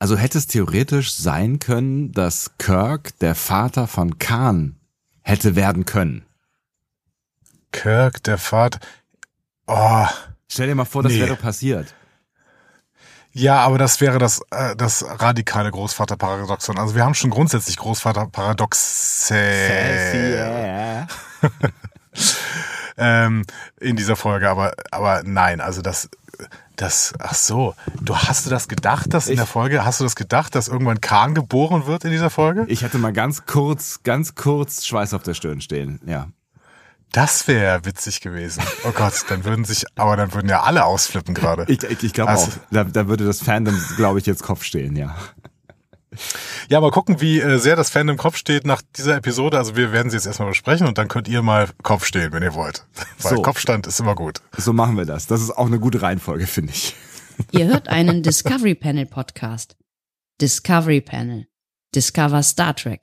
Also hätte es theoretisch sein können, dass Kirk der Vater von Khan hätte werden können. Kirk, der Vater. Oh. Stell dir mal vor, das Nee. wäre passiert. Ja, aber das wäre das, äh, das radikale Großvaterparadoxon. Also wir haben schon grundsätzlich Großvaterparadoxe Sassy, ähm, in dieser Folge, aber, aber nein, also das, das, ach so, du hast du das gedacht, dass in Ich- der Folge, hast du das gedacht, dass irgendwann Kahn geboren wird in dieser Folge? Ich hatte mal ganz kurz, ganz kurz Schweiß auf der Stirn stehen, ja. Das wäre witzig gewesen. Oh Gott, dann würden sich, aber dann würden ja alle ausflippen gerade. Ich, ich, ich glaube Also- auch, da, da würde das Fandom, glaube ich, jetzt Kopf stehen, ja. Ja, mal gucken, wie äh, sehr das Fan im Kopf steht nach dieser Episode. Also wir werden sie jetzt erstmal besprechen und dann könnt ihr mal Kopf stehen, wenn ihr wollt. Weil So. Kopfstand ist immer gut. So machen wir das. Das ist auch eine gute Reihenfolge, finde ich. Ihr hört einen Discovery Panel Podcast. Discovery Panel. Discover Star Trek.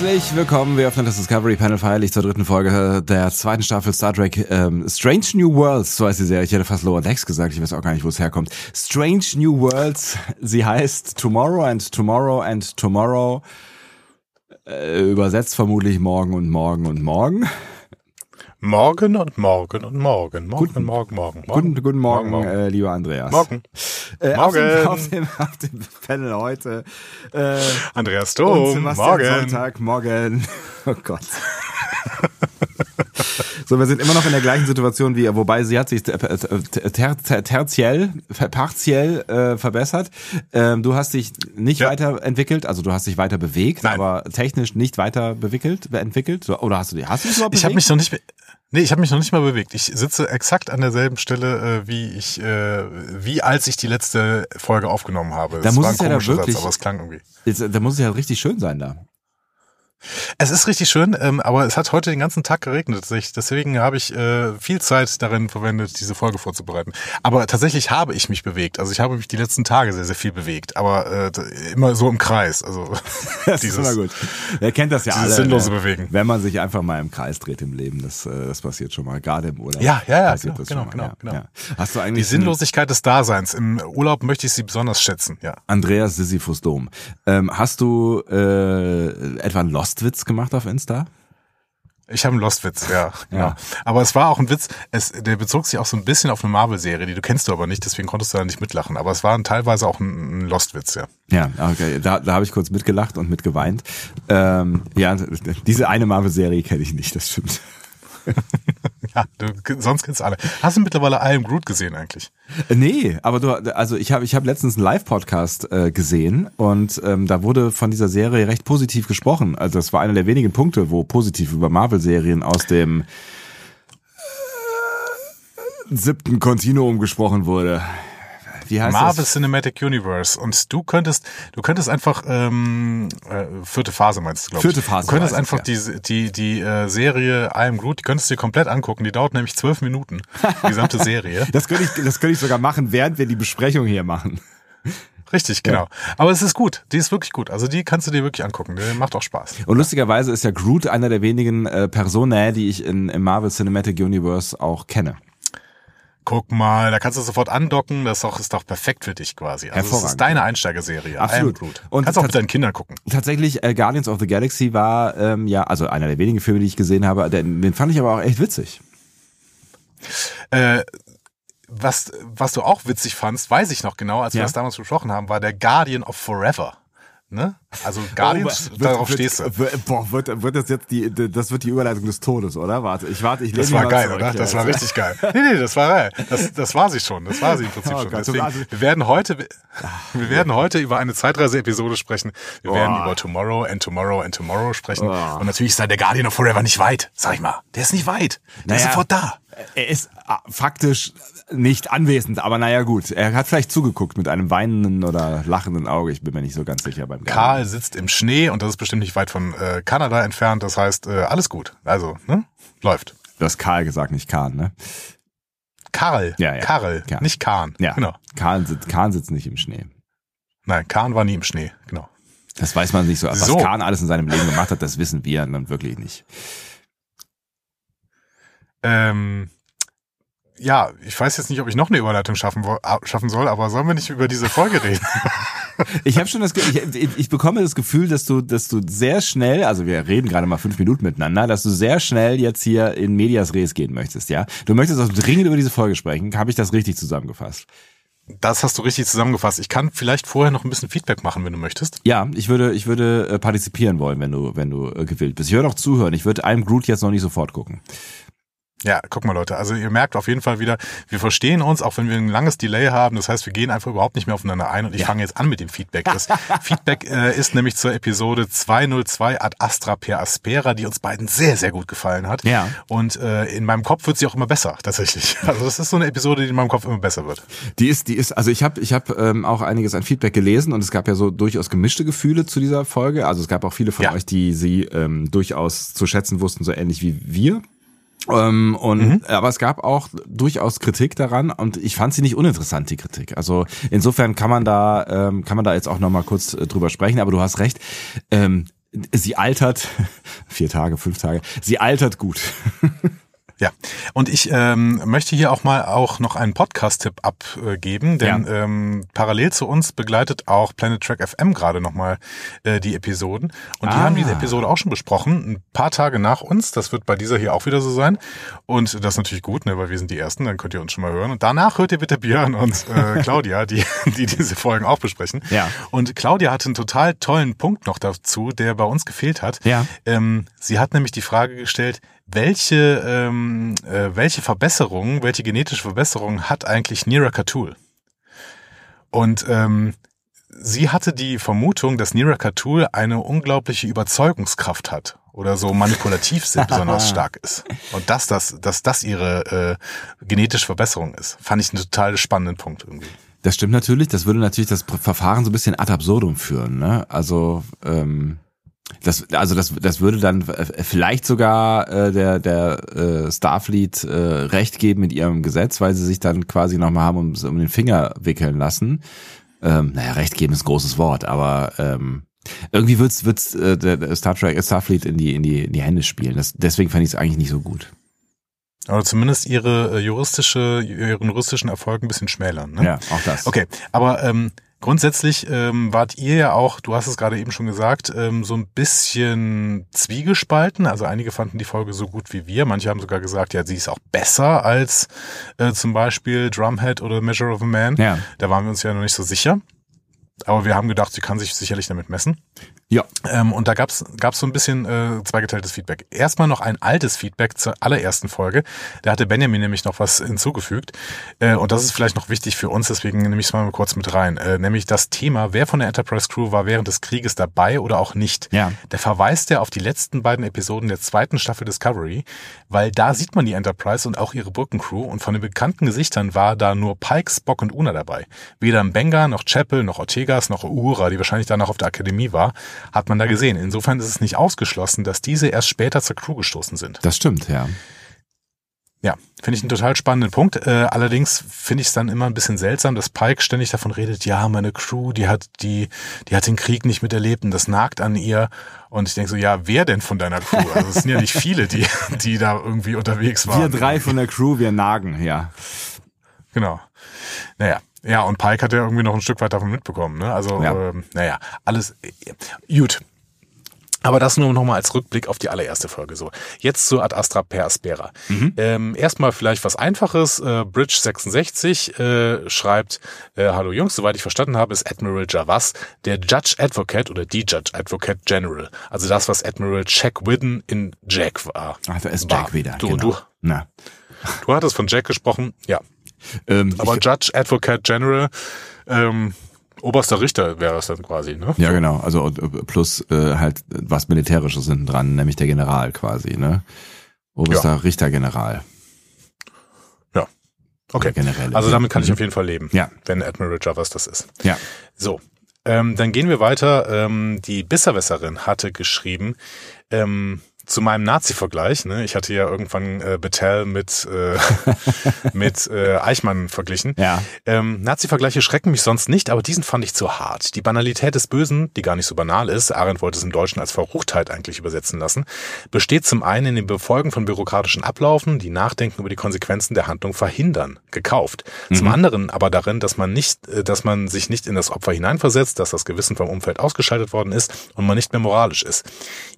Herzlich willkommen. Wir öffnen das Discovery Panel feierlich zur dritten Folge der zweiten Staffel Star Trek ähm, Strange New Worlds. So heißt die Serie. Ich hätte fast Lower Decks gesagt. Ich weiß auch gar nicht, wo es herkommt. Strange New Worlds. Sie heißt Tomorrow and Tomorrow and Tomorrow. Äh, übersetzt vermutlich morgen und morgen und morgen. Morgen und morgen und morgen. Morgen, Guten- morgen, morgen. morgen. Guten, guten Morgen, Morgen, morgen. Äh, lieber Andreas. Morgen. Äh, Auf dem, Morgen. auf, dem, auf dem Panel heute. Äh, Andreas Dom, morgen. Sonntag, morgen. Oh Gott. So, wir sind immer noch in der gleichen Situation wie er, wobei sie hat sich ter ter tertiell, partiell äh, verbessert. Ähm, du hast dich nicht Ja. weiterentwickelt, also du hast dich weiter bewegt, Nein. aber technisch nicht weiter bewickelt, entwickelt. Oder hast du die? Hast du dich überhaupt Ich habe bewegt? mich noch nicht, nee, ich habe mich noch nicht mal bewegt. Ich sitze exakt an derselben Stelle, äh, wie ich, äh, wie als ich die letzte Folge aufgenommen habe. Da Es muss war es ja da wirklich- aber es klang irgendwie. Jetzt, da muss es ja richtig schön sein da. Es ist richtig schön, ähm, aber es hat heute den ganzen Tag geregnet. Deswegen habe ich äh, viel Zeit darin verwendet, diese Folge vorzubereiten. Aber tatsächlich habe ich mich bewegt. Also ich habe mich die letzten Tage sehr, sehr viel bewegt. Aber äh, immer so im Kreis. Also Das dieses, ist immer gut. Wer kennt das ja alle. sinnlose ne? Bewegen. Wenn man sich einfach mal im Kreis dreht im Leben, das, äh, das passiert schon mal. Gerade im Urlaub. Ja, ja, ja, passiert genau, das genau, genau, ja, genau. Ja. Hast du Die eigentlich Sinnlosigkeit des Daseins. Im Urlaub möchte ich sie besonders schätzen. Ja. Andreas Sisyphus Dom. Ähm, hast du äh, etwa einen Lostwitz gemacht auf Insta? Ich habe einen Lostwitz, ja, genau. Ja. Aber es war auch ein Witz, es, der bezog sich auch so ein bisschen auf eine Marvel-Serie, die du kennst du aber nicht, deswegen konntest du da nicht mitlachen. Aber es war ein, teilweise auch ein, ein Lostwitz, ja. Ja, okay. Da, da habe ich kurz mitgelacht und mitgeweint. Ähm, ja, diese eine Marvel-Serie kenne ich nicht, das stimmt. Ja, du, sonst kennst du alle. Hast du mittlerweile I Am Groot gesehen eigentlich? Äh, Nee, aber du, also ich habe ich hab letztens einen Live-Podcast äh, gesehen und ähm, da wurde von dieser Serie recht positiv gesprochen. Also das war einer der wenigen Punkte, wo positiv über Marvel-Serien aus dem äh, siebten Kontinuum gesprochen wurde. Wie heißt Marvel das? Cinematic Universe. Und du könntest, du könntest einfach, ähm, äh, vierte Phase meinst du, glaube ich. Vierte Phase Du könntest weiß ich, einfach die, die, die äh, Serie I Am Groot, die könntest du dir komplett angucken. Die dauert nämlich zwölf Minuten. Die gesamte Serie. Das könnte ich, das könnte ich sogar machen, während wir die Besprechung hier machen. Richtig, genau. Aber es ist gut. Die ist wirklich gut. Also die kannst du dir wirklich angucken. Die macht auch Spaß. Und lustigerweise ist ja Groot einer der wenigen äh, Personen, die ich in, im Marvel Cinematic Universe auch kenne. Guck mal, da kannst du sofort andocken. Das ist doch, ist doch perfekt für dich quasi. Also Hervorragend. ist deine Einsteigerserie. Absolut. Und kannst auch mit deinen Kindern gucken. Tatsächlich, äh, Guardians of the Galaxy war ähm, ja, also einer der wenigen Filme, die ich gesehen habe. Den, den fand ich aber auch echt witzig. Äh, was, was du auch witzig fandst, weiß ich noch genau, als wir Ja. das damals besprochen haben, war der Guardian of Forever. Ne? Also Guardians, Oh, wird- darauf wird, stehst du. Wird, boah, wird, wird das jetzt die, das wird die Überleitung des Todes, oder? Warte, ich warte, ich lehne Das war mal geil, zurück. oder? Das war richtig geil. Nee, nee, das war geil. Das, das war sie schon. Das war sie im Prinzip Oh schon. Gott, Deswegen, also- wir werden heute, wir werden heute über eine Zeitreise-Episode sprechen. Wir werden Oh. über Tomorrow and Tomorrow and Tomorrow sprechen. Oh. Und natürlich ist da der Guardian of Forever nicht weit, sag ich mal. Der ist nicht weit. Der ist Naja. sofort da. Er ist äh, faktisch nicht anwesend, aber naja gut. Er hat vielleicht zugeguckt mit einem weinenden oder lachenden Auge. Ich bin mir nicht so ganz sicher beim Garten. Karl sitzt im Schnee und das ist bestimmt nicht weit von äh, Kanada entfernt. Das heißt, äh, alles gut. Also, ne? Läuft. Du hast Karl gesagt, nicht Kahn, ne? Karl. Ja, ja. Karl, Ja. nicht Kahn. Ja. Genau. Kahn, sitzt, Kahn sitzt nicht im Schnee. Nein, Kahn war nie im Schnee. Genau. Das weiß man nicht so. Was So. Kahn alles in seinem Leben gemacht hat, das wissen wir dann wirklich nicht. Ähm, ja, ich weiß jetzt nicht, ob ich noch eine Überleitung schaffen, schaffen soll, aber sollen wir nicht über diese Folge reden? Ich habe schon das, ich, ich, bekomme das Gefühl, dass du, dass du sehr schnell, also wir reden gerade mal fünf Minuten miteinander, dass du sehr schnell jetzt hier in Medias Res gehen möchtest, ja? Du möchtest auch dringend über diese Folge sprechen. Habe ich das richtig zusammengefasst? Das hast du richtig zusammengefasst. Ich kann vielleicht vorher noch ein bisschen Feedback machen, wenn du möchtest. Ja, ich würde, ich würde äh, partizipieren wollen, wenn du, wenn du äh, gewillt bist. Ich würde auch zuhören. Ich würde einem Groot jetzt noch nicht sofort gucken. Ja, guck mal Leute, also ihr merkt auf jeden Fall wieder, wir verstehen uns, auch wenn wir ein langes Delay haben. Das heißt, wir gehen einfach überhaupt nicht mehr aufeinander ein und ich Ja. fange jetzt an mit dem Feedback. Das Feedback äh, ist nämlich zur Episode 202 Ad Astra per Aspera, die uns beiden sehr, sehr gut gefallen hat. Ja. Und äh, in meinem Kopf wird sie auch immer besser, tatsächlich. Also das ist so eine Episode, die in meinem Kopf immer besser wird. Die ist, die ist, also ich habe, ich habe ähm, auch einiges an Feedback gelesen und es gab ja so durchaus gemischte Gefühle zu dieser Folge. Also es gab auch viele von Ja. euch, die sie ähm, durchaus zu schätzen wussten, so ähnlich wie wir. Ähm, und aber es gab auch durchaus Kritik daran und ich fand sie nicht uninteressant die Kritik. Also insofern kann man da ähm, kann man da jetzt auch noch mal kurz äh, drüber sprechen. Aber du hast recht. Ähm, sie altert vier Tage, fünf Tage. Sie altert gut. Ja, und ich ähm, möchte hier auch mal auch noch einen Podcast-Tipp abgeben, denn Ja. ähm, parallel zu uns begleitet auch Planet Track FM gerade nochmal äh, die Episoden. Und die Ah. haben diese Episode auch schon besprochen, ein paar Tage nach uns. Das wird bei dieser hier auch wieder so sein. Und das ist natürlich gut, ne, weil wir sind die Ersten, dann könnt ihr uns schon mal hören. Und danach hört ihr bitte Björn und äh, Claudia, die, die diese Folgen auch besprechen. Ja. Und Claudia hatte einen total tollen Punkt noch dazu, der bei uns gefehlt hat. Ja. Ähm, sie hat nämlich die Frage gestellt, welche, ähm, äh, welche Verbesserungen, welche genetische Verbesserungen hat eigentlich Nira Katul? Und ähm, sie hatte die Vermutung, dass Nira Katul eine unglaubliche Überzeugungskraft hat oder so manipulativ sehr besonders stark ist. Und dass das, dass das ihre äh, genetische Verbesserung ist, fand ich einen total spannenden Punkt irgendwie. Das stimmt natürlich. Das würde natürlich das Verfahren so ein bisschen ad absurdum führen. Ne? Also ähm, das, also das, das würde dann äh, vielleicht sogar äh, der der äh, Starfleet äh, recht geben mit ihrem Gesetz, weil sie sich dann quasi nochmal haben um, um den Finger wickeln lassen. Ähm, naja, recht geben ist ein großes Wort, aber ähm, irgendwie wird's wird's äh, der, der Star Trek Starfleet in die in die in die Hände spielen. Das, deswegen fand ich es eigentlich nicht so gut. Oder zumindest ihre äh, juristische, ihren juristischen Erfolg ein bisschen schmälern. Ne? Ja, auch das. Okay, aber ähm, grundsätzlich ähm, wart ihr ja auch, du hast es gerade eben schon gesagt, ähm, so ein bisschen zwiegespalten. Also einige fanden die Folge so gut wie wir. Manche haben sogar gesagt, ja, sie ist auch besser als äh, zum Beispiel Drumhead oder Measure of a Man. Ja. Da waren wir uns ja noch nicht so sicher. Aber wir haben gedacht, sie kann sich sicherlich damit messen. Ja. Ähm, und da gab's gab's so ein bisschen äh, zweigeteiltes Feedback. Erstmal noch ein altes Feedback zur allerersten Folge. Da hatte Benjamin nämlich noch was hinzugefügt. Äh, und das ist vielleicht noch wichtig für uns, deswegen nehme ich es mal kurz mit rein. Äh, nämlich das Thema, wer von der Enterprise Crew war während des Krieges dabei oder auch nicht. Ja. Der verweist ja auf die letzten beiden Episoden der zweiten Staffel Discovery, weil da sieht man die Enterprise und auch ihre Brückencrew und von den bekannten Gesichtern war da nur Pike, Spock und Una dabei. Weder Benga noch Chapel noch Ortegas noch Uhura, die wahrscheinlich danach auf der Akademie war, hat man da gesehen. Insofern ist es nicht ausgeschlossen, dass diese erst später zur Crew gestoßen sind. Das stimmt, ja. Ja, finde ich einen total spannenden Punkt. Äh, allerdings finde ich es dann immer ein bisschen seltsam, dass Pike ständig davon redet, ja, meine Crew, die hat die, die hat den Krieg nicht miterlebt und das nagt an ihr. Und ich denke so, ja, wer denn von deiner Crew? Also es sind ja nicht viele, die, die da irgendwie unterwegs waren. Wir drei von der Crew, wir nagen, ja. Genau. Naja. Ja, und Pike hat ja irgendwie noch ein Stück weit davon mitbekommen. Ne? Also, Ja. ähm, naja, alles äh, gut. Aber das nur nochmal als Rückblick auf die allererste Folge. So, jetzt zu Ad Astra per Aspera. Ähm, erstmal vielleicht was Einfaches. Äh, Bridge 66 äh, schreibt, äh, Hallo Jungs, soweit ich verstanden habe, ist Admiral Javas der Judge Advocate oder die Judge Advocate General. Also das, was Admiral Jack Whidden in Jack war. Ach, da ist War. Jack wieder. Du, genau. du, Na. du hattest von Jack gesprochen. Ja, Ähm, aber ich, Judge, Advocate General, ähm, oberster Richter wäre es dann quasi, ne? ja, genau. Also äh, plus äh, halt was Militärisches hinten dran, nämlich der General quasi, ne? Oberster Richtergeneral. Okay, generell. also damit kann ich auf jeden Fall leben, Ja. wenn Admiral Javas das ist. Ja. So, ähm, dann gehen wir weiter. Ähm, die Bisserwässerin hatte geschrieben, ähm, zu meinem Nazi-Vergleich, ne? ich hatte ja irgendwann äh, Bettel mit, äh, mit äh, Eichmann verglichen. Ja. Ähm, Nazi-Vergleiche schrecken mich sonst nicht, aber diesen fand ich zu hart. Die Banalität des Bösen, die gar nicht so banal ist, Arendt wollte es im Deutschen als Verruchtheit eigentlich übersetzen lassen, besteht zum einen in dem Befolgen von bürokratischen Ablaufen, die Nachdenken über die Konsequenzen der Handlung verhindern, gekauft. Zum anderen aber darin, dass man nicht, äh, dass man sich nicht in das Opfer hineinversetzt, dass das Gewissen vom Umfeld ausgeschaltet worden ist und man nicht mehr moralisch ist.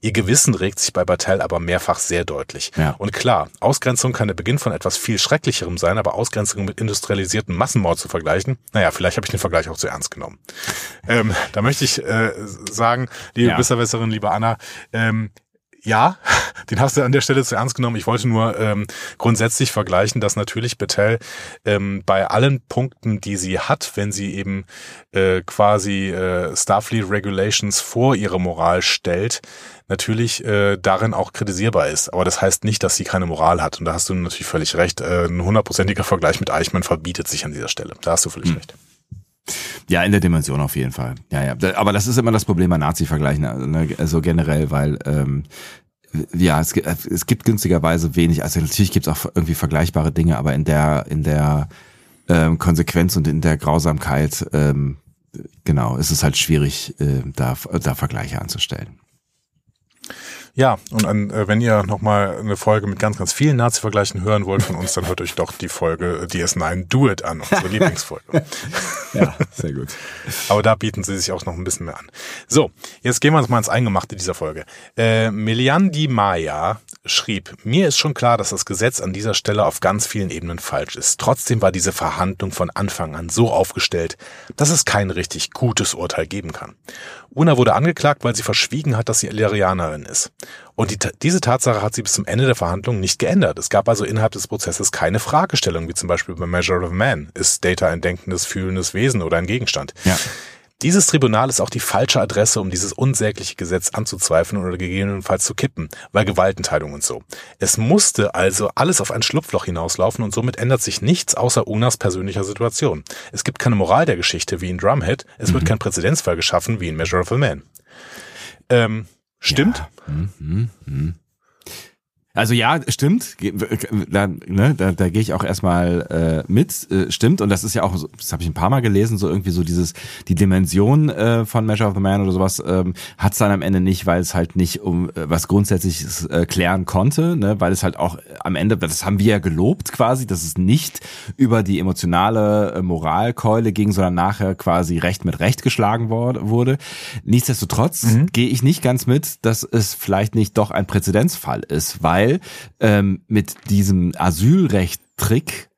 Ihr Gewissen regt sich bei Bartel aber mehrfach sehr deutlich. Ja. Und klar, Ausgrenzung kann der Beginn von etwas viel Schrecklicherem sein, aber Ausgrenzung mit industrialisierten Massenmord zu vergleichen, naja, vielleicht habe ich den Vergleich auch zu ernst genommen. ähm, da möchte ich äh, sagen, liebe Ja. Besserwisserin, liebe Anna, ähm, ja, den hast du an der Stelle zu ernst genommen. Ich wollte nur ähm, grundsätzlich vergleichen, dass natürlich Bettel ähm, bei allen Punkten, die sie hat, wenn sie eben äh, quasi äh, Starfleet Regulations vor ihre Moral stellt, natürlich äh, darin auch kritisierbar ist. Aber das heißt nicht, dass sie keine Moral hat. Und da hast du natürlich völlig recht. Äh, ein hundertprozentiger Vergleich mit Eichmann verbietet sich an dieser Stelle. Da hast du völlig recht. Ja, in der Dimension auf jeden Fall. Ja, ja. Aber das ist immer das Problem bei Nazi-Vergleichen, ne? also generell, weil ähm, ja, es, gi- es gibt günstigerweise wenig, also natürlich gibt es auch irgendwie vergleichbare Dinge, aber in der, in der ähm, Konsequenz und in der Grausamkeit, ähm, genau, ist es halt schwierig, äh, da, da Vergleiche anzustellen. Ja, und an, äh, wenn ihr nochmal eine Folge mit ganz, ganz vielen Nazi-Vergleichen hören wollt von uns, dann hört euch doch die Folge DS9 Do It an, unsere Lieblingsfolge. Ja, sehr gut. Aber da bieten sie sich auch noch ein bisschen mehr an. So, jetzt gehen wir uns mal ins Eingemachte dieser Folge. Äh, Meliandi Maya schrieb, mir ist schon klar, dass das Gesetz an dieser Stelle auf ganz vielen Ebenen falsch ist. Trotzdem war diese Verhandlung von Anfang an so aufgestellt, dass es kein richtig gutes Urteil geben kann. Una wurde angeklagt, weil sie verschwiegen hat, dass sie Illyrianerin ist. Und die, diese Tatsache hat sie bis zum Ende der Verhandlung nicht geändert. Es gab also innerhalb des Prozesses keine Fragestellung, wie zum Beispiel bei Measure of Man. Ist Data ein denkendes, fühlendes Wesen oder ein Gegenstand? Ja. Dieses Tribunal ist auch die falsche Adresse, um dieses unsägliche Gesetz anzuzweifeln oder gegebenenfalls zu kippen, weil Gewaltenteilung und so. Es musste also alles auf ein Schlupfloch hinauslaufen und somit ändert sich nichts außer Unas persönlicher Situation. Es gibt keine Moral der Geschichte wie in Drumhead, es wird kein Präzedenzfall geschaffen wie in Measure of a Man. Ähm, stimmt? Also ja, stimmt. Da, ne, da, da gehe ich auch erstmal äh, mit. Äh, stimmt. Und das ist ja auch, das habe ich ein paar Mal gelesen, so irgendwie so dieses, die Dimension äh, von Measure of the Man oder sowas ähm, hat es dann am Ende nicht, weil es halt nicht um äh, was Grundsätzliches äh, klären konnte, ne, weil es halt auch am Ende, das haben wir ja gelobt quasi, dass es nicht über die emotionale äh, Moralkeule ging, sondern nachher quasi Recht mit Recht geschlagen wurde. Nichtsdestotrotz gehe ich nicht ganz mit, dass es vielleicht nicht doch ein Präzedenzfall ist, weil ähm, mit diesem Asylrecht-Trick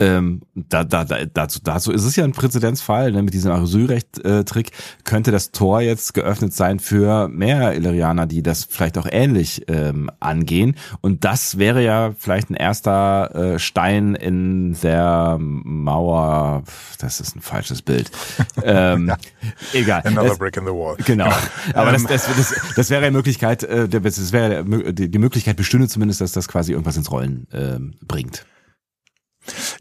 ähm, da, da, da, dazu, dazu ist es ja ein Präzedenzfall, ne? mit diesem Asylrecht-Trick könnte das Tor jetzt geöffnet sein für mehr Illyrianer, die das vielleicht auch ähnlich ähm, angehen. Und das wäre ja vielleicht ein erster äh, Stein in der Mauer. Das ist ein falsches Bild. ähm, Egal. Another Das- brick in the wall. Genau. Aber das, Ähm. das, das, das wäre eine Möglichkeit, äh, das wäre die Möglichkeit bestünde zumindest, dass das quasi irgendwas ins Rollen ähm, bringt.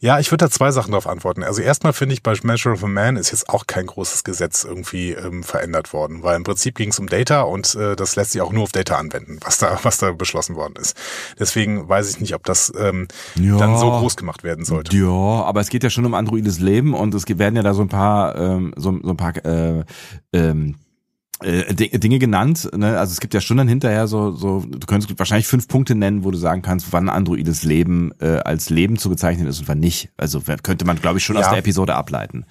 Ja, ich würde da zwei Sachen darauf antworten. Also erstmal finde ich, bei Measure of a Man ist jetzt auch kein großes Gesetz irgendwie ähm, verändert worden, weil im Prinzip ging es um Data und äh, das lässt sich auch nur auf Data anwenden, was da, was da beschlossen worden ist. Deswegen weiß ich nicht, ob das ähm, Ja. dann so groß gemacht werden sollte. Ja, aber es geht ja schon um androides Leben und es werden ja da so ein paar, ähm, so, so ein paar äh, ähm, äh, Dinge genannt. Ne? Also es gibt ja schon dann hinterher so, so, du könntest wahrscheinlich fünf Punkte nennen, wo du sagen kannst, wann androides Leben äh, als Leben zu bezeichnen ist und wann nicht. Also könnte man, glaube ich, schon aus Ja. der Episode ableiten.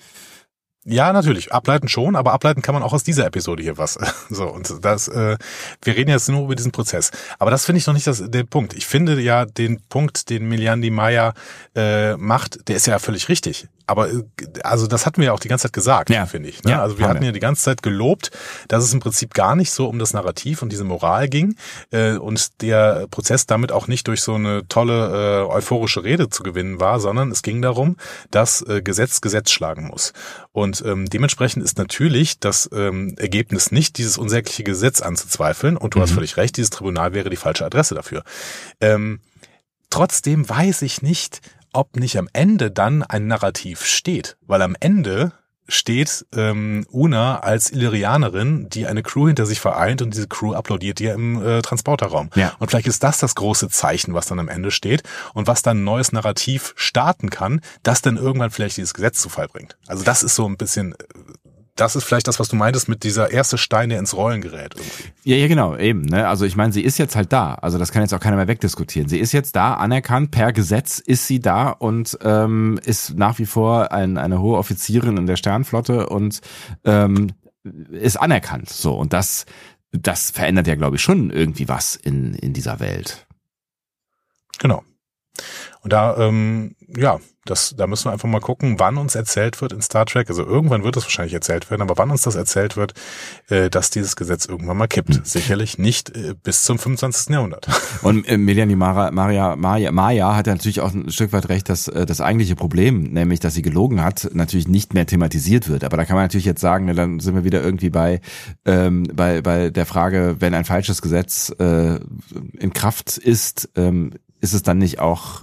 Ja, natürlich. Ableiten schon, aber ableiten kann man auch aus dieser Episode hier was. So, und das, äh, wir reden jetzt nur über diesen Prozess. Aber das finde ich noch nicht das, der Punkt. Ich finde ja den Punkt, den Miliandi Maya äh, macht, der ist ja völlig richtig. Aber äh, also das hatten wir ja auch die ganze Zeit gesagt, Ja. finde ich. Ne? Ja, also wir hatten wir. ja die ganze Zeit gelobt, dass es im Prinzip gar nicht so um das Narrativ und diese Moral ging äh, und der Prozess damit auch nicht durch so eine tolle äh, euphorische Rede zu gewinnen war, sondern es ging darum, dass äh, Gesetz Gesetz schlagen muss. Und ähm, dementsprechend ist natürlich das ähm, Ergebnis nicht, dieses unsägliche Gesetz anzuzweifeln. Und du hast völlig recht, dieses Tribunal wäre die falsche Adresse dafür. Ähm, trotzdem weiß ich nicht, ob nicht am Ende dann ein Narrativ steht. Weil am Ende steht ähm, Una als Illyrianerin, die eine Crew hinter sich vereint und diese Crew applaudiert ihr im äh, Transporterraum. Ja. Und vielleicht ist das das große Zeichen, was dann am Ende steht und was dann ein neues Narrativ starten kann, das dann irgendwann vielleicht dieses Gesetz zu Fall bringt. Also das ist so ein bisschen äh, das ist vielleicht das, was du meintest mit dieser erste Stein, der ins Rollen gerät irgendwie. Ja, ja, genau, eben. Ne? Also ich meine, sie ist jetzt halt da. Also das kann jetzt auch keiner mehr wegdiskutieren. Sie ist jetzt da, anerkannt, per Gesetz ist sie da und ähm, ist nach wie vor ein, eine hohe Offizierin in der Sternflotte und ähm, ist anerkannt. So, und das, das verändert ja, glaube ich, schon irgendwie was in, in dieser Welt. Genau. Und da, ähm, ja, das, da müssen wir einfach mal gucken, wann uns erzählt wird in Star Trek. Also irgendwann wird es wahrscheinlich erzählt werden, aber wann uns das erzählt wird, äh, dass dieses Gesetz irgendwann mal kippt. Hm. Sicherlich nicht äh, bis zum 25. Jahrhundert. Und äh, Melanie Mara, Maria, Maya, Maya hat ja natürlich auch ein Stück weit recht, dass äh, das eigentliche Problem, nämlich dass sie gelogen hat, natürlich nicht mehr thematisiert wird. Aber da kann man natürlich jetzt sagen, ne, dann sind wir wieder irgendwie bei, ähm, bei, bei der Frage, wenn ein falsches Gesetz äh, in Kraft ist, ähm, ist es dann nicht auch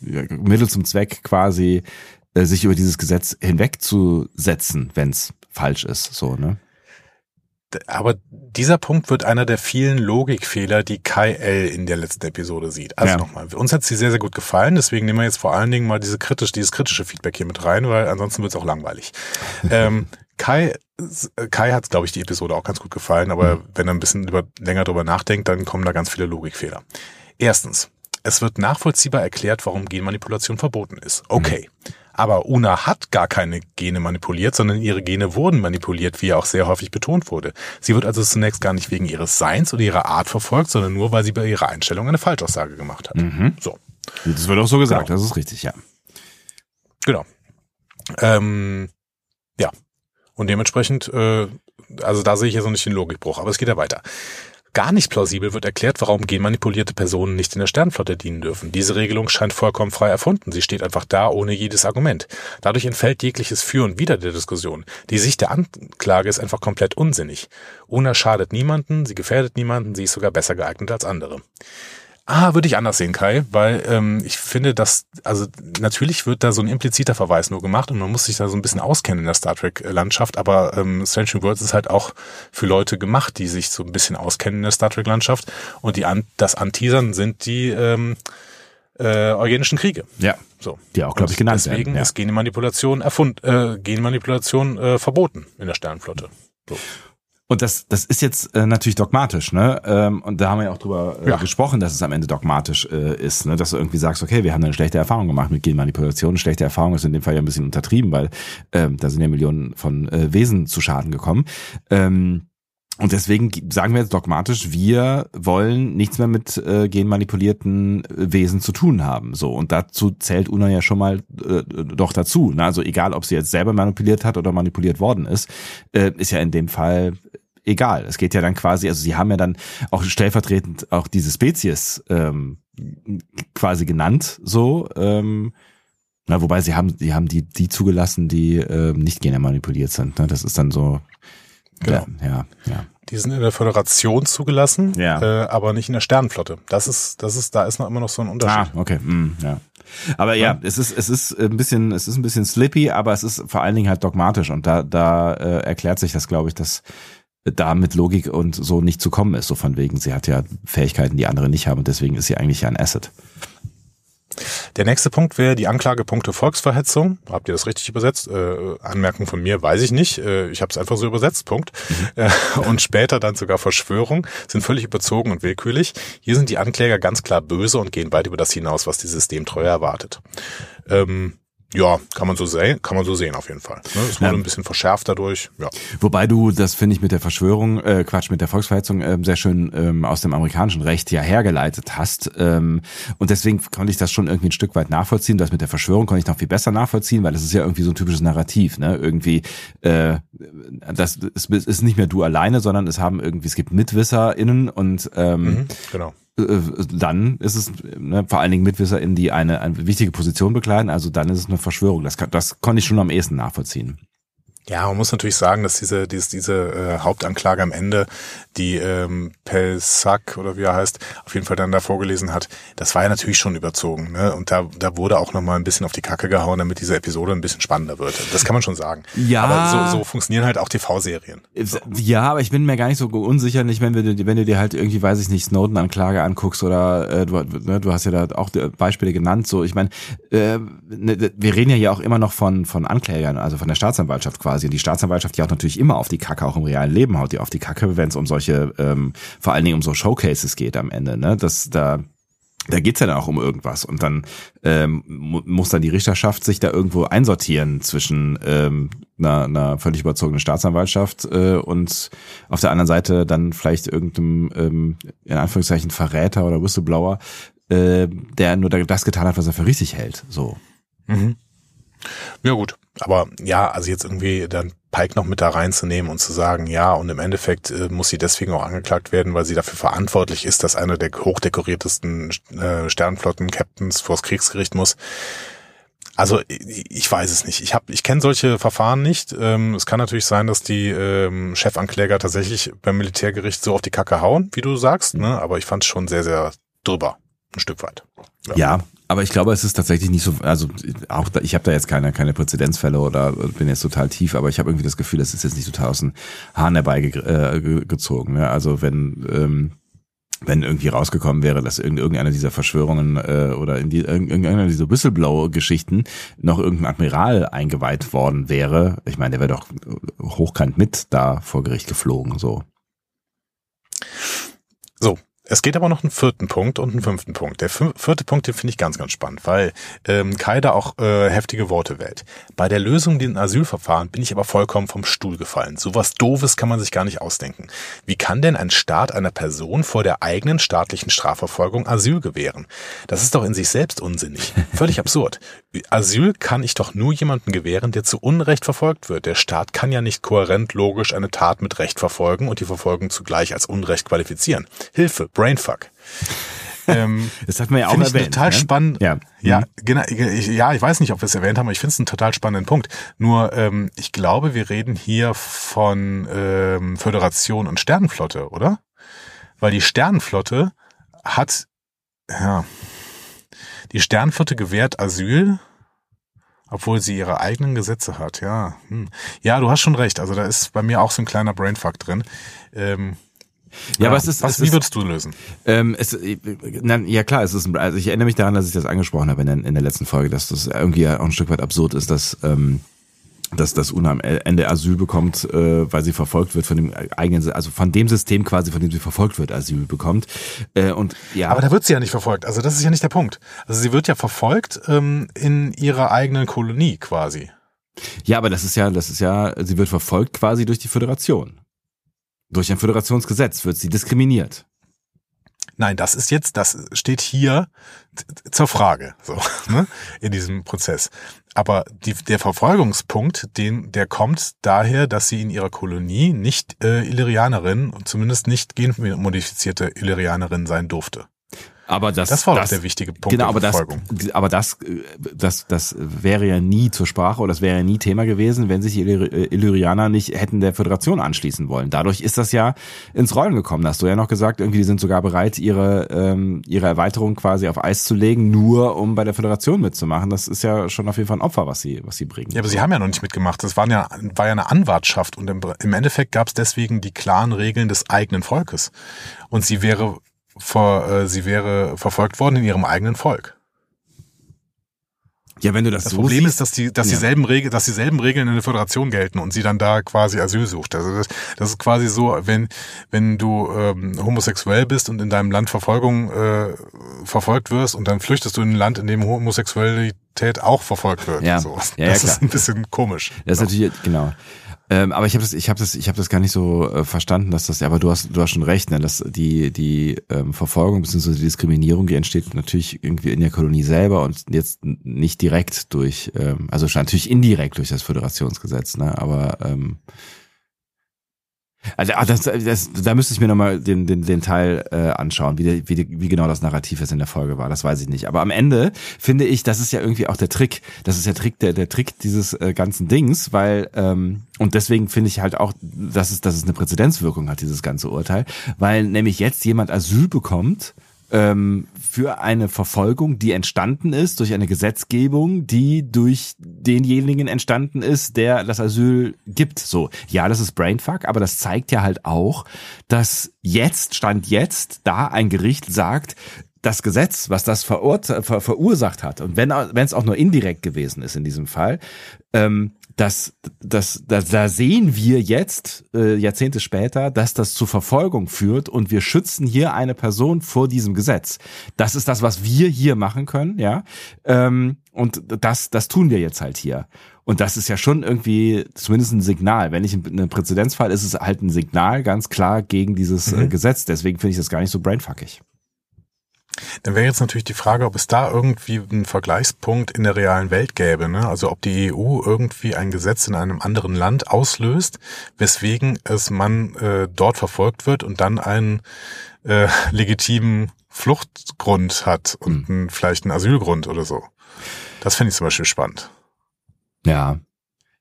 Mittel zum Zweck quasi, äh, sich über dieses Gesetz hinwegzusetzen, wenn es falsch ist, so, ne? Aber dieser Punkt wird einer der vielen Logikfehler, die Kai L. in der letzten Episode sieht. Also Ja. nochmal, uns hat sie sehr, sehr gut gefallen, deswegen nehmen wir jetzt vor allen Dingen mal diese kritisch, dieses kritische Feedback hier mit rein, weil ansonsten wird es auch langweilig. ähm, Kai, Kai hat, glaube ich, die Episode auch ganz gut gefallen, aber wenn er ein bisschen über, länger drüber nachdenkt, dann kommen da ganz viele Logikfehler. Erstens, es wird nachvollziehbar erklärt, warum Genmanipulation verboten ist. Okay. Aber Una hat gar keine Gene manipuliert, sondern ihre Gene wurden manipuliert, wie ja auch sehr häufig betont wurde. Sie wird also zunächst gar nicht wegen ihres Seins oder ihrer Art verfolgt, sondern nur, weil sie bei ihrer Einstellung eine Falschaussage gemacht hat. So, Das wird auch so gesagt, Genau. das ist richtig, ja. genau. Ähm, ja. Und dementsprechend, äh, also da sehe ich jetzt noch nicht den Logikbruch, aber es geht ja weiter. Gar nicht plausibel wird erklärt, warum genmanipulierte Personen nicht in der Sternflotte dienen dürfen. Diese Regelung scheint vollkommen frei erfunden. Sie steht einfach da ohne jedes Argument. Dadurch entfällt jegliches Für und Wider der Diskussion. Die Sicht der Anklage ist einfach komplett unsinnig. Una schadet niemanden, sie gefährdet niemanden, sie ist sogar besser geeignet als andere. Ah, würde ich anders sehen, Kai, weil ähm, ich finde, dass, also natürlich wird da so ein impliziter Verweis nur gemacht und man muss sich da so ein bisschen auskennen in der Star Trek-Landschaft, aber ähm, Strange New Worlds ist halt auch für Leute gemacht, die sich so ein bisschen auskennen in der Star Trek-Landschaft und die an, das Anteasern sind die ähm, äh, eugenischen Kriege. Ja. So. Die auch, glaub ich, genannt Deswegen werden, ja. ist Genmanipulation erfund, äh, Genmanipulation äh, verboten in der Sternflotte. So. Und das, das ist jetzt äh, natürlich dogmatisch, ne? Ähm, und da haben wir ja auch drüber äh, Ja. gesprochen, dass es am Ende dogmatisch äh, ist, ne? Dass du irgendwie sagst, okay, wir haben eine schlechte Erfahrung gemacht mit Genmanipulation. Schlechte Erfahrung ist in dem Fall ja ein bisschen untertrieben, weil ähm, da sind ja Millionen von äh, Wesen zu Schaden gekommen. Ähm, und deswegen sagen wir jetzt dogmatisch, wir wollen nichts mehr mit äh, genmanipulierten äh, Wesen zu tun haben. So und dazu zählt Una ja schon mal äh, doch dazu. Ne? Also egal, ob sie jetzt selber manipuliert hat oder manipuliert worden ist, äh, ist ja in dem Fall egal. Es geht ja dann quasi, also sie haben ja dann auch stellvertretend auch diese Spezies ähm, quasi genannt, so. Ähm, na, wobei sie haben, sie haben die, die zugelassen, die ähm, nicht genmanipuliert sind. Ne? Das ist dann so. Genau. Ja, ja, ja. Die sind in der Föderation zugelassen, Ja. äh, aber nicht in der Sternenflotte. Das ist, das ist, da ist noch immer noch so ein Ah, Unterschied. okay. Mm, ja. Aber ja, es ist es ist ein bisschen es ist ein bisschen slippy, aber es ist vor allen Dingen halt dogmatisch und da da äh, erklärt sich das, glaube ich, dass da mit Logik und so nicht zu kommen ist, so von wegen, sie hat ja Fähigkeiten, die andere nicht haben und deswegen ist sie eigentlich ja ein Asset. Der nächste Punkt wäre die Anklagepunkte Volksverhetzung. Habt ihr das richtig übersetzt? Äh, Anmerkung von mir weiß ich nicht. Äh, ich habe es einfach so übersetzt. Punkt. Äh, und später dann sogar Verschwörung sind völlig überzogen und willkürlich. Hier sind die Ankläger ganz klar böse und gehen weit über das hinaus, was die Systemtreue erwartet. Ähm, ja, kann man so sehen, kann man so sehen auf jeden Fall. Ne? Es wurde Ja. ein bisschen verschärft dadurch. Ja. Wobei du, das finde ich mit der Verschwörung, äh, Quatsch, mit der Volksverhetzung ähm, sehr schön ähm, aus dem amerikanischen Recht ja hergeleitet hast. Ähm, und deswegen konnte ich das schon irgendwie ein Stück weit nachvollziehen. Das mit der Verschwörung konnte ich noch viel besser nachvollziehen, weil das ist ja irgendwie so ein typisches Narrativ, ne? Irgendwie, äh, das ist, ist nicht mehr du alleine, sondern es haben irgendwie, es gibt MitwisserInnen und ähm, Mhm, genau. Äh, dann ist es ne, vor allen Dingen MitwisserInnen, die eine, eine wichtige Position bekleiden, also dann ist es eine Verschwörung. Das, kann, das konnte ich schon am ehesten nachvollziehen. Ja, man muss natürlich sagen, dass diese, diese, diese äh, Hauptanklage am Ende, die ähm, Pelsack oder wie er heißt, auf jeden Fall dann da vorgelesen hat, das war ja natürlich schon überzogen. Ne? Und da, da wurde auch nochmal ein bisschen auf die Kacke gehauen, damit diese Episode ein bisschen spannender wird. Das kann man schon sagen. Ja. Aber so, so funktionieren halt auch TV-Serien. So. Ja, aber ich bin mir gar nicht so unsicher, nicht, wenn, wir, wenn du dir halt irgendwie, weiß ich nicht, Snowden-Anklage anguckst oder äh, du, ne, du hast ja da auch Beispiele genannt. So, ich meine, äh, ne, wir reden ja hier auch immer noch von, von Anklägern, also von der Staatsanwaltschaft quasi quasi. Die Staatsanwaltschaft, die auch natürlich immer auf die Kacke, auch im realen Leben haut die auf die Kacke, wenn es um solche, ähm, vor allen Dingen um so Showcases geht am Ende. Ne? Das, da da geht's ja dann auch um irgendwas und dann ähm, muss dann die Richterschaft sich da irgendwo einsortieren zwischen ähm, einer, einer völlig überzogenen Staatsanwaltschaft äh, und auf der anderen Seite dann vielleicht irgendeinem ähm, in Anführungszeichen Verräter oder Whistleblower, äh, der nur das getan hat, was er für richtig hält. So. Mhm. Ja gut, aber ja, also jetzt irgendwie dann Pike noch mit da reinzunehmen und zu sagen, ja, und im Endeffekt äh, muss sie deswegen auch angeklagt werden, weil sie dafür verantwortlich ist, dass einer der hochdekoriertesten äh, Sternflotten-Captains vors Kriegsgericht muss. Also ich weiß es nicht. Ich habe, ich kenne solche Verfahren nicht. Ähm, es kann natürlich sein, dass die ähm, Chefankläger tatsächlich beim Militärgericht so auf die Kacke hauen, wie du sagst. Ne? Aber ich fand es schon sehr, sehr drüber, ein Stück weit. Ja. ja. Aber ich glaube, es ist tatsächlich nicht so, also auch da, ich habe da jetzt keine, keine Präzedenzfälle oder bin jetzt total tief, aber ich habe irgendwie das Gefühl, es ist jetzt nicht total aus den Haaren herbeigezogen. Äh, ne? Also wenn, ähm, wenn irgendwie rausgekommen wäre, dass irgendeiner dieser Verschwörungen äh, oder in die, irgendeiner dieser Whistleblower-Geschichten noch irgendein Admiral eingeweiht worden wäre, ich meine, der wäre doch hochkant mit da vor Gericht geflogen, so. Es geht aber noch einen vierten Punkt und einen fünften Punkt. Der vierte Punkt, den finde ich ganz, ganz spannend, weil ähm, Kai da auch äh, heftige Worte wählt. Bei der Lösung den Asylverfahren bin ich aber vollkommen vom Stuhl gefallen. Sowas Doofes kann man sich gar nicht ausdenken. Wie kann denn ein Staat einer Person vor der eigenen staatlichen Strafverfolgung Asyl gewähren? Das ist doch in sich selbst unsinnig. Völlig absurd. Asyl kann ich doch nur jemanden gewähren, der zu Unrecht verfolgt wird. Der Staat kann ja nicht kohärent logisch eine Tat mit Recht verfolgen und die Verfolgung zugleich als Unrecht qualifizieren. Hilfe, Brainfuck. Ähm, das hat man ja auch erwähnt. Ich total ne? spannend. Ja, ja, mhm. genau. Ich, ja, ich weiß nicht, ob wir es erwähnt haben, aber ich finde es einen total spannenden Punkt. Nur, ähm, ich glaube, wir reden hier von ähm, Föderation und Sternenflotte, oder? Weil die Sternenflotte hat, ja, die Sternenflotte gewährt Asyl, obwohl sie ihre eigenen Gesetze hat. Ja, hm. ja, du hast schon recht. Also da ist bei mir auch so ein kleiner Brainfuck drin. Ähm, ja, aber es ist, was, es wie würdest du lösen? Ähm, es, na, ja klar, es ist, also ich erinnere mich daran, dass ich das angesprochen habe in der, in der letzten Folge, dass das irgendwie auch ein Stück weit absurd ist, dass ähm, dass das UNA am Ende Asyl bekommt, äh, weil sie verfolgt wird von dem eigenen, also von dem System quasi, von dem sie verfolgt wird, Asyl bekommt. Äh, und ja. Aber da wird sie ja nicht verfolgt. Also das ist ja nicht der Punkt. Also sie wird ja verfolgt ähm, in ihrer eigenen Kolonie quasi. Ja, aber das ist ja, das ist ja, sie wird verfolgt quasi durch die Föderation. Durch ein Föderationsgesetz wird sie diskriminiert. Nein, das ist jetzt, das steht hier zur Frage, so, ne, in diesem Prozess. Aber die, der Verfolgungspunkt, den, der kommt daher, dass sie in ihrer Kolonie nicht äh, Illyrianerin, zumindest nicht genmodifizierte Illyrianerin sein durfte. Aber das, das war das, der wichtige Punkt genau, aber das, aber das, das, das wäre ja nie zur Sprache oder das wäre ja nie Thema gewesen, wenn sich die Illyrianer nicht hätten der Föderation anschließen wollen. Dadurch ist das ja ins Rollen gekommen. Da hast du ja noch gesagt, irgendwie die sind sogar bereit, ihre ähm, ihre Erweiterung quasi auf Eis zu legen, nur um bei der Föderation mitzumachen. Das ist ja schon auf jeden Fall ein Opfer, was sie was sie bringen. Ja, aber sie haben ja noch nicht mitgemacht. Das waren ja war ja eine Anwartschaft und im, im Endeffekt gab es deswegen die klaren Regeln des eigenen Volkes. Und sie wäre vor, äh, sie wäre verfolgt worden in ihrem eigenen Volk. Ja, wenn du das, das so Problem siehst, ist, dass die, dass ja. dieselben Regeln, dass dieselben Regeln in der Föderation gelten und sie dann da quasi Asyl sucht. Also das, das ist quasi so, wenn wenn du ähm, homosexuell bist und in deinem Land Verfolgung äh, verfolgt wirst und dann flüchtest du in ein Land, in dem Homosexualität auch verfolgt wird. Ja, so. ja, das ja, ist ein bisschen komisch. Das ist natürlich genau. Ähm, aber ich habe das, ich habe das, ich habe das gar nicht so äh, verstanden, dass das. Aber du hast, du hast schon recht, ne, dass die die ähm, Verfolgung bzw. die Diskriminierung, die entsteht natürlich irgendwie in der Kolonie selber und jetzt nicht direkt durch, ähm, also natürlich indirekt durch das Föderationsgesetz, ne, aber ähm, Also ah, das, das, da müsste ich mir nochmal den, den, den Teil äh, anschauen, wie, wie, wie genau das Narrativ jetzt in der Folge war. Das weiß ich nicht. Aber am Ende finde ich, das ist ja irgendwie auch der Trick. Das ist der Trick, der, der Trick dieses äh, ganzen Dings, weil ähm, und deswegen finde ich halt auch, dass es, dass es eine Präzedenzwirkung hat, dieses ganze Urteil, weil nämlich jetzt jemand Asyl bekommt ähm, für eine Verfolgung, die entstanden ist durch eine Gesetzgebung, die durch denjenigen entstanden ist, der das Asyl gibt. So, ja, das ist Brainfuck, aber das zeigt ja halt auch, dass jetzt, Stand jetzt, da ein Gericht sagt, das Gesetz, was das ver verursacht hat, und wenn es auch nur indirekt gewesen ist in diesem Fall, ähm, das, das, das, da sehen wir jetzt, äh, Jahrzehnte später, dass das zu Verfolgung führt und wir schützen hier eine Person vor diesem Gesetz. Das ist das, was wir hier machen können, ja. Ähm, und das, das tun wir jetzt halt hier. Und das ist ja schon irgendwie zumindest ein Signal. Wenn ich in einem Präzedenzfall ist es halt ein Signal ganz klar gegen dieses äh, mhm. Gesetz. Deswegen finde ich das gar nicht so brainfuckig. Dann wäre jetzt natürlich die Frage, ob es da irgendwie einen Vergleichspunkt in der realen Welt gäbe. Ne? Also ob die EU irgendwie ein Gesetz in einem anderen Land auslöst, weswegen es man äh, dort verfolgt wird und dann einen äh, legitimen Fluchtgrund hat und mhm. vielleicht einen Asylgrund oder so. Das finde ich zum Beispiel spannend. Ja,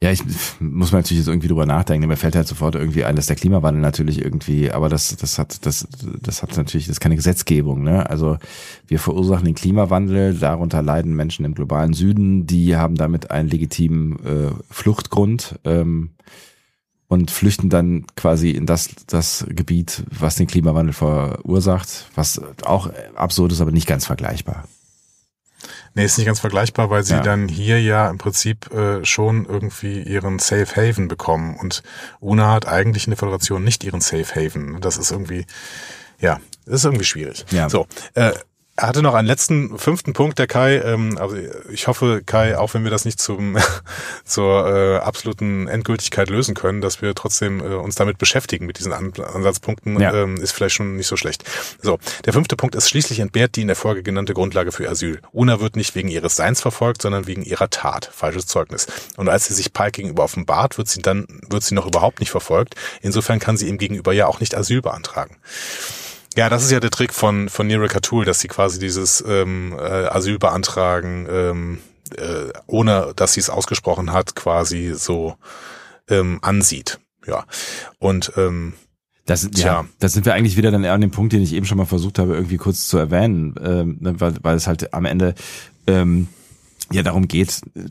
ja, ich muss man natürlich jetzt irgendwie drüber nachdenken. Mir fällt halt sofort irgendwie ein, dass der Klimawandel natürlich irgendwie, aber das, das hat, das, das hat natürlich, das ist keine Gesetzgebung, ne? Also wir verursachen den Klimawandel, darunter leiden Menschen im globalen Süden, die haben damit einen legitimen äh, Fluchtgrund ähm, und flüchten dann quasi in das, das Gebiet, was den Klimawandel verursacht, was auch absurd ist, aber nicht ganz vergleichbar. Nee, ist nicht ganz vergleichbar, weil sie ja. dann hier ja im Prinzip äh, schon irgendwie ihren Safe Haven bekommen. Und UNA hat eigentlich in der Föderation nicht ihren Safe Haven. Das ist irgendwie, ja, das ist irgendwie schwierig. Ja. So, äh, er hatte noch einen letzten fünften Punkt, der Kai. Ähm, also ich hoffe, Kai, auch wenn wir das nicht zum zur äh, absoluten Endgültigkeit lösen können, dass wir trotzdem äh, uns damit beschäftigen mit diesen An Ansatzpunkten, ja. ähm, ist vielleicht schon nicht so schlecht. So, der fünfte Punkt ist schließlich entbehrt die in der Folge genannte Grundlage für Asyl. Una wird nicht wegen ihres Seins verfolgt, sondern wegen ihrer Tat. Falsches Zeugnis. Und als sie sich Pike gegenüber offenbart, wird sie dann wird sie noch überhaupt nicht verfolgt. Insofern kann sie ihm gegenüber ja auch nicht Asyl beantragen. Ja, das ist ja der Trick von, von Nero Katul, dass sie quasi dieses ähm, äh, Asyl beantragen, ähm, äh, ohne dass sie es ausgesprochen hat, quasi so ähm, ansieht. Ja. Und ähm, das, Tja. ja, das sind wir eigentlich wieder dann an dem Punkt, den ich eben schon mal versucht habe, irgendwie kurz zu erwähnen, ähm, ne, weil, weil es halt am Ende ähm, ja darum geht, äh,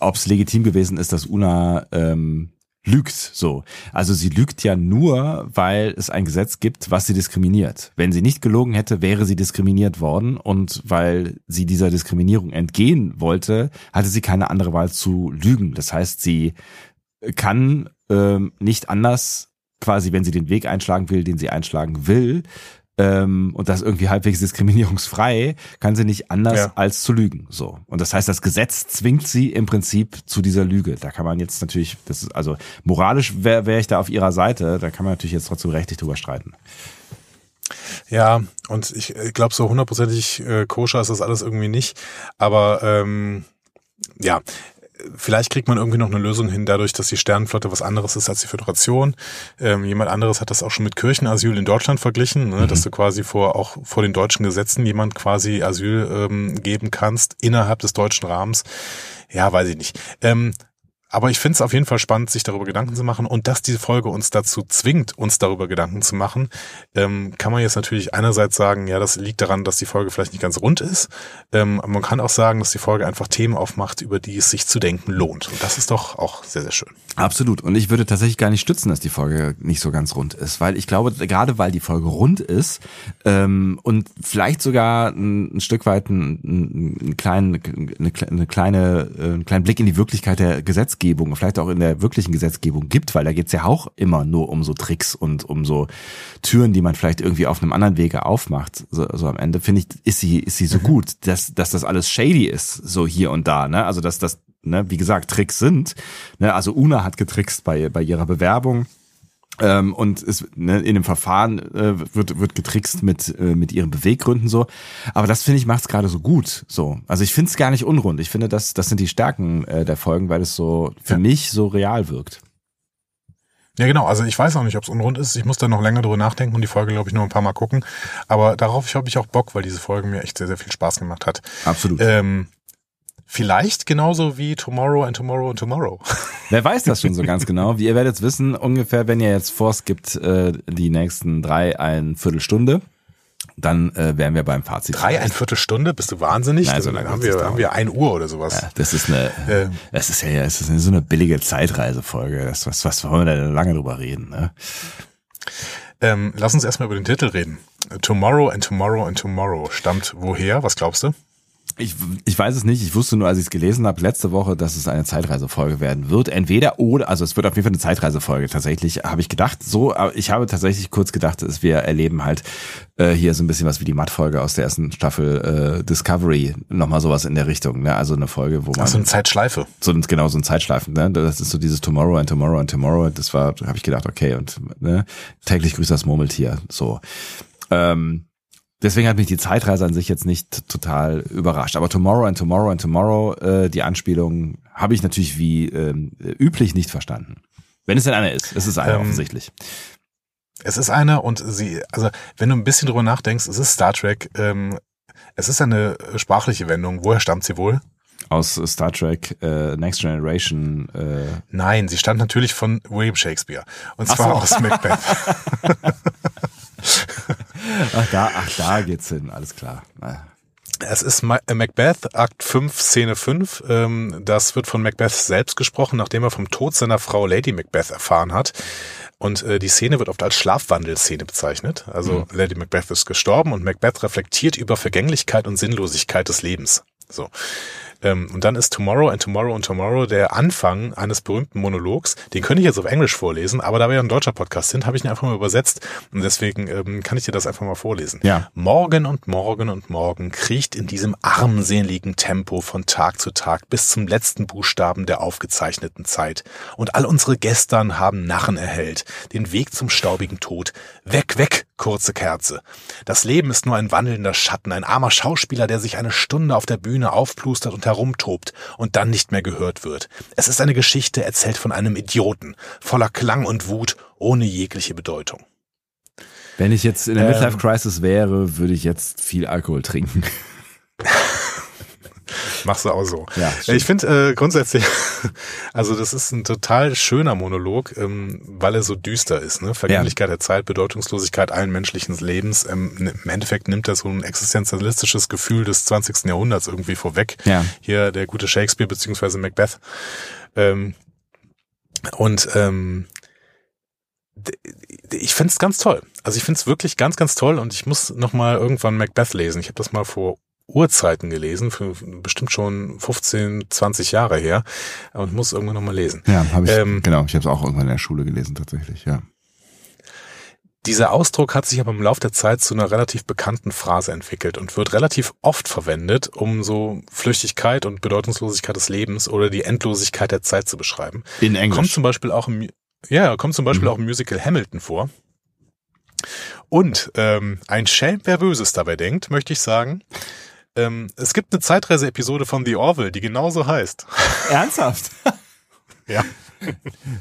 ob es legitim gewesen ist, dass Una ähm, lügt so. Also sie lügt ja nur, weil es ein Gesetz gibt, was sie diskriminiert. Wenn sie nicht gelogen hätte, wäre sie diskriminiert worden und weil sie dieser Diskriminierung entgehen wollte, hatte sie keine andere Wahl zu lügen. Das heißt, sie kann ähm, nicht anders quasi, wenn sie den Weg einschlagen will, den sie einschlagen will, ähm, und das irgendwie halbwegs diskriminierungsfrei, kann sie nicht anders ja. als zu lügen. So. Und das heißt, das Gesetz zwingt sie im Prinzip zu dieser Lüge. Da kann man jetzt natürlich, das ist, also moralisch wäre wär ich da auf ihrer Seite, da kann man natürlich jetzt trotzdem rechtlich drüber streiten. Ja, und ich glaube, so hundertprozentig äh, koscher ist das alles irgendwie nicht. Aber ähm, ja, vielleicht kriegt man irgendwie noch eine Lösung hin, dadurch, dass die Sternenflotte was anderes ist als die Föderation. Ähm, jemand anderes hat das auch schon mit Kirchenasyl in Deutschland verglichen, ne, mhm. dass du quasi vor auch vor den deutschen Gesetzen jemand quasi Asyl ähm, geben kannst innerhalb des deutschen Rahmens. Ja, weiß ich nicht. Ähm, aber ich finde es auf jeden Fall spannend, sich darüber Gedanken zu machen und dass diese Folge uns dazu zwingt, uns darüber Gedanken zu machen, ähm, kann man jetzt natürlich einerseits sagen, ja, das liegt daran, dass die Folge vielleicht nicht ganz rund ist. Ähm, man kann auch sagen, dass die Folge einfach Themen aufmacht, über die es sich zu denken lohnt. Und das ist doch auch sehr, sehr schön. Absolut. Und ich würde tatsächlich gar nicht stützen, dass die Folge nicht so ganz rund ist, weil ich glaube, gerade weil die Folge rund ist ähm, und vielleicht sogar ein, ein Stück weit einen, einen kleinen, eine, eine kleine, äh, einen kleinen Blick in die Wirklichkeit der Gesetze Gesetzgebung, vielleicht auch in der wirklichen Gesetzgebung gibt, weil da geht's ja auch immer nur um so Tricks und um so Türen, die man vielleicht irgendwie auf einem anderen Wege aufmacht. So, so am Ende finde ich, ist sie, ist sie so mhm. gut, dass, dass das alles shady ist, so hier und da, ne? Also dass das, ne, wie gesagt, Tricks sind. Ne? Also Una hat getrickst bei, bei ihrer Bewerbung ähm, und es, ne, in dem Verfahren äh, wird, wird getrickst mit, äh, mit ihren Beweggründen so. Aber das finde ich macht es gerade so gut. So. Also ich finde es gar nicht unrund. Ich finde, das, das sind die Stärken äh, der Folgen, weil es so für ja. mich so real wirkt. Ja, genau. Also ich weiß auch nicht, ob es unrund ist. Ich muss da noch länger drüber nachdenken und die Folge, glaube ich, nur ein paar Mal gucken. Aber darauf habe ich auch Bock, weil diese Folge mir echt sehr, sehr viel Spaß gemacht hat. Absolut. Ähm, vielleicht genauso wie Tomorrow and Tomorrow and Tomorrow. Wer weiß das schon so ganz genau? Wie ihr werdet wissen, ungefähr, wenn ihr jetzt vorskippt, äh, die nächsten drei, ein Viertelstunde, dann äh, wären wir beim Fazit. Drei, ein Viertelstunde? Bist du wahnsinnig? Nein, so dann haben wir, haben wir ein Uhr oder sowas. Ja, das ist eine, Äh. das ist ja, es ist so eine billige Zeitreisefolge. Das, was, was wollen wir da denn lange drüber reden? Ne? Ähm, lass uns erstmal über den Titel reden. Tomorrow and Tomorrow and Tomorrow stammt woher? Was glaubst du? Ich, ich weiß es nicht. Ich wusste nur, als ich es gelesen habe, letzte Woche, dass es eine Zeitreisefolge werden wird. Entweder oder, also es wird auf jeden Fall eine Zeitreisefolge. Tatsächlich habe ich gedacht, so, aber ich habe tatsächlich kurz gedacht, dass wir erleben halt äh, hier so ein bisschen was wie die Matt-Folge aus der ersten Staffel äh, Discovery, nochmal sowas in der Richtung. Ne? Also eine Folge, wo man Ach, so eine Zeitschleife. so genau so ein Zeitschleifen. Ne? Das ist so dieses Tomorrow and Tomorrow and Tomorrow. Das war, habe ich gedacht, okay und ne? täglich grüßt das Murmeltier. So. Ähm, Deswegen hat mich die Zeitreise an sich jetzt nicht total überrascht. Aber Tomorrow and Tomorrow and Tomorrow, äh, die Anspielung, habe ich natürlich wie ähm, üblich nicht verstanden. Wenn es denn einer ist. Es ist einer Ähm, offensichtlich. Es ist eine und sie, also wenn du ein bisschen drüber nachdenkst, es ist Star Trek, ähm, es ist eine sprachliche Wendung. Woher stammt sie wohl? Aus Star Trek äh, Next Generation. Äh, Nein, sie stammt natürlich von William Shakespeare. Und Ach zwar so. aus Macbeth. ach, da, ach, da geht's hin. Alles klar. Na, Es ist äh, Macbeth, Akt 5, Szene 5. Ähm, das wird von Macbeth selbst gesprochen, nachdem er vom Tod seiner Frau Lady Macbeth erfahren hat. Und äh, die Szene wird oft als Schlafwandelszene bezeichnet. Also Lady Macbeth ist gestorben und Macbeth reflektiert über Vergänglichkeit und Sinnlosigkeit des Lebens. So. Ähm, und dann ist Tomorrow and Tomorrow and Tomorrow der Anfang eines berühmten Monologs. Den könnte ich jetzt auf Englisch vorlesen, aber da wir ja ein deutscher Podcast sind, habe ich ihn einfach mal übersetzt. Und deswegen ähm, kann ich dir das einfach mal vorlesen. Ja. Morgen und morgen und morgen kriecht in diesem armseligen Tempo von Tag zu Tag bis zum letzten Buchstaben der aufgezeichneten Zeit. Und all unsere Gestern haben Narren erhellt, den Weg zum staubigen Tod. Weg, weg, kurze Kerze. Das Leben ist nur ein wandelnder Schatten, ein armer Schauspieler, der sich eine Stunde auf der Bühne aufplustert und herumtobt und dann nicht mehr gehört wird. Es ist eine Geschichte erzählt von einem Idioten, voller Klang und Wut, ohne jegliche Bedeutung. Wenn ich jetzt in der Ähm. Midlife Crisis wäre, würde ich jetzt viel Alkohol trinken. Machst du auch so. Ja, stimmt. ich finde äh, grundsätzlich, also das ist ein total schöner Monolog, ähm, weil er so düster ist. Ne? Vergänglichkeit der Zeit, Bedeutungslosigkeit allen menschlichen Lebens. Ähm, Im Endeffekt nimmt er so ein existenzialistisches Gefühl des 20. Jahrhunderts irgendwie vorweg. Ja. Hier der gute Shakespeare beziehungsweise Macbeth. Ähm, und ähm, ich finde es ganz toll. Also ich finde es wirklich ganz, ganz toll und ich muss noch mal irgendwann Macbeth lesen. Ich habe das mal vor Urzeiten gelesen, für bestimmt schon 15, 20 Jahre her und muss irgendwann noch mal lesen. Ja, habe ich. Ähm, genau, ich habe es auch irgendwann in der Schule gelesen tatsächlich. Ja. Dieser Ausdruck hat sich aber im Laufe der Zeit zu einer relativ bekannten Phrase entwickelt und wird relativ oft verwendet, um so Flüchtigkeit und Bedeutungslosigkeit des Lebens oder die Endlosigkeit der Zeit zu beschreiben. In Englisch. Kommt zum Beispiel auch im, ja, kommt zum Beispiel Mhm. auch im Musical Hamilton vor. Und ähm, ein Schelm, wer Böses dabei denkt, möchte ich sagen. Ähm, es gibt eine Zeitreise-Episode von The Orville, die genauso heißt. Ernsthaft? Ja.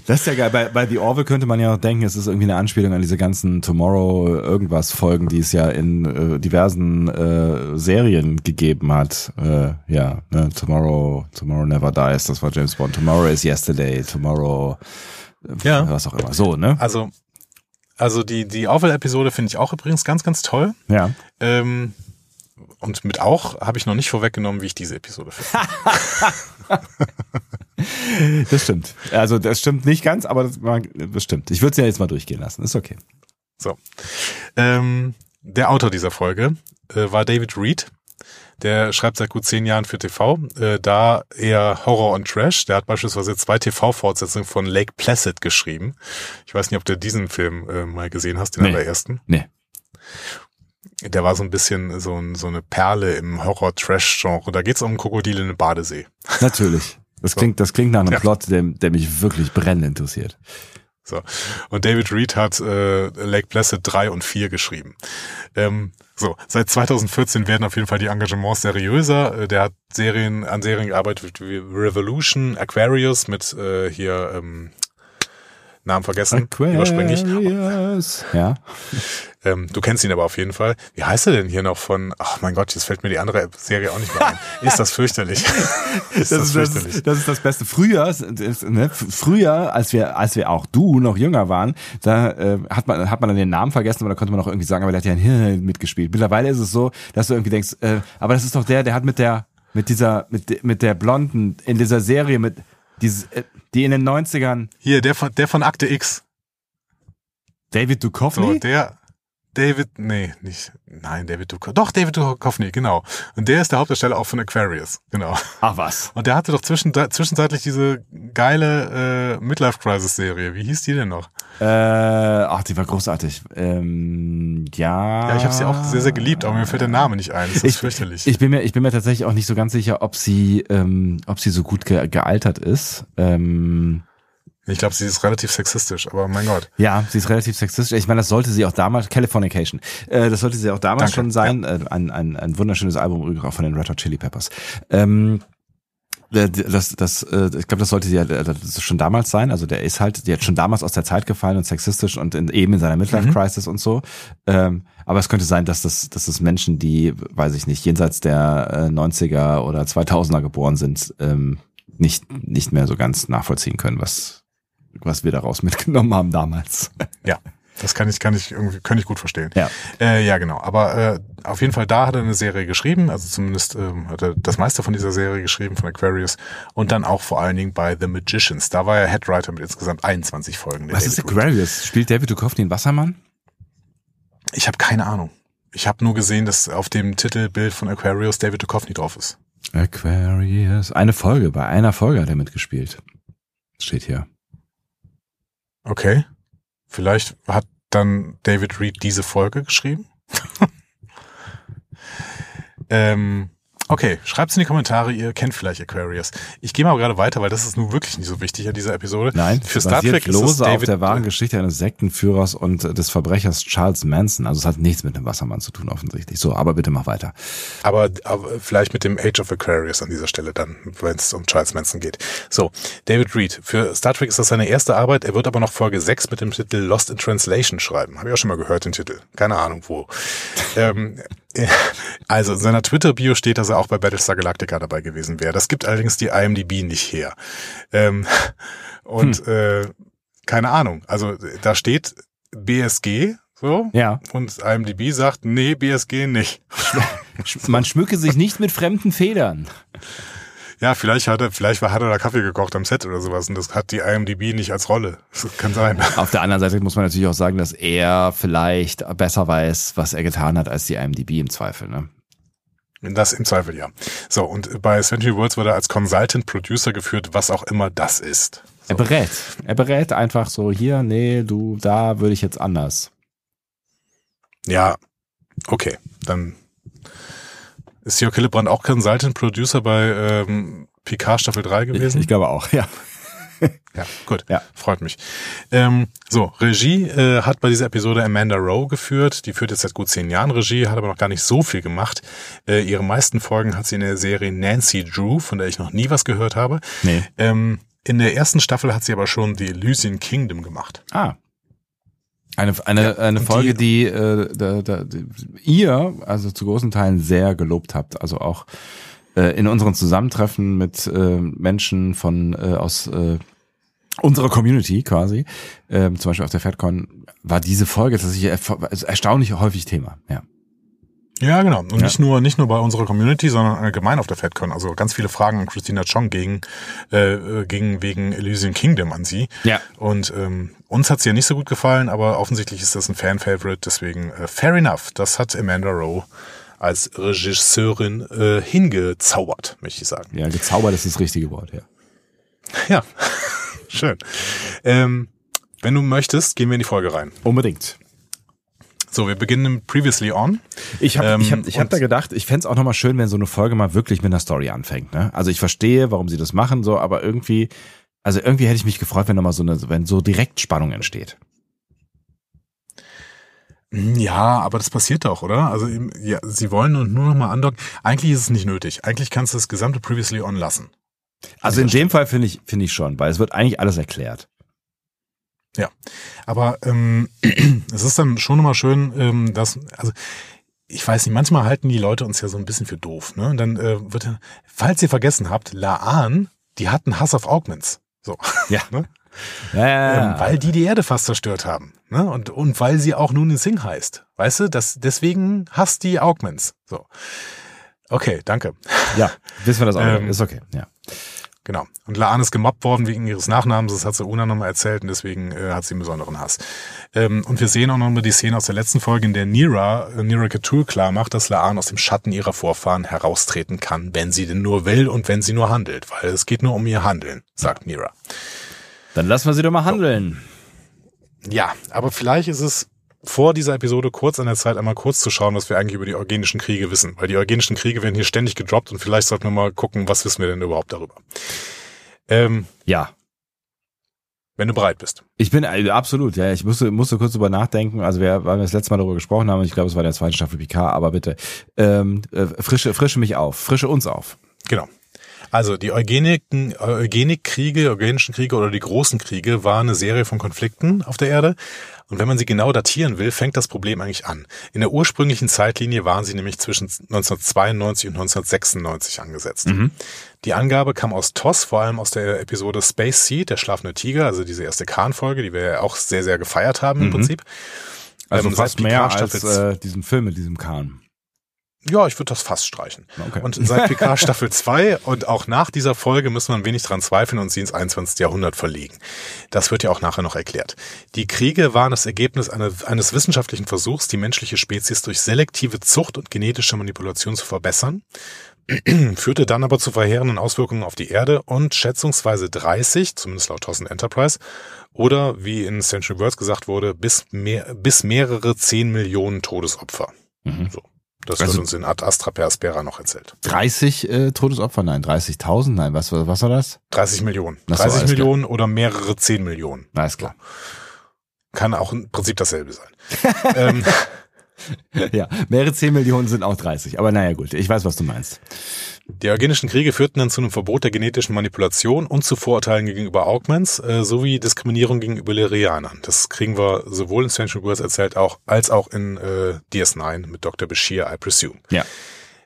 Das ist ja geil. Bei, bei The Orville könnte man ja auch denken, es ist irgendwie eine Anspielung an diese ganzen Tomorrow irgendwas Folgen, die es ja in äh, diversen äh, Serien gegeben hat. Äh, ja, ne? Tomorrow, Tomorrow Never Dies, das war James Bond. Tomorrow is Yesterday, Tomorrow, äh, Ja. was auch immer. So, ne? Also, also die, die Orville-Episode finde ich auch übrigens ganz, ganz toll. Ja. Ähm, und mit auch habe ich noch nicht vorweggenommen, wie ich diese Episode finde. Das stimmt. Also das stimmt nicht ganz, aber das, das stimmt. Ich würde es ja jetzt mal durchgehen lassen. Ist okay. So. Ähm, der Autor dieser Folge äh, war David Reed. Der schreibt seit gut zehn Jahren für TV, äh, da eher Horror und Trash. Der hat beispielsweise zwei TV-Fortsetzungen von Lake Placid geschrieben. Ich weiß nicht, ob du diesen Film äh, mal gesehen hast, den Nee. allerersten. Nee. Der war so ein bisschen so, ein, so eine Perle im Horror-Trash-Genre. Da geht's um einen Krokodil in einem Badesee. Natürlich. Das klingt, das klingt nach einem Ja. Plot, der, der mich wirklich brennend interessiert. So. Und David Reed hat äh, Lake Placid 3 und 4 geschrieben. Ähm, so, seit 2014 werden auf jeden Fall die Engagements seriöser. Äh, Der hat Serien an Serien gearbeitet wie Revolution, Aquarius mit äh, hier ähm, Namen vergessen, überspringe ich. Aquarius. Ja. Ähm, du kennst ihn aber auf jeden Fall. Wie heißt er denn hier noch von, ach mein Gott, jetzt fällt mir die andere Serie auch nicht mehr ein. Ist das fürchterlich? ist Das ist, das, ist, das ist das Beste. Früher, ne, früher, als wir, als wir auch du noch jünger waren, da äh, hat man, hat man dann den Namen vergessen, aber da konnte man auch irgendwie sagen, aber der hat ja ein Hirn mitgespielt. Mittlerweile ist es so, dass du irgendwie denkst, äh, aber das ist doch der, der hat mit der, mit dieser, mit, mit der Blonden in dieser Serie mit dieses, äh, die in den 90ern Hier, der von, der von Akte X. David So, Duchovny? der, David, nee, nicht, nein, David Duchovny, doch, David Duchovny, genau. Und der ist der Hauptdarsteller auch von Aquarius, genau. Ach was. Und der hatte doch zwischen, zwischenzeitlich diese geile äh, Midlife-Crisis-Serie. Wie hieß die denn noch? Äh, ach, die war großartig. Ähm, ja. Ja, ich habe sie auch sehr, sehr geliebt, aber mir fällt der Name nicht ein. Das ist Ich- fürchterlich. Ich bin mir, ich bin mir tatsächlich auch nicht so ganz sicher, ob sie, ähm, ob sie so gut ge gealtert ist. Ähm, Ich glaube, sie ist relativ sexistisch, aber mein Gott. ja, sie ist relativ sexistisch. Ich meine, das sollte sie auch damals, Californication, äh, das sollte sie auch damals Danke, schon sein. Äh, ein, ein, ein wunderschönes Album übrigens auch von den Red Hot Chili Peppers. Ähm, äh, das, das, äh, ich glaube, das sollte sie ja äh, schon damals sein. Also der ist halt, die hat schon damals aus der Zeit gefallen und sexistisch und in, eben in seiner Midlife Crisis und so. Ähm, aber es könnte sein, dass das, dass das Menschen, die, weiß ich nicht, jenseits der äh, 90er oder 2000er geboren sind, ähm, nicht nicht mehr so ganz nachvollziehen können, was was wir daraus mitgenommen haben damals. Ja, das kann ich, kann ich irgendwie, kann ich gut verstehen. Ja. Äh, ja, genau. Aber äh, auf jeden Fall da hat er eine Serie geschrieben, also zumindest ähm, hat er das meiste von dieser Serie geschrieben, von Aquarius. Und dann auch vor allen Dingen bei The Magicians. Da war er Headwriter mit insgesamt 21 Folgen. Was ist. Aquarius? Spielt David Duchovny einen Wassermann? Ich habe keine Ahnung. Ich habe nur gesehen, dass auf dem Titelbild von Aquarius David Duchovny drauf ist. Aquarius. Eine Folge, bei einer Folge hat er mitgespielt. Steht hier. Okay. Vielleicht hat dann David Reed diese Folge geschrieben. ähm, okay, schreibt's in die Kommentare, ihr kennt vielleicht Aquarius. Ich gehe mal gerade weiter, weil das ist nun wirklich nicht so wichtig an dieser Episode. Nein, für Star Trek ist es lose auf David, der wahren Geschichte eines Sektenführers und des Verbrechers Charles Manson. Also es hat nichts mit dem Wassermann zu tun offensichtlich. So, aber bitte mach weiter. aber, aber vielleicht mit dem Age of Aquarius an dieser Stelle dann, wenn es um Charles Manson geht. So, David Reed. Für Star Trek ist das seine erste Arbeit. Er wird aber noch Folge 6 mit dem Titel Lost in Translation schreiben. Habe ich auch schon mal gehört, den Titel. Keine Ahnung wo. ähm, also in seiner Twitter-Bio steht, dass er auch bei Battlestar Galactica dabei gewesen wäre. Das gibt allerdings die IMDb nicht her. Ähm, und äh, keine Ahnung. Also da steht BSG so. Ja. Und IMDb sagt, nee, BSG nicht. Man schmücke sich nicht mit fremden Federn. Ja, vielleicht hat er, vielleicht hat er da Kaffee gekocht am Set oder sowas und das hat die IMDb nicht als Rolle. Das kann sein. Auf der anderen Seite muss man natürlich auch sagen, dass er vielleicht besser weiß, was er getan hat, als die IMDb im Zweifel. Ne? Das im Zweifel ja. So, und bei Century Worlds wurde er als Consultant Producer geführt, was auch immer das ist. Er berät. Er berät einfach so, hier, nee, du, da würde ich jetzt anders. Ja, okay. Dann ist Jörg Hillebrand auch Consultant Producer bei ähm, Picard Staffel 3 gewesen. Ich glaube auch, ja. Ja, gut. Ja. Freut mich. Ähm, so, Regie äh, hat bei dieser Episode Amanda Rowe geführt. Die führt jetzt seit gut zehn Jahren Regie, hat aber noch gar nicht so viel gemacht. Äh, ihre meisten Folgen hat sie in der Serie Nancy Drew, von der ich noch nie was gehört habe. Nee. Ähm, in der ersten Staffel hat sie aber schon The Elysian Kingdom gemacht. Ah. Eine, eine, eine und Folge, die- die, äh, da, da, die ihr, also zu großen Teilen sehr gelobt habt. Also auch äh, in unseren Zusammentreffen mit äh, Menschen von äh, aus äh, unserer Community quasi, ähm, zum Beispiel auf der FedCon, war diese Folge tatsächlich also erstaunlich häufig Thema. Ja. Ja, genau. Und Ja. nicht nur nicht nur bei unserer Community, sondern allgemein auf der FedCon. Also ganz viele Fragen an Christina Chong gegen, äh, äh, gegen wegen Elysian Kingdom an sie. Ja. Und ähm, uns hat's ja nicht so gut gefallen, aber offensichtlich ist das ein Fan-Favorite, deswegen äh, fair enough. Das hat Amanda Rowe als Regisseurin äh, hingezaubert, möchte ich sagen. Ja, gezaubert ist das richtige Wort, ja. Ja, schön. Ähm, wenn du möchtest, gehen wir in die Folge rein. Unbedingt. So, wir beginnen im Previously On. Ich habe Ähm, ich hab, ich hab und- da gedacht, ich fänd's auch nochmal schön, wenn so eine Folge mal wirklich mit einer Story anfängt. Ne? Also ich verstehe, warum sie das machen, so, aber irgendwie, also irgendwie hätte ich mich gefreut, wenn nochmal so eine, wenn so direkt Spannung entsteht. Ja, aber das passiert doch, oder? Also ja, sie wollen nur nur noch mal andocken. Eigentlich ist es nicht nötig. Eigentlich kannst du das gesamte Previously On lassen. Also in dem Fall finde ich, finde ich schon, weil es wird eigentlich alles erklärt. Ja, aber ähm, es ist dann schon immer schön, ähm, dass, also ich weiß nicht, manchmal halten die Leute uns ja so ein bisschen für doof. Ne? Und dann äh, wird, falls ihr vergessen habt, Laan, die hatten Hass auf Augments. So. Ja. ne? Ja, ja, ja. Ähm, weil die die Erde fast zerstört haben. Ne? Und, und weil sie auch nun in Sing heißt. Weißt du, das, deswegen hasst die Augments. So. Okay, danke. ja, wissen wir das auch. Ähm, ist okay, ja. Genau. Und Laan ist gemobbt worden wegen ihres Nachnamens, das hat sie Una nochmal erzählt und deswegen äh, hat sie einen besonderen Hass. Ähm, und wir sehen auch nochmal die Szene aus der letzten Folge, in der Nira, äh, Nira Katul klar macht, dass Laan aus dem Schatten ihrer Vorfahren heraustreten kann, wenn sie denn nur will und wenn sie nur handelt. Weil es geht nur um ihr Handeln, sagt Nira. Dann lassen wir sie doch mal handeln. Ja, aber vielleicht ist es vor dieser Episode kurz an der Zeit, einmal kurz zu schauen, was wir eigentlich über die eugenischen Kriege wissen. Weil die eugenischen Kriege werden hier ständig gedroppt und vielleicht sollten wir mal gucken, was wissen wir denn überhaupt darüber. Ähm, Ja. wenn du bereit bist. Ich bin also absolut, ja. Ich musste, musste kurz drüber nachdenken. Also wir, weil wir das letzte Mal darüber gesprochen haben, ich glaube, es war in der zweiten Staffel PK, aber bitte ähm, äh, frische, frische mich auf, frische uns auf. Genau. Also die Eugeniken, Eugenikkriege, eugenischen Kriege oder die großen Kriege waren eine Serie von Konflikten auf der Erde. Und wenn man sie genau datieren will, fängt das Problem eigentlich an. In der ursprünglichen Zeitlinie waren sie nämlich zwischen 1992 und 1996 angesetzt. Die Angabe kam aus TOS, vor allem aus der Episode Space Seed, der schlafende Tiger, also diese erste Khan-Folge, die wir ja auch sehr, sehr gefeiert haben im Prinzip. Also Ähm, fast mehr als äh, diesen Film mit diesem Kahn. Ja, ich würde das fast streichen. Okay. Und seit PK Staffel 2 und auch nach dieser Folge müssen wir ein wenig dran zweifeln und sie ins 21. Jahrhundert verlegen. Das wird ja auch nachher noch erklärt. Die Kriege waren das Ergebnis eines, wissenschaftlichen Versuchs, die menschliche Spezies durch selektive Zucht und genetische Manipulation zu verbessern, führte dann aber zu verheerenden Auswirkungen auf die Erde und schätzungsweise 30, zumindest laut Thorsten Enterprise, oder wie in Century Words gesagt wurde, bis, mehr, bis mehrere 10 Millionen Todesopfer. Mhm. So. Das Also- wird uns in Ad Astra per Aspera noch erzählt. 30 äh, Todesopfer? Nein, 30.000? Nein, was, war- was war das? 30 Millionen. So, 30 alles Millionen oder mehrere 10 Millionen. Na, ist klar. Kann auch im Prinzip dasselbe sein. ähm, ja, mehrere 10 Millionen sind auch 30. Aber naja, gut, ich weiß, was du meinst. die eugenischen Kriege führten dann zu einem Verbot der genetischen Manipulation und zu Vorurteilen gegenüber Augments äh, sowie Diskriminierung gegenüber Lyrianern. Das kriegen wir sowohl in Century Words erzählt auch, als auch in äh, DS9 mit Dr. Bashir, I presume. Ja.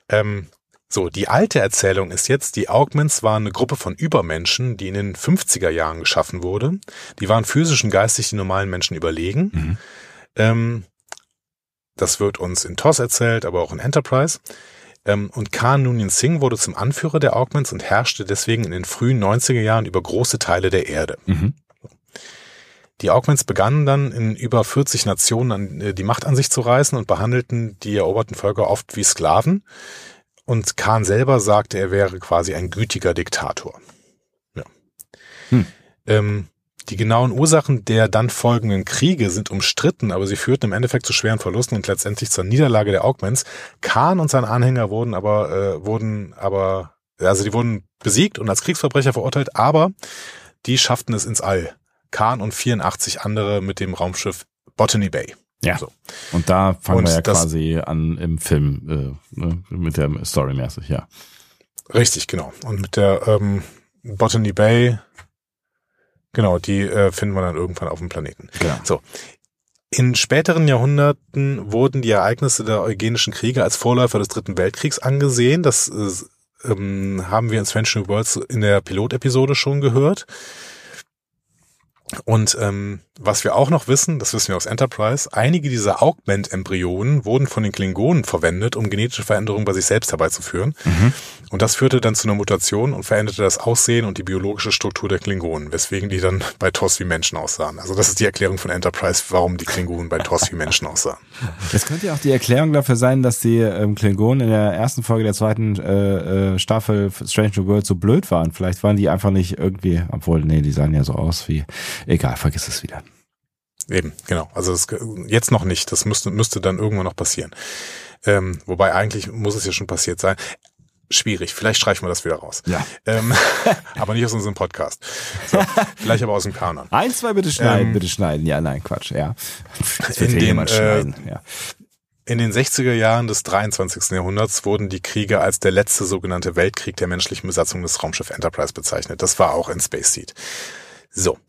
Ähm, so, die alte Erzählung ist jetzt, die Augments waren eine Gruppe von Übermenschen, die in den 50er Jahren geschaffen wurde. Die waren physisch und geistig den normalen Menschen überlegen. Mhm. Ähm, das wird uns in TOS erzählt, aber auch in Enterprise. Ähm, und Khan Noonien Singh wurde zum Anführer der Augments und herrschte deswegen in den frühen 90er Jahren über große Teile der Erde. Mhm. Die Augments begannen dann in über 40 Nationen an, äh, die Macht an sich zu reißen und behandelten die eroberten Völker oft wie Sklaven. Und Khan selber sagte, er wäre quasi ein gütiger Diktator. Ja. Hm. Ähm, die genauen Ursachen der dann folgenden Kriege sind umstritten, aber sie führten im Endeffekt zu schweren Verlusten und letztendlich zur Niederlage der Augments. Khan und seine Anhänger wurden aber, äh, wurden aber, also die wurden besiegt und als Kriegsverbrecher verurteilt, aber die schafften es ins All. Khan und 84 andere mit dem Raumschiff Botany Bay. Ja. So. Und da fangen Und wir ja das- quasi an im Film, äh, ne, mit der Story mäßig, ja. Richtig, genau. Und mit der ähm, Botany Bay, genau, die äh, finden wir dann irgendwann auf dem Planeten. Genau. So. In späteren Jahrhunderten wurden die Ereignisse der Eugenischen Kriege als Vorläufer des Dritten Weltkriegs angesehen. Das äh, ähm, haben wir in New Worlds in der Pilotepisode schon gehört. Und ähm, was wir auch noch wissen, das wissen wir aus Enterprise, einige dieser Augment-Embryonen wurden von den Klingonen verwendet, um genetische Veränderungen bei sich selbst herbeizuführen. Mhm. Und das führte dann zu einer Mutation und veränderte das Aussehen und die biologische Struktur der Klingonen, weswegen die dann bei TOS wie Menschen aussahen. Also das ist die Erklärung von Enterprise, warum die Klingonen bei TOS wie Menschen aussahen. Das könnte ja auch die Erklärung dafür sein, dass die ähm, Klingonen in der ersten Folge der zweiten äh, äh, Staffel Strange New World so blöd waren. Vielleicht waren die einfach nicht irgendwie, obwohl, nee, die sahen ja so aus wie, egal, vergiss es wieder. Eben, genau. Also das, jetzt noch nicht. Das müsste, müsste dann irgendwann noch passieren. Ähm, wobei eigentlich muss es ja schon passiert sein. Schwierig. Vielleicht streichen wir das wieder raus. Ja. Ähm, aber nicht aus unserem Podcast. So, vielleicht aber aus dem Kanon. Eins, zwei, bitte schneiden, Ähm, bitte schneiden. Ja, nein, Quatsch, ja. Das wird In ja jemand äh, schneiden, ja. In den 60er Jahren des 23. Jahrhunderts wurden die Kriege als der letzte sogenannte Weltkrieg der menschlichen Besatzung des Raumschiff Enterprise bezeichnet. Das war auch in Space Seed. So.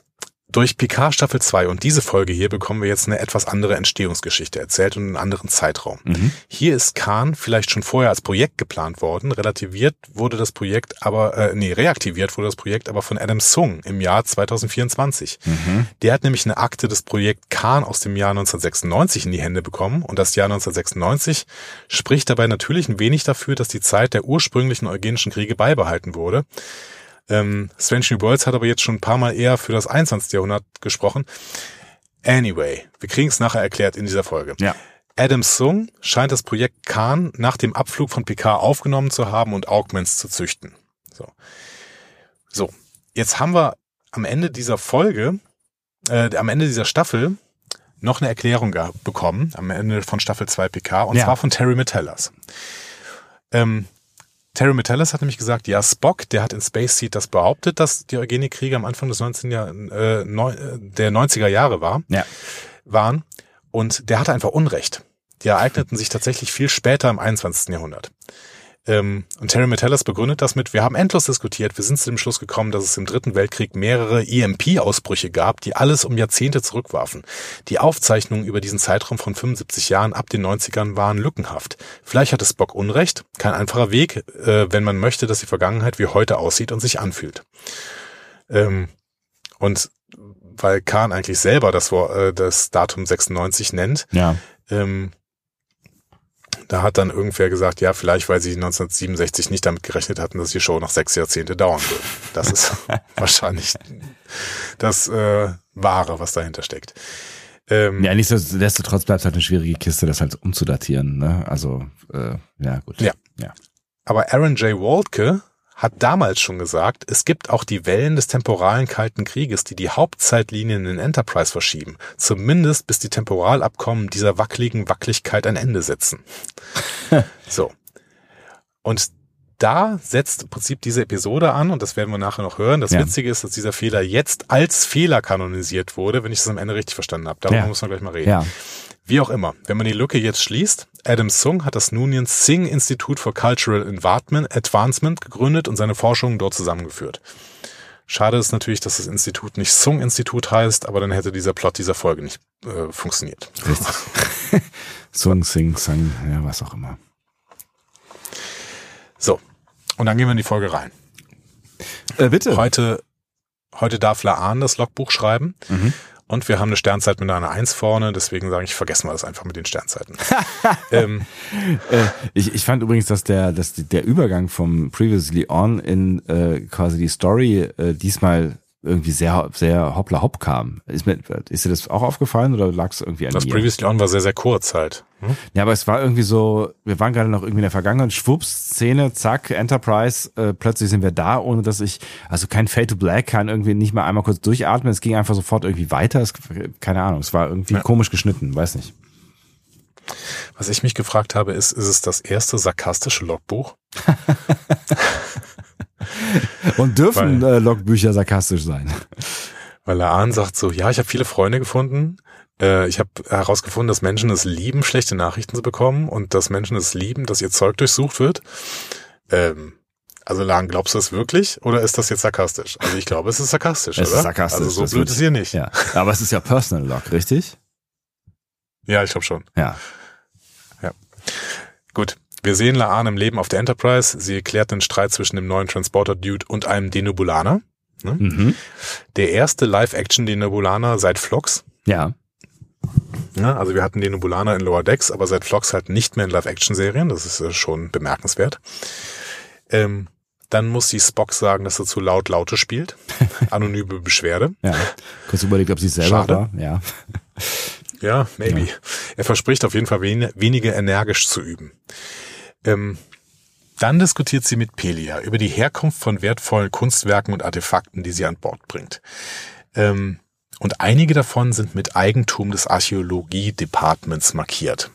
Durch Picard Staffel 2 und diese Folge hier bekommen wir jetzt eine etwas andere Entstehungsgeschichte erzählt und einen anderen Zeitraum. Mhm. Hier ist Khan vielleicht schon vorher als Projekt geplant worden, relativiert wurde das Projekt aber, äh, nee, reaktiviert wurde das Projekt aber von Adam Sung im Jahr 2024. Mhm. Der hat nämlich eine Akte des Projekt Khan aus dem Jahr 1996 in die Hände bekommen und das Jahr 1996 spricht dabei natürlich ein wenig dafür, dass die Zeit der ursprünglichen eugenischen Kriege beibehalten wurde. Ähm, Strange New Worlds hat aber jetzt schon ein paar Mal eher für das 21. Jahrhundert gesprochen. Anyway, wir kriegen es nachher erklärt in dieser Folge. Ja. Adam Sung scheint das Projekt Khan nach dem Abflug von Picard aufgenommen zu haben und Augments zu züchten. So, so jetzt haben wir am Ende dieser Folge, äh, am Ende dieser Staffel noch eine Erklärung bekommen, am Ende von Staffel 2 PK, und Ja. zwar von Terry Metellas. Ähm, Terry Metellas hat nämlich gesagt, ja, Spock, der hat in Space Seed das behauptet, dass die Eugenie-Kriege am Anfang des 19. Jahr, äh, neun, äh, der 90er Jahre war, Ja. waren. Und der hatte einfach Unrecht. Die ereigneten sich tatsächlich viel später im 21. Jahrhundert. Ähm, und Terry Metellas begründet das mit, wir haben endlos diskutiert, wir sind zu dem Schluss gekommen, dass es im Dritten Weltkrieg mehrere EMP-Ausbrüche gab, die alles um Jahrzehnte zurückwarfen. Die Aufzeichnungen über diesen Zeitraum von 75 Jahren ab den 90ern waren lückenhaft. Vielleicht hatte Spock Unrecht, kein einfacher Weg, äh, wenn man möchte, dass die Vergangenheit wie heute aussieht und sich anfühlt. Ähm, und weil Khan eigentlich selber das, äh, das Datum 96 nennt, Ja. ähm, da hat dann irgendwer gesagt, ja, vielleicht, weil sie 1967 nicht damit gerechnet hatten, dass die Show noch sechs Jahrzehnte dauern wird. Das ist wahrscheinlich das äh, Wahre, was dahinter steckt. Ähm, Ja, nichtsdestotrotz bleibt halt eine schwierige Kiste, das halt umzudatieren, ne? Also, äh, ja, gut. Ja. Ja. Aber Aaron J. Waltke hat damals schon gesagt, es gibt auch die Wellen des temporalen Kalten Krieges, die die Hauptzeitlinien in Enterprise verschieben. Zumindest bis die Temporalabkommen dieser wackeligen Wackeligkeit ein Ende setzen. so. Und da setzt im Prinzip diese Episode an, und das werden wir nachher noch hören. Das Ja. Witzige ist, dass dieser Fehler jetzt als Fehler kanonisiert wurde, wenn ich das am Ende richtig verstanden habe. Darüber Ja. muss man gleich mal reden. Ja. Wie auch immer, wenn man die Lücke jetzt schließt, Adam Sung hat das Noonien Singh Institute for Cultural Advancement gegründet und seine Forschungen dort zusammengeführt. Schade ist natürlich, dass das Institut nicht Sung Institut heißt, aber dann hätte dieser Plot dieser Folge nicht äh, funktioniert. Richtig. Sung, Sing, Sang, ja, was auch immer. So, und dann gehen wir in die Folge rein. Äh, bitte. Heute, heute darf Laan das Logbuch schreiben. Mhm. Und wir haben eine Sternzeit mit einer Eins vorne, deswegen sage ich, vergessen wir das einfach mit den Sternzeiten. ähm, Äh, ich, ich fand übrigens, dass der, dass der Übergang vom Previously On in äh, quasi die Story äh, diesmal irgendwie sehr, sehr hoppla hopp kam. Ist, mir, ist dir das auch aufgefallen oder lag es irgendwie an das mir? Previously On war sehr, sehr kurz halt. Hm? Ja, aber es war irgendwie so, wir waren gerade noch irgendwie in der Vergangenheit, schwupps, Szene, zack, Enterprise, äh, plötzlich sind wir da, ohne dass ich, also kein Fade to Black, kann irgendwie nicht mal einmal kurz durchatmen, es ging einfach sofort irgendwie weiter, es, keine Ahnung, es war irgendwie Ja. komisch geschnitten, weiß nicht. Was ich mich gefragt habe, ist, ist es das erste sarkastische Logbuch? Und dürfen äh, Logbücher sarkastisch sein? Weil Laan sagt so, ja, ich habe viele Freunde gefunden. Äh, ich habe herausgefunden, dass Menschen es lieben, schlechte Nachrichten zu bekommen und dass Menschen es lieben, dass ihr Zeug durchsucht wird. Ähm, also Laan, glaubst du das wirklich oder ist das jetzt sarkastisch? Also ich glaube, es ist sarkastisch, Es oder? ist sarkastisch. Also so blöd ist hier nicht. Ja, aber es ist ja Personal Log, richtig? Ja, ich glaube schon. Ja. Gut. Wir sehen Laan im Leben auf der Enterprise. Sie erklärt den Streit zwischen dem neuen Transporter-Dude und einem Denobulaner. Mhm. Der erste Live-Action-Denobulaner seit Phlox. Ja. Ja, also wir hatten den Nobulaner in Lower Decks, aber seit Vlogs halt nicht mehr in Live-Action-Serien. Das ist äh, schon bemerkenswert. Ähm, dann muss die Spock sagen, dass er zu laut Laute spielt. Anonyme Beschwerde. Ja. Kurz überlegt, ob sie es selber Schade. war. Ja. Ja, maybe. Er verspricht auf jeden Fall wen weniger energisch zu üben. Ähm, dann diskutiert sie mit Pelia über die Herkunft von wertvollen Kunstwerken und Artefakten, die sie an Bord bringt. Ähm, und einige davon sind mit Eigentum des Archäologie-Departments markiert.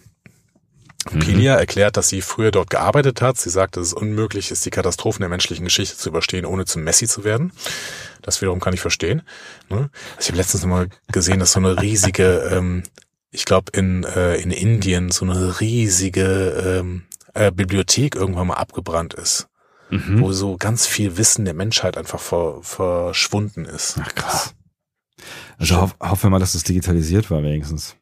Pelia erklärt, dass sie früher dort gearbeitet hat. Sie sagt, dass es unmöglich ist, die Katastrophen der menschlichen Geschichte zu überstehen, ohne zum Messi zu werden. Das wiederum kann ich verstehen. Ne? Ich habe letztens mal gesehen, dass so eine riesige, ähm, ich glaube in, äh, in Indien, so eine riesige ähm, äh, Bibliothek irgendwann mal abgebrannt ist, Mhm. wo so ganz viel Wissen der Menschheit einfach ver, verschwunden ist. Ach krass. Also hoff, hoffen wir mal, dass das digitalisiert war wenigstens.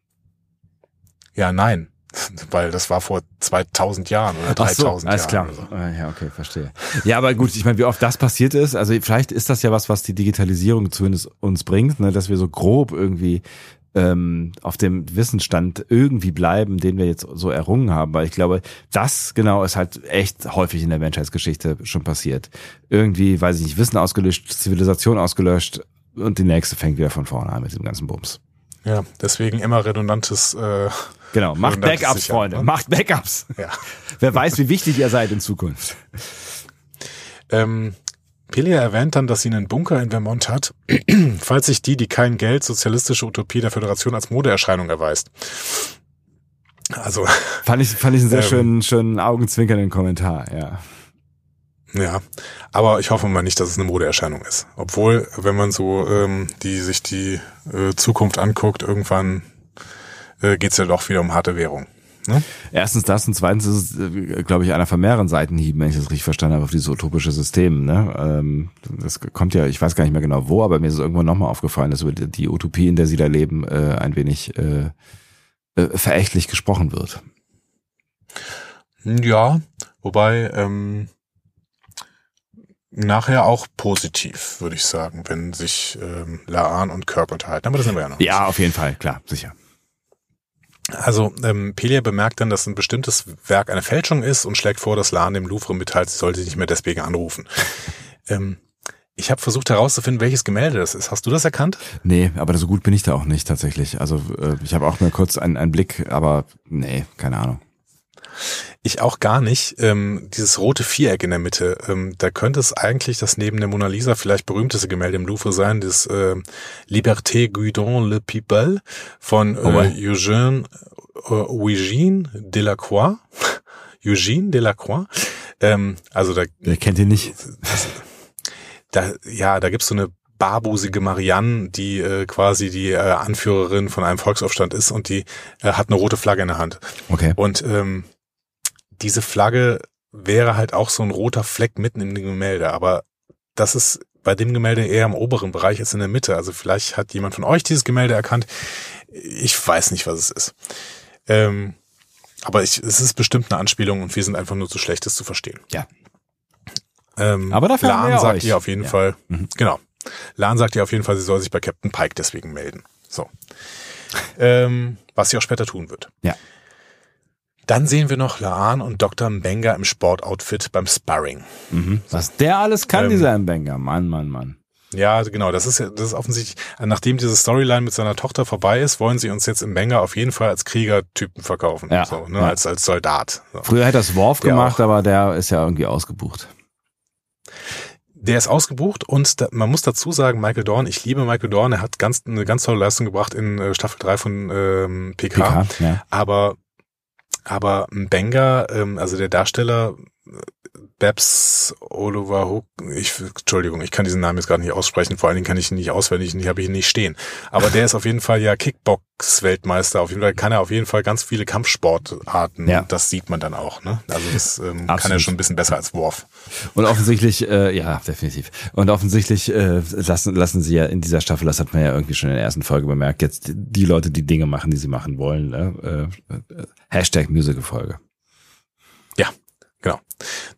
Ja, nein. Weil das war vor 2000 Jahren oder 3000 so, alles Jahren. klar. Ah, Ja, okay, verstehe. Ja, aber gut, ich meine, wie oft das passiert ist, also vielleicht ist das ja was, was die Digitalisierung zumindest uns bringt, ne, dass wir so grob irgendwie ähm, auf dem Wissensstand irgendwie bleiben, den wir jetzt so errungen haben. Weil ich glaube, das genau ist halt echt häufig in der Menschheitsgeschichte schon passiert. Irgendwie, weiß ich nicht, Wissen ausgelöscht, Zivilisation ausgelöscht und die nächste fängt wieder von vorne an mit dem ganzen Bums. Ja, deswegen immer redundantes. Äh, Genau, macht redundantes Backups, Sichern, Freunde, ne? macht Backups. Ja. Wer weiß, wie wichtig ihr seid in Zukunft. Ähm, Pelia erwähnt dann, dass sie einen Bunker in Vermont hat, falls sich die, die kein Geld, sozialistische Utopie der Föderation als Modeerscheinung erweist. Also, Fand ich, fand ich einen sehr Ähm. schönen, schönen augenzwinkernden Kommentar, ja. Ja. Aber ich hoffe mal nicht, dass es eine Modeerscheinung ist. Obwohl, wenn man so ähm, die sich die äh, Zukunft anguckt, irgendwann äh, geht's ja doch wieder um harte Währung. Ne? Erstens das und zweitens ist es, äh, glaube ich, einer von mehreren Seitenhieben, wenn ich das richtig verstanden habe, auf dieses utopische System. Ne? Ähm, das kommt ja, ich weiß gar nicht mehr genau wo, aber mir ist es irgendwann nochmal aufgefallen, dass über die die Utopie, in der sie da leben, äh, ein wenig äh, äh, verächtlich gesprochen wird. Ja, wobei ähm, nachher auch positiv, würde ich sagen, wenn sich ähm, Laan und Kirk unterhalten. Aber das sind wir ja noch. Ja, auf jeden Fall, klar, sicher. Also ähm, Pelia bemerkt dann, dass ein bestimmtes Werk eine Fälschung ist und schlägt vor, dass Laan dem Louvre mitteilt, sie sollte sich nicht mehr deswegen anrufen. ähm, ich habe versucht herauszufinden, welches Gemälde das ist. Hast du das erkannt? Nee, aber so gut bin ich da auch nicht tatsächlich. Also äh, ich habe auch nur kurz einen, einen Blick, aber nee, keine Ahnung. Ich auch gar nicht. Ähm, dieses rote Viereck in der Mitte, ähm, da könnte es eigentlich das neben der Mona Lisa vielleicht berühmteste Gemälde im Louvre sein, das äh, Liberté Guidon le People von Oh, äh, ouais. Eugène, äh, Eugène Delacroix. Eugène Delacroix. Ähm, also da Wer kennt ihn nicht? da, ja, da gibt's so eine barbusige Marianne, die äh, quasi die äh, Anführerin von einem Volksaufstand ist und die äh, hat eine rote Flagge in der Hand. Okay. Und ähm, diese Flagge wäre halt auch so ein roter Fleck mitten im Gemälde, aber das ist bei dem Gemälde eher im oberen Bereich als in der Mitte. Also vielleicht hat jemand von euch dieses Gemälde erkannt. Ich weiß nicht, was es ist. Ähm, aber ich, es ist bestimmt eine Anspielung und wir sind einfach nur zu schlecht, es zu verstehen. Ja. Ähm, Aber dafür haben Lan wir ja sagt euch. ihr auf jeden Ja. Fall, Mhm. genau. Lan sagt ihr auf jeden Fall, sie soll sich bei Captain Pike deswegen melden. So. ähm, was sie auch später tun wird. Ja. Dann sehen wir noch Laan und Dr. Mbenga im Sportoutfit beim Sparring. Mhm. Was der alles kann, Ähm, dieser Mbenga. Mann, Mann, Mann. Ja, genau, das ist das ist offensichtlich, nachdem diese Storyline mit seiner Tochter vorbei ist, wollen sie uns jetzt im auf jeden Fall als Kriegertypen verkaufen. Ja, So, ne, ja. als, als Soldat. So. Früher hätte das Worf gemacht, auch. aber der ist ja irgendwie ausgebucht. Der ist ausgebucht und da, man muss dazu sagen, Michael Dorn, ich liebe Michael Dorn, er hat ganz, eine ganz tolle Leistung gebracht in äh, Staffel 3 von ähm, PK. PK, ja. Aber, aber Benga, ähm, also der Darsteller Babs Oliver Hook, ich, Entschuldigung, ich kann diesen Namen jetzt gerade nicht aussprechen, vor allen Dingen kann ich ihn nicht auswendig, die habe ich ihn nicht stehen. Aber der ist auf jeden Fall ja Kickbox-Weltmeister, auf jeden Fall kann er auf jeden Fall ganz viele Kampfsportarten, Ja. das sieht man dann auch, ne? Also das ähm, kann er schon ein bisschen besser als Worf. Und offensichtlich, äh, ja, definitiv. Und offensichtlich äh, lassen, lassen sie ja in dieser Staffel, das hat man ja irgendwie schon in der ersten Folge bemerkt, jetzt die Leute, die Dinge machen, die sie machen wollen. Ne? Äh, äh, Hashtag Musical-Folge. Ja, genau.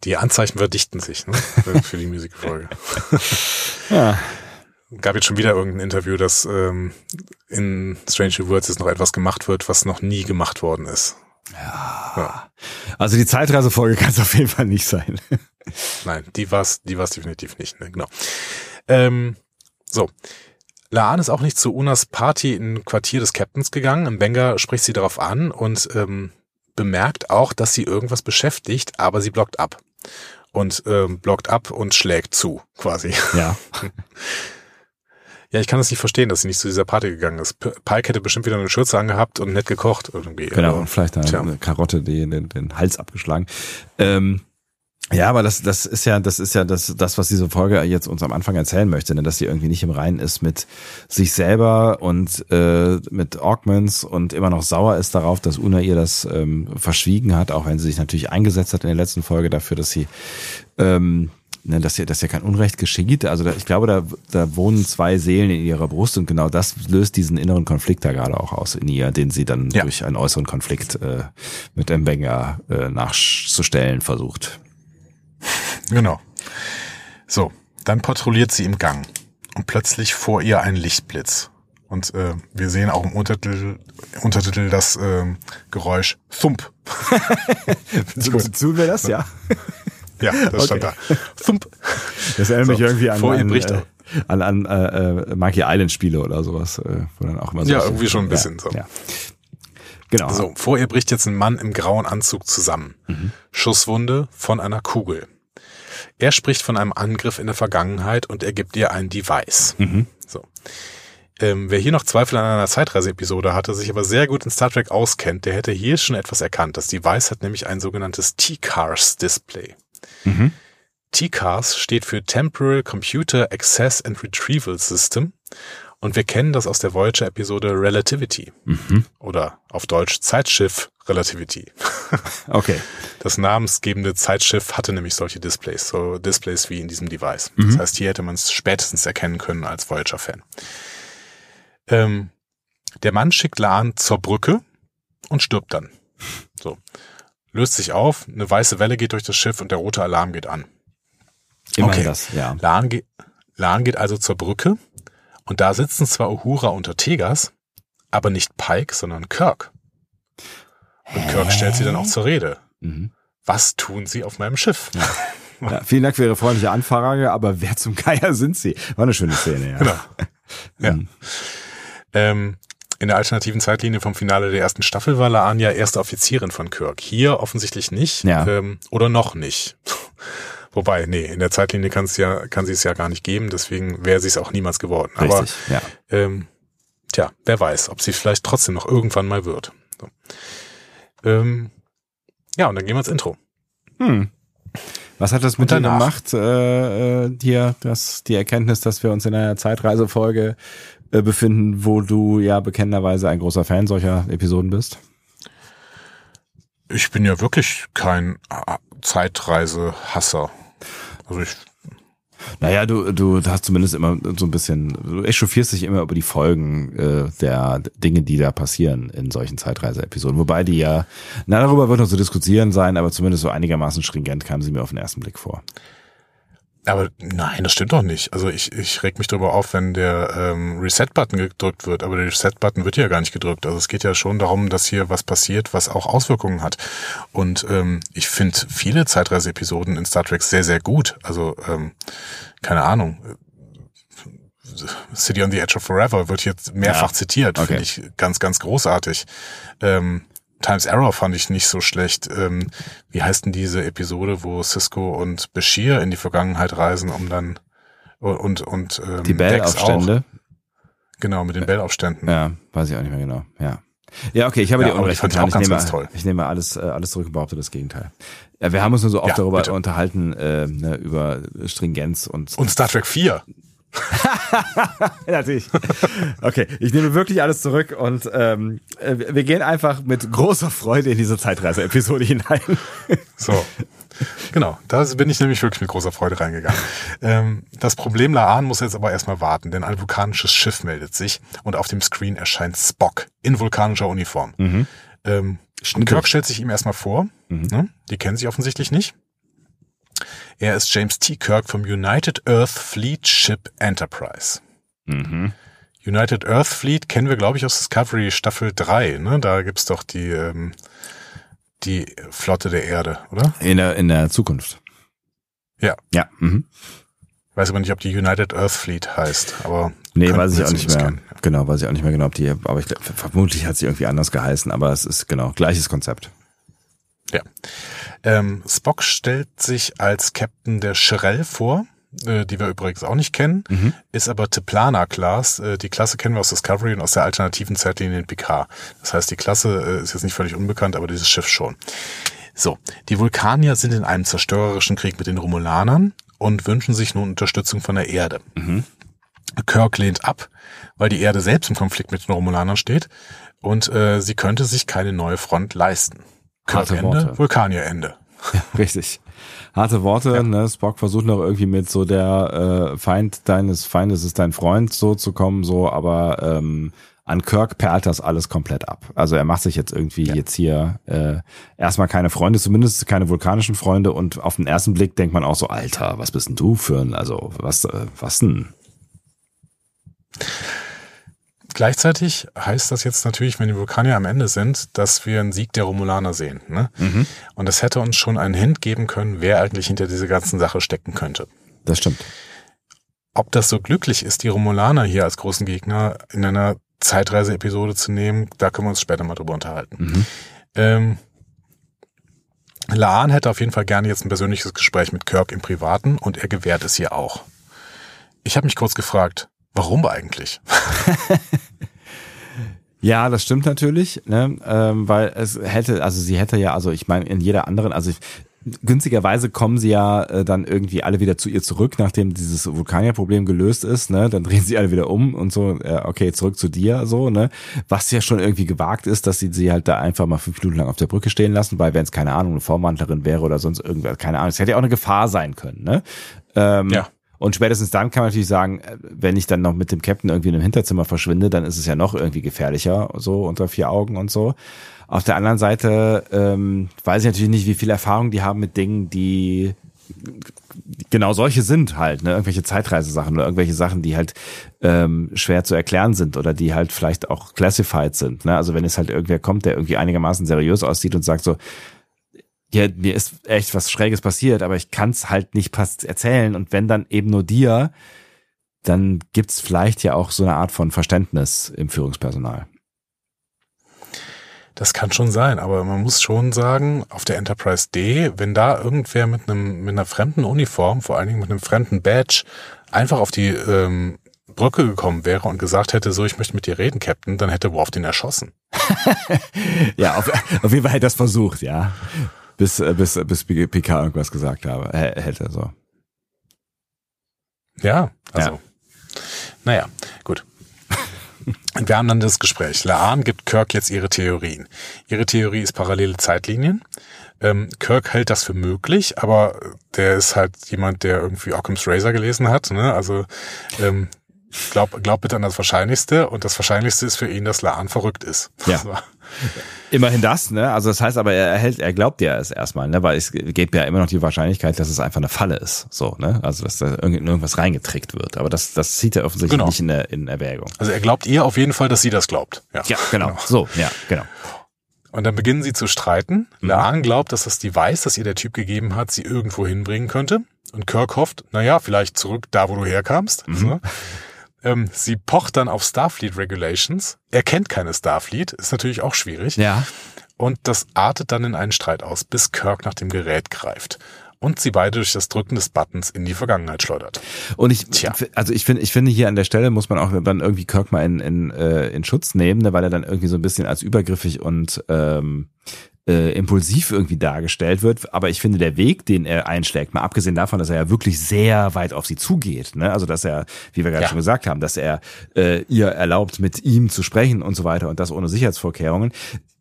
Die Anzeichen verdichten sich ne? für- die Musikfolge. Ja. Gab jetzt schon wieder irgendein Interview, dass ähm, in Strange New Worlds jetzt noch etwas gemacht wird, was noch nie gemacht worden ist. Also die Zeitreisefolge kann es auf jeden Fall nicht sein. Nein, die war's, die war's definitiv nicht. Ne? Genau. Ähm, so. Laan ist auch nicht zu Unas Party im Quartier des Captains gegangen. Im Benga spricht sie darauf an und ähm, bemerkt auch, dass sie irgendwas beschäftigt, aber sie blockt ab. Und ähm, blockt ab und schlägt zu, quasi. Ja. Ja, ich kann das nicht verstehen, dass sie nicht zu dieser Party gegangen ist. Pike hätte bestimmt wieder eine Schürze angehabt und nett gekocht irgendwie. Genau, Aber- und vielleicht eine, eine Karotte, die den, den Hals abgeschlagen. Ähm, ja, aber das, das ist ja, das ist ja das, das, was diese Folge jetzt uns am Anfang erzählen möchte, ne? dass sie irgendwie nicht im Reinen ist mit sich selber und äh, mit Augments und immer noch sauer ist darauf, dass Una ihr das ähm, verschwiegen hat, auch wenn sie sich natürlich eingesetzt hat in der letzten Folge dafür, dass sie ähm, ne, dass ja, dass ja kein Unrecht geschieht. Also da, ich glaube, da, da wohnen zwei Seelen in ihrer Brust und genau das löst diesen inneren Konflikt da gerade auch aus in ihr, den sie dann Ja. durch einen äußeren Konflikt äh, mit Mbenga äh, nachzustellen versucht. Genau. So, dann patrouilliert sie im Gang und plötzlich vor ihr ein Lichtblitz. Und äh, wir sehen auch im Untertitel, Untertitel das ähm, Geräusch Thump. Tun wir das, ja? Ja, das stand da. Thump. Das erinnert So, mich irgendwie an, vor ihr an, bricht äh, an, an äh, äh, Monkey Island Spiele oder sowas, äh, wo dann auch immer so Ja, irgendwie schon ein bisschen ja, so. Ja. Genau. So, vor ihr bricht jetzt ein Mann im grauen Anzug zusammen. Schusswunde von einer Kugel. Er spricht von einem Angriff in der Vergangenheit und er gibt ihr ein Device. So. Ähm, wer hier noch Zweifel an einer Zeitreise-Episode hatte, sich aber sehr gut in Star Trek auskennt, der hätte hier schon etwas erkannt. Das Device hat nämlich ein sogenanntes T-Cars-Display. Mhm. T-Cars steht für Temporal Computer Access and Retrieval System und wir kennen das aus der Voyager-Episode Relativity Mhm. oder auf Deutsch Zeitschiff Relativity. Okay. Das namensgebende Zeitschiff hatte nämlich solche Displays, so Displays wie in diesem Device. Mhm. Das heißt, hier hätte man es spätestens erkennen können als Voyager-Fan. Ähm, der Mann schickt Laan zur Brücke und stirbt dann. So. Löst sich auf, eine weiße Welle geht durch das Schiff und der rote Alarm geht an. Immerhin Okay. das, ja. Laan, ge Laan geht also zur Brücke und da sitzen zwar Uhura und Ortegas, aber nicht Pike, sondern Kirk. Und Kirk stellt sie dann auch zur Rede. Mhm. Was tun sie auf meinem Schiff? ja. Vielen Dank für Ihre freundliche Anfrage, aber wer zum Geier sind Sie? War eine schöne Szene, ja. Genau. Ja. Mhm. Ähm, in der alternativen Zeitlinie vom Finale der ersten Staffel war Laan ja erste Offizierin von Kirk. Hier offensichtlich nicht. Ja. Ähm, oder noch nicht. Wobei, nee, in der Zeitlinie kann es ja, kann sie es ja gar nicht geben, deswegen wäre sie es auch niemals geworden. Aber Richtig, ja. ähm, tja, wer weiß, ob sie vielleicht trotzdem noch irgendwann mal wird. So. Ähm, ja, und dann gehen wir ins Intro. Hm. Was hat das mit dir gemacht, äh, äh, dir, das, die Erkenntnis, dass wir uns in einer Zeitreisefolge äh, befinden, wo du ja bekennenderweise ein großer Fan solcher Episoden bist? Ich bin ja wirklich kein äh, Zeitreise-Hasser. Also ich Naja, du, du hast zumindest immer so ein bisschen, du echauffierst dich immer über die Folgen äh, der Dinge, die da passieren in solchen Zeitreise-Episoden. Wobei die ja, na, darüber wird noch zu diskutieren sein, aber zumindest so einigermaßen stringent kamen sie mir auf den ersten Blick vor. Aber nein, das stimmt doch nicht. Also ich, ich reg mich darüber auf, wenn der ähm, Reset-Button gedrückt wird, aber der Reset-Button wird ja gar nicht gedrückt. Also es geht ja schon darum, dass hier was passiert, was auch Auswirkungen hat. Und ähm, ich finde viele Zeitreise-Episoden in Star Trek sehr, sehr gut. Also, ähm, keine Ahnung. City on the Edge of Forever wird jetzt mehrfach Ja. zitiert, Okay. finde ich ganz, ganz großartig. Ähm, Times Arrow fand ich nicht so schlecht. Ähm, wie heißt denn diese Episode, wo Cisco und Bashir in die Vergangenheit reisen, um dann und und ähm, Die. Bell-Aufstände, Genau, mit den Bell-Aufständen. ja, weiß ich auch nicht mehr genau, ja. Ja, okay, ich habe Ja, die aber Unrecht ich auch ganz, nehme, ganz toll. ich nehme alles, äh, alles zurück und behaupte das Gegenteil. Ja, wir haben uns nur so oft Ja, darüber bitte. unterhalten, äh, ne, über Stringenz und Und Star Trek 4. Natürlich. Okay, ich nehme wirklich alles zurück und ähm, äh, wir gehen einfach mit großer Freude in diese Zeitreise-Episode hinein. So. Genau, da bin ich nämlich wirklich mit großer Freude reingegangen. Ähm, das Problem Laan muss jetzt aber erstmal warten, denn ein vulkanisches Schiff meldet sich und auf dem Screen erscheint Spock in vulkanischer Uniform. Ähm, und Stimmt. Kirk stellt sich ihm erstmal vor. Ne? Die kennen sich offensichtlich nicht. Er ist James T. Kirk vom United Earth Fleet Ship Enterprise. Mhm. United Earth Fleet kennen wir, glaube ich, aus Discovery Staffel 3. Ne? Da gibt's doch die, ähm, die Flotte der Erde, oder? In der, in der Zukunft. Ja. Ja. Mhm. Weiß aber nicht, ob die United Earth Fleet heißt, aber. Nee, weiß ich auch nicht mehr. kennen. Genau, weiß ich auch nicht mehr genau, ob die, aber ich vermutlich hat sie irgendwie anders geheißen, aber es ist genau gleiches Konzept. Ja. Ähm, Spock stellt sich als Captain der Shirel vor, äh, die wir übrigens auch nicht kennen, Mhm. ist aber Teplana-Class. Äh, die Klasse kennen wir aus Discovery und aus der alternativen Zeitlinie in Picard. Das heißt, die Klasse äh, ist jetzt nicht völlig unbekannt, aber dieses Schiff schon. So, die Vulkanier sind in einem zerstörerischen Krieg mit den Romulanern und wünschen sich nun Unterstützung von der Erde. Kirk lehnt ab, weil die Erde selbst im Konflikt mit den Romulanern steht und äh, sie könnte sich keine neue Front leisten. Harte Ende, Worte. Vulkanier Ende. Ja, richtig. Harte Worte, ja. ne? Spock versucht noch irgendwie mit so der äh, Feind deines Feindes ist dein Freund so zu kommen, so, aber ähm, an Kirk perlt das alles komplett ab. Also er macht sich jetzt irgendwie ja. jetzt hier äh, erstmal keine Freunde, zumindest keine vulkanischen Freunde und auf den ersten Blick denkt man auch so, Alter, was bist denn du für ein, also was, äh, was denn? Gleichzeitig heißt das jetzt natürlich, wenn die Vulkanier am Ende sind, dass wir einen Sieg der Romulaner sehen. Ne? Mhm. Und das hätte uns schon einen Hint geben können, wer eigentlich hinter dieser ganzen Sache stecken könnte. Das stimmt. Ob das so glücklich ist, die Romulaner hier als großen Gegner in einer Zeitreise-Episode zu nehmen, da können wir uns später mal drüber unterhalten. Mhm. Ähm, Laan hätte auf jeden Fall gerne jetzt ein persönliches Gespräch mit Kirk im Privaten und er gewährt es hier auch. Ich habe mich kurz gefragt, Warum eigentlich? Ja, das stimmt natürlich, ne? ähm, weil es hätte, also sie hätte ja, also ich meine, in jeder anderen, also ich, günstigerweise kommen sie ja äh, dann irgendwie alle wieder zu ihr zurück, nachdem dieses Vulkanierproblem gelöst ist, ne? Dann drehen sie alle wieder um und so, äh, okay, zurück zu dir, so, ne? Was ja schon irgendwie gewagt ist, dass sie sie halt da einfach mal fünf Minuten lang auf der Brücke stehen lassen, weil wenn es keine Ahnung, eine Vormantlerin wäre oder sonst irgendwas, keine Ahnung, es hätte ja auch eine Gefahr sein können, ne? Ähm, ja. Und spätestens dann kann man natürlich sagen, äh, wenn ich dann noch mit dem Captain irgendwie in einem Hinterzimmer verschwinde, dann ist es ja noch irgendwie gefährlicher, so unter vier Augen und so. Auf der anderen Seite ähm, weiß ich natürlich nicht, wie viel Erfahrung die haben mit Dingen, die genau solche sind halt, ne? irgendwelche Zeitreisesachen oder irgendwelche Sachen, die halt ähm, schwer zu erklären sind oder die halt vielleicht auch classified sind. Ne? Also wenn es halt irgendwer kommt, der irgendwie einigermaßen seriös aussieht und sagt so, hier, mir ist echt was Schräges passiert, aber ich kann es halt nicht erzählen. Und wenn dann eben nur dir, dann gibt's vielleicht ja auch so eine Art von Verständnis im Führungspersonal. Das kann schon sein, aber man muss schon sagen, auf der Enterprise D, wenn da irgendwer mit einem mit einer fremden Uniform, vor allen Dingen mit einem fremden Badge, einfach auf die ähm, Brücke gekommen wäre und gesagt hätte, so, ich möchte mit dir reden, Captain, dann hätte Worf den erschossen. ja, auf, auf jeden Fall hätte das versucht, ja bis, äh, bis, bis PK irgendwas gesagt habe, hätte, so. Ja, also. Ja. Naja, gut. Wir haben dann das Gespräch. Laan gibt Kirk jetzt ihre Theorien. Ihre Theorie ist parallele Zeitlinien. Ähm, Kirk hält das für möglich, aber der ist halt jemand, der irgendwie Occam's Razor gelesen hat. Ne? Also ähm, glaub, glaub bitte an das Wahrscheinlichste. Und das Wahrscheinlichste ist für ihn, dass Laan verrückt ist. Ja. So. Immerhin das, ne? Also das heißt aber, er erhält, er glaubt ja es erstmal, ne? Weil es gibt ja immer noch die Wahrscheinlichkeit, dass es einfach eine Falle ist. So, ne? Also dass da irgendwas reingetrickt wird. Aber das, das zieht er offensichtlich genau. nicht in, der, in Erwägung. Also er glaubt ihr auf jeden Fall, dass sie das glaubt. Ja, ja genau. genau. So, ja, genau. Und dann beginnen sie zu streiten. Mhm. Laan glaubt, dass das Device, das ihr der Typ gegeben hat, sie irgendwo hinbringen könnte. Und Kirk hofft, naja, vielleicht zurück da, wo du herkamst. Mhm. So. Ähm, sie pocht dann auf Starfleet Regulations. Er kennt keine Starfleet, ist natürlich auch schwierig. Ja. Und das artet dann in einen Streit aus, bis Kirk nach dem Gerät greift und sie beide durch das Drücken des Buttons in die Vergangenheit schleudert. Und ich, Tja. also ich finde, ich finde hier an der Stelle muss man auch dann irgendwie Kirk mal in, in, äh, in Schutz nehmen, ne, weil er dann irgendwie so ein bisschen als übergriffig und ähm, äh, impulsiv irgendwie dargestellt wird. Aber ich finde, der Weg, den er einschlägt, mal abgesehen davon, dass er ja wirklich sehr weit auf sie zugeht, ne? also dass er, wie wir gerade ja. schon gesagt haben, dass er äh, ihr erlaubt, mit ihm zu sprechen und so weiter und das ohne Sicherheitsvorkehrungen,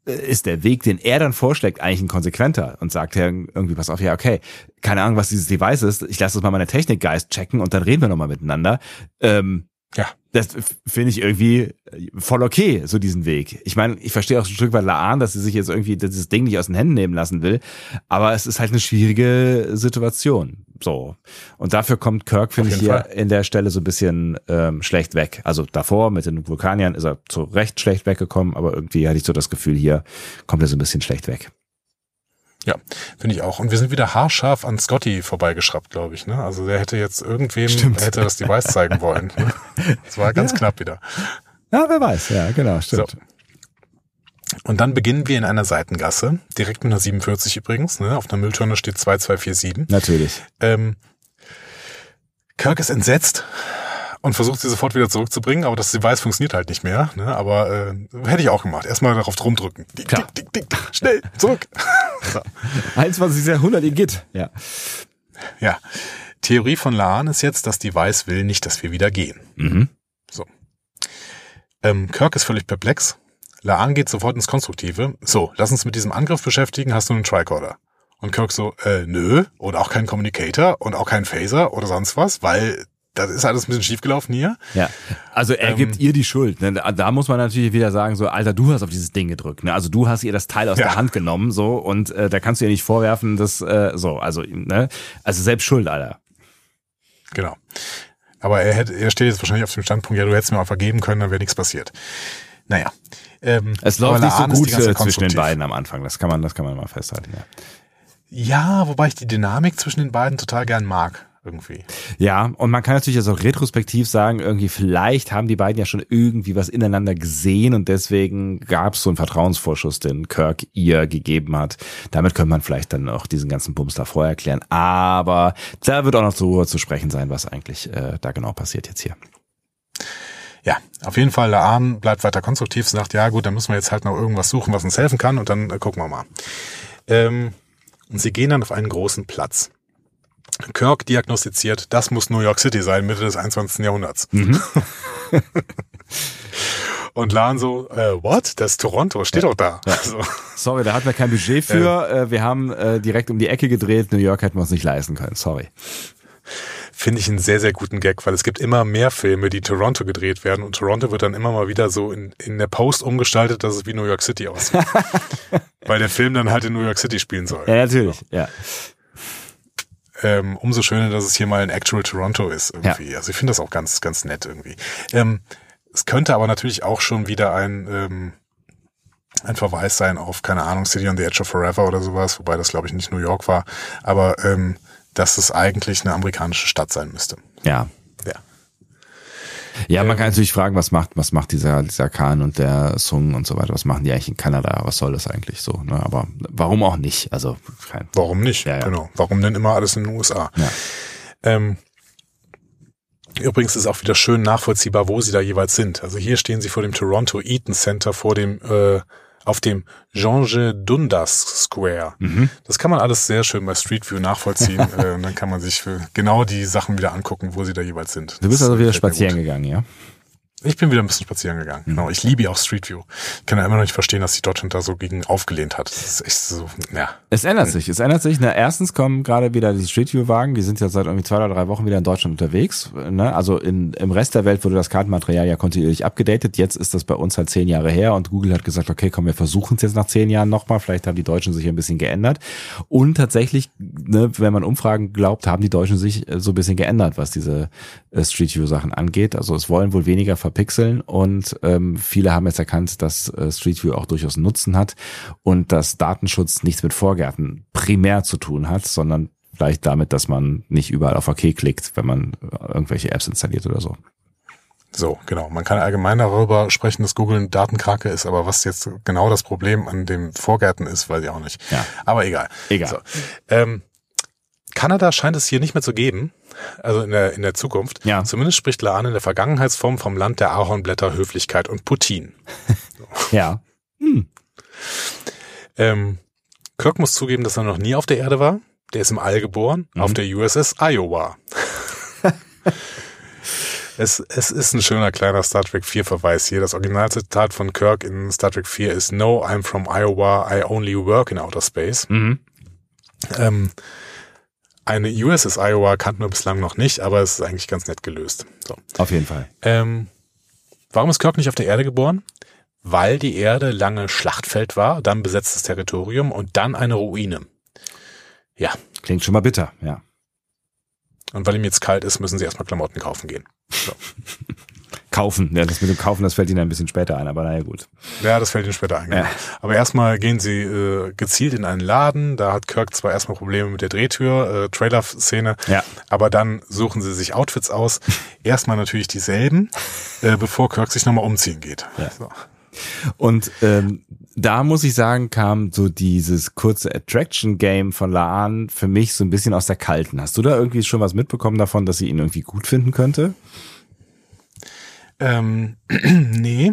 äh, ist der Weg, den er dann vorschlägt, eigentlich ein konsequenter und sagt ja irgendwie, pass auf, ja, okay, keine Ahnung, was dieses Device ist, ich lasse das mal meine Technikgeist checken und dann reden wir nochmal miteinander. Ähm, ja. Das finde ich irgendwie voll okay, so diesen Weg. Ich meine, ich verstehe auch ein Stück weit Laan, dass sie sich jetzt irgendwie dieses Ding nicht aus den Händen nehmen lassen will, aber es ist halt eine schwierige Situation. So. Und dafür kommt Kirk, finde ich, hier in der Stelle so ein bisschen ähm, schlecht weg. Also davor mit den Vulkaniern ist er zu Recht schlecht weggekommen, aber irgendwie hatte ich so das Gefühl, hier kommt er so ein bisschen schlecht weg. Ja, finde ich auch. Und wir sind wieder haarscharf an Scotty vorbeigeschraubt, glaube ich. Ne? Also der hätte jetzt irgendwem stimmt. hätte das Device zeigen wollen. Das war ganz ja. knapp wieder. Ja, wer weiß. Ja, genau, stimmt. So. Und dann beginnen wir in einer Seitengasse, direkt mit einer 47 übrigens. Ne? Auf einer Mülltonne steht 2247. Natürlich. Ähm, Kirk ist entsetzt und versucht sie sofort wieder zurückzubringen, aber das Device funktioniert halt nicht mehr. Ne? Aber äh, hätte ich auch gemacht. Erstmal darauf rumdrücken. Dick, Klar. dick, dick, dick, schnell, zurück. so. 21. Jahrhundert, Igitt. Ja. Ja. Theorie von Laan ist jetzt, das Device will nicht, dass wir wieder gehen. Mhm. So. Ähm, Kirk ist völlig perplex. Laan geht sofort ins Konstruktive. So, lass uns mit diesem Angriff beschäftigen. Hast du einen Tricorder? Und Kirk so, äh, nö, und auch kein Communicator und auch kein Phaser oder sonst was, weil das ist alles ein bisschen schiefgelaufen hier. Ja, also er Ähm, gibt ihr die Schuld. Ne? Da da muss man natürlich wieder sagen, so, Alter, du hast auf dieses Ding gedrückt. Ne? Also du hast ihr das Teil aus Ja. der Hand genommen, so, und äh, da kannst du ihr nicht vorwerfen, dass, äh, so, also, ne? Also selbst schuld, Alter. Genau. Aber er, hätte, er steht jetzt wahrscheinlich auf dem Standpunkt, ja, du hättest mir auch vergeben können, dann wäre nichts passiert. Naja. Ähm, Es läuft nicht so gut zwischen den beiden am Anfang. Das kann man, das kann man mal festhalten, ja. Ja, wobei ich die Dynamik zwischen den beiden total gern mag, irgendwie. Ja, und man kann natürlich jetzt auch retrospektiv sagen, irgendwie vielleicht haben die beiden ja schon irgendwie was ineinander gesehen und deswegen gab es so einen Vertrauensvorschuss, den Kirk ihr gegeben hat. Damit könnte man vielleicht dann auch diesen ganzen Bums da vorher erklären. Aber da wird auch noch zu, zu sprechen sein, was eigentlich äh, da genau passiert jetzt hier. Ja, auf jeden Fall, Laan bleibt weiter konstruktiv, sagt, ja gut, dann müssen wir jetzt halt noch irgendwas suchen, was uns helfen kann und dann äh, gucken wir mal. Ähm, und sie gehen dann auf einen großen Platz. Kirk diagnostiziert, das muss New York City sein, Mitte des 21. Jahrhunderts. und Laan so, äh, what? Das ist Toronto, steht doch da. So. Sorry, da hatten wir kein Budget für. Äh, wir haben äh, direkt um die Ecke gedreht. New York hätten wir uns nicht leisten können. Sorry. Finde ich einen sehr, sehr guten Gag, weil es gibt immer mehr Filme, die Toronto gedreht werden und Toronto wird dann immer mal wieder so in, in der Post umgestaltet, dass es wie New York City aussieht. weil der Film dann halt in New York City spielen soll. Ja, natürlich. Ja. Ähm, umso schöner, dass es hier mal ein Actual Toronto ist irgendwie. Also ich finde das auch ganz, ganz nett irgendwie. Ähm, es könnte aber natürlich auch schon wieder ein, ähm, ein Verweis sein auf, keine Ahnung, City on the Edge of Forever oder sowas, wobei das glaube ich nicht New York war, aber ähm, dass es eigentlich eine amerikanische Stadt sein müsste. Ja. Ja. Ja, man kann natürlich fragen, was macht, was macht dieser, dieser Khan und der Sung und so weiter, was machen die eigentlich in Kanada, was soll das eigentlich so, ne? Aber warum auch nicht? Also, kein, Warum nicht? Ja, ja. Genau. Warum denn immer alles in den USA? Ja. Ähm, übrigens ist auch wieder schön nachvollziehbar, wo sie da jeweils sind. Also hier stehen sie vor dem Toronto Eaton Center, vor dem äh, auf dem Jean Dundas Square. Mhm. Das kann man alles sehr schön bei Street View nachvollziehen. äh, und dann kann man sich genau die Sachen wieder angucken, wo sie da jeweils sind. du bist Das also wieder spazieren gegangen, ja? Ich bin wieder ein bisschen spazieren gegangen. Mhm. Genau. Ich liebe ja auch Street View. Ich kann ja immer noch nicht verstehen, dass sich Deutschland da so gegen aufgelehnt hat. Das ist echt so, ja. Es ändert sich, es ändert sich. Na, erstens kommen gerade wieder die Street View Wagen, die sind ja seit irgendwie zwei oder drei Wochen wieder in Deutschland unterwegs. Ne? Also in, im Rest der Welt wurde das Kartenmaterial ja kontinuierlich abgedatet. Jetzt ist das bei uns halt zehn Jahre her und Google hat gesagt, okay, komm, wir versuchen es jetzt nach zehn Jahren nochmal. Vielleicht haben die Deutschen sich ein bisschen geändert. Und tatsächlich, ne, wenn man Umfragen glaubt, haben die Deutschen sich so ein bisschen geändert, was diese äh, Street View Sachen angeht. Also es wollen wohl weniger verpixeln und ähm, viele haben jetzt erkannt, dass äh, Street View auch durchaus einen Nutzen hat und dass Datenschutz nichts mit Vorgärten primär zu tun hat, sondern vielleicht damit, dass man nicht überall auf OK klickt, wenn man äh, irgendwelche Apps installiert oder so. So, genau. Man kann allgemein darüber sprechen, dass Google ein Datenkrake ist, aber was jetzt genau das Problem an dem Vorgärten ist, weiß ich auch nicht. Ja. Aber egal. Egal. So. Ähm, Kanada scheint es hier nicht mehr zu geben, also in der, in der Zukunft. Ja. Zumindest spricht Laan in der Vergangenheitsform vom Land der Ahornblätter, Höflichkeit und Putin. Ja. Ähm, Kirk muss zugeben, dass er noch nie auf der Erde war. Der ist im All geboren, Mhm. auf der USS Iowa. es, es ist ein schöner kleiner Star Trek 4 Verweis hier. Das Originalzitat von Kirk in Star Trek 4 ist No, I'm from Iowa, I only work in outer space. Mhm. Ähm, eine USS Iowa kannten wir bislang noch nicht, aber es ist eigentlich ganz nett gelöst. So. Auf jeden Fall. Ähm, warum ist Kirk nicht auf der Erde geboren? Weil die Erde lange Schlachtfeld war, dann besetztes Territorium und dann eine Ruine. Ja, Klingt schon mal bitter, ja. und weil ihm jetzt kalt ist, müssen sie erstmal Klamotten kaufen gehen. So. Kaufen. Ja, das mit dem Kaufen, das fällt Ihnen ein bisschen später ein, aber naja, gut. Ja, das fällt ihnen später ein. genau. Ja. Aber erstmal gehen sie äh, gezielt in einen Laden. Da hat Kirk zwar erstmal Probleme mit der Drehtür, äh, Trailer-Szene, Ja. aber dann suchen sie sich Outfits aus. Erstmal natürlich dieselben, äh, bevor Kirk sich nochmal umziehen geht. Ja. So. Und ähm, da muss ich sagen, kam so dieses kurze Attraction-Game von Laan für mich so ein bisschen aus der Kalten. Hast du da irgendwie schon was mitbekommen davon, dass sie ihn irgendwie gut finden könnte? Ähm, nee.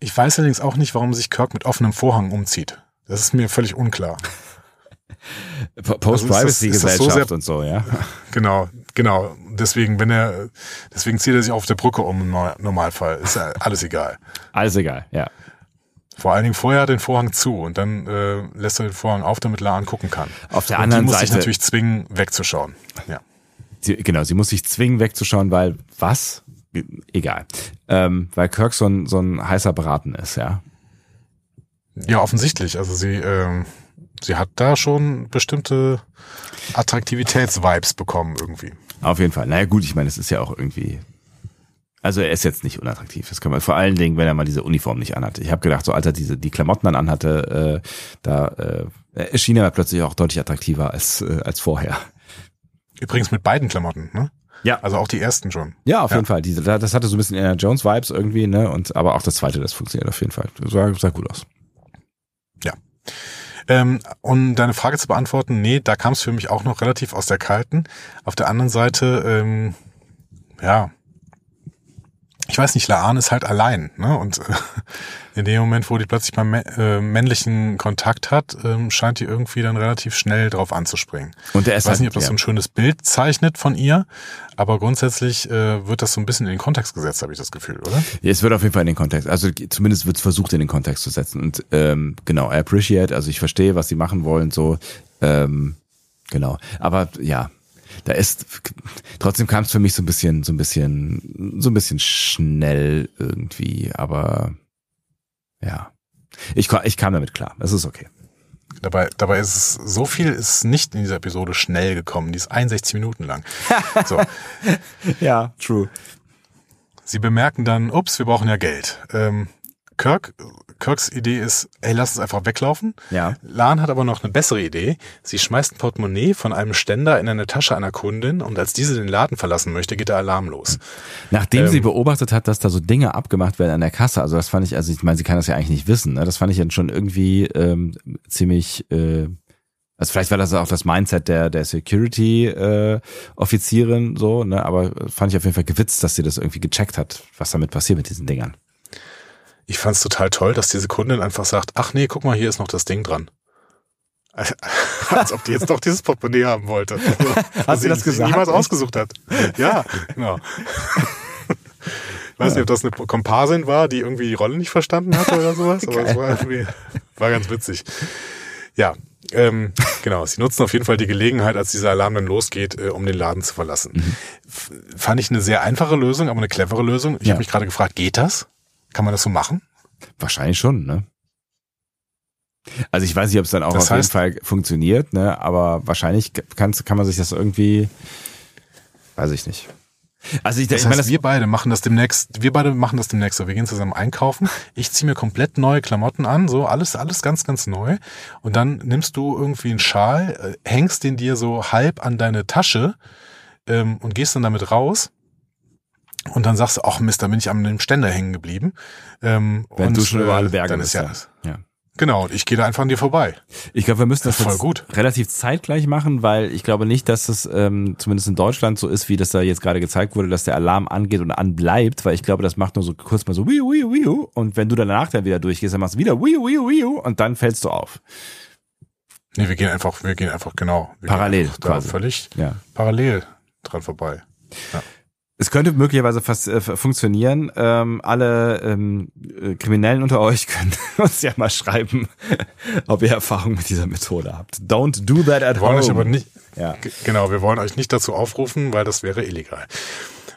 Ich weiß allerdings auch nicht, warum sich Kirk mit offenem Vorhang umzieht. Das ist mir völlig unklar. Post-Privacy-Gesellschaft Also so und so, ja. Genau, genau. Deswegen, wenn er, deswegen zieht er sich auf der Brücke um im Nor- Normalfall. Ist alles egal. Alles egal, ja. Vor allen Dingen vorher den Vorhang zu und dann äh, lässt er den Vorhang auf, damit Laan gucken kann. Auf der und anderen die muss Seite. sich natürlich zwingen, wegzuschauen. Ja. Sie, genau, sie muss sich zwingen wegzuschauen, weil was? Egal. Ähm, weil Kirk so ein, so ein heißer Braten ist, ja. Ja, offensichtlich. Also sie, ähm, sie hat da schon bestimmte Attraktivitätsvibes bekommen irgendwie. Auf jeden Fall. Naja gut, ich meine, es ist ja auch irgendwie. Also er ist jetzt nicht unattraktiv. Das kann man vor allen Dingen, wenn er mal diese Uniform nicht anhatte. Ich habe gedacht, so als er diese die Klamotten dann anhatte, äh, da äh, erschien er plötzlich auch deutlich attraktiver als äh, als vorher. Übrigens mit beiden Klamotten, ne? Ja. Also auch die ersten schon. Ja, auf Ja. jeden Fall. Diese, das hatte so ein bisschen Indiana Jones Vibes irgendwie, ne? Und aber auch das zweite, das funktioniert auf jeden Fall. Das sah, sah gut aus. Ähm, um deine Frage zu beantworten, nee, da kam es für mich auch noch relativ aus der Kalten. Auf der anderen Seite, ähm, ja, ich weiß nicht, Laan ist halt allein, ne? Und äh, in dem Moment, wo die plötzlich mal mä- äh, männlichen Kontakt hat, ähm, scheint die irgendwie dann relativ schnell drauf anzuspringen. Und der Ich ist weiß halt, nicht, ob das ja. so ein schönes Bild zeichnet von ihr, aber grundsätzlich äh, wird das so ein bisschen in den Kontext gesetzt, habe ich das Gefühl, oder? Ja, Es wird auf jeden Fall in den Kontext, also zumindest wird es versucht in den Kontext zu setzen. Und ähm, genau, I appreciate, also ich verstehe, was sie machen wollen, so ähm, genau. Aber ja, da ist trotzdem kam es für mich so ein bisschen, so ein bisschen, so ein bisschen schnell irgendwie, aber ja. Ich, ich kam damit klar. Es ist okay. Dabei, dabei ist es, so viel ist nicht in dieser Episode schnell gekommen. Die ist 61 Minuten lang. So. Ja, true. Sie bemerken dann, ups, wir brauchen ja Geld. Ähm, Kirk, Kirks Idee ist, ey, lass uns einfach weglaufen. Ja. Lan hat aber noch eine bessere Idee. Sie schmeißt ein Portemonnaie von einem Ständer in eine Tasche einer Kundin und als diese den Laden verlassen möchte, geht der Alarm los. Nachdem Ähm, sie beobachtet hat, dass da so Dinge abgemacht werden an der Kasse, also das fand ich, also ich meine, sie kann das ja eigentlich nicht wissen, ne? das fand ich dann schon irgendwie ähm, ziemlich, äh, also vielleicht war das auch das Mindset der der Security äh, Offizierin so, ne, aber fand ich auf jeden Fall gewitzt, dass sie das irgendwie gecheckt hat, was damit passiert mit diesen Dingern. Ich fand's total toll, dass diese Kundin einfach sagt, ach nee, guck mal, hier ist noch das Ding dran. Als ob die jetzt doch dieses Portemonnaie haben wollte. Also, was sie das gesagt? niemals ausgesucht hat. Ja, genau. Ich weiß nicht, ob das eine Komparsin war, die irgendwie die Rolle nicht verstanden hatte oder sowas, aber es war, irgendwie, war ganz witzig. Ja, ähm, genau. Sie nutzen auf jeden Fall die Gelegenheit, als dieser Alarm dann losgeht, äh, um den Laden zu verlassen. Mhm. Fand ich eine sehr einfache Lösung, aber eine clevere Lösung. Ich Ja. habe mich gerade gefragt, geht das? Kann man das so machen? Wahrscheinlich schon, ne? Also ich weiß nicht, ob es dann auch Das auf heißt- jeden Fall funktioniert, ne? Aber wahrscheinlich kann, kann man sich das irgendwie, weiß ich nicht. Also ich, Das ich meine, heißt, das, wir beide machen das demnächst, wir beide machen das demnächst so. Wir gehen zusammen einkaufen. Ich ziehe mir komplett neue Klamotten an, so alles, alles ganz, ganz neu. Und dann nimmst du irgendwie einen Schal, äh, hängst den dir so halb an deine Tasche ähm, und gehst dann damit raus. Und dann sagst du, ach Mist, da bin ich an dem Ständer hängen geblieben. Ähm, wenn und, du schon über alle Berge dann ist ja, ja. ja. Genau, und ich gehe da einfach an dir vorbei. Ich glaube, wir müssen das Voll jetzt gut. relativ zeitgleich machen, weil ich glaube nicht, dass es ähm, zumindest in Deutschland so ist, wie das da jetzt gerade gezeigt wurde, dass der Alarm angeht und anbleibt, weil ich glaube, das macht nur so kurz mal so wiu, wiu, wiu, und wenn du danach dann wieder durchgehst, dann machst du wieder wiu, wiu, wiu, und dann fällst du auf. Nee, wir gehen einfach, wir gehen einfach genau. Wir Parallel einfach quasi. Völlig Ja. parallel dran vorbei. Es könnte möglicherweise fast äh, funktionieren. Ähm, alle ähm, äh, Kriminellen unter euch können uns ja mal schreiben, ob ihr Erfahrung mit dieser Methode habt. Don't do that at Wir wollen home. euch aber nicht, Ja. Genau, wir wollen euch nicht dazu aufrufen, weil das wäre illegal.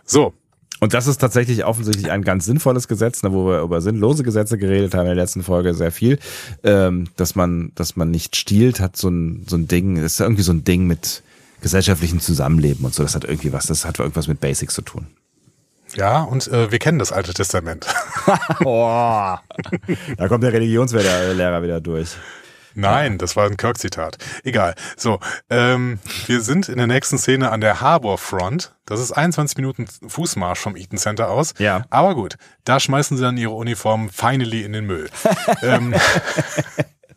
So, Und das ist tatsächlich offensichtlich ein ganz sinnvolles Gesetz, ne, wo wir über sinnlose Gesetze geredet haben in der letzten Folge sehr viel, ähm, dass man, dass man nicht stiehlt, hat so ein, so ein Ding, ist irgendwie so ein Ding mit gesellschaftlichem Zusammenleben und so, das hat irgendwie was, das hat irgendwas mit Basics zu tun. ja, und äh, wir kennen das Alte Testament. Oh, da kommt der Religionslehrer wieder durch. Nein, das war ein Kirk-Zitat. Egal. So, ähm, wir sind in der nächsten Szene an der Harbour Front. Das ist 21 Minuten Fußmarsch vom Eaton Center aus. Ja. Aber gut, da schmeißen sie dann ihre Uniformen finally in den Müll. ähm,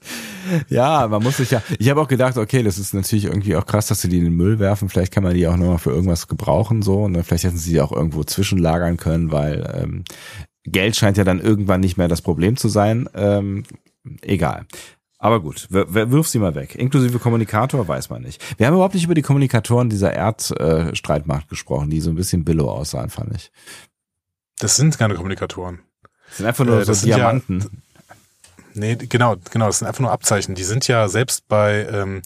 Ja, man muss sich ja. Ich habe auch gedacht, okay, das ist natürlich irgendwie auch krass, dass sie die in den Müll werfen. Vielleicht kann man die auch nochmal für irgendwas gebrauchen, so. Ne? Vielleicht hätten sie die auch irgendwo zwischenlagern können, weil ähm, Geld scheint ja dann irgendwann nicht mehr das Problem zu sein. Ähm, egal. Aber gut, wir- wir- wirf sie mal weg. Inklusive Kommunikator weiß man nicht. Wir haben überhaupt nicht über die Kommunikatoren dieser Erdstreitmacht gesprochen, die so ein bisschen billow aussahen, fand ich. das sind keine Kommunikatoren. Das sind einfach nur Äh, so sind ja- Diamanten. Nee, genau, genau, das sind einfach nur Abzeichen. Die sind ja selbst bei, ähm,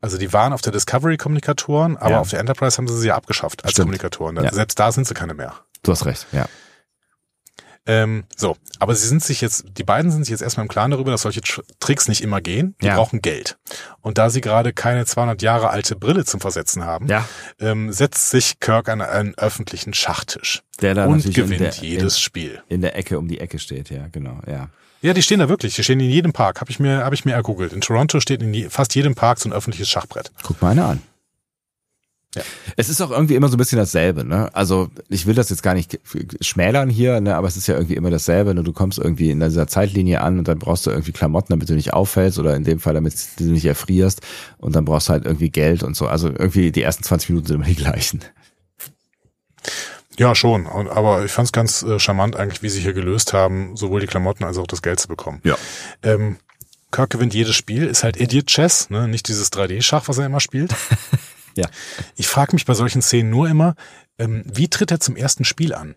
also die waren auf der Discovery-Kommunikatoren, aber Ja. auf der Enterprise haben sie sie ja abgeschafft als Stimmt. Kommunikatoren. Da- Ja. Selbst da sind sie keine mehr. Du hast recht, ja. Ähm, so, aber sie sind sich jetzt, die beiden sind sich jetzt erstmal im Klaren darüber, dass solche Tr Tricks nicht immer gehen. Die Ja. brauchen Geld. Und da sie gerade keine 200 Jahre alte Brille zum Versetzen haben, Ja. ähm, setzt sich Kirk an einen öffentlichen Schachtisch Der da und gewinnt der, jedes Spiel. in, in der Ecke um die Ecke steht, ja, genau, ja. Ja, die stehen da wirklich. Die stehen in jedem Park. Habe ich mir, habe ich mir ergoogelt. In Toronto steht in je, fast jedem Park so ein öffentliches Schachbrett. Guck mal eine an. Ja. Es ist auch irgendwie immer so ein bisschen dasselbe, ne? Also ich will das jetzt gar nicht schmälern hier, ne? Aber es ist ja irgendwie immer dasselbe. Ne? Du kommst irgendwie in dieser Zeitlinie an und dann brauchst du irgendwie Klamotten, damit du nicht auffällst oder in dem Fall, damit du nicht erfrierst. Und dann brauchst du halt irgendwie Geld und so. Also irgendwie die ersten 20 Minuten sind immer die gleichen. Ja, schon. Und, aber ich fand es ganz äh, charmant eigentlich, wie sie hier gelöst haben, sowohl die Klamotten als auch das Geld zu bekommen. Ja. Ähm, Kirk gewinnt jedes Spiel, ist halt Idiot Chess, ne? nicht dieses 3D-Schach, was er immer spielt. Ja. Ich frage mich bei solchen Szenen nur immer, ähm, wie tritt er zum ersten Spiel an?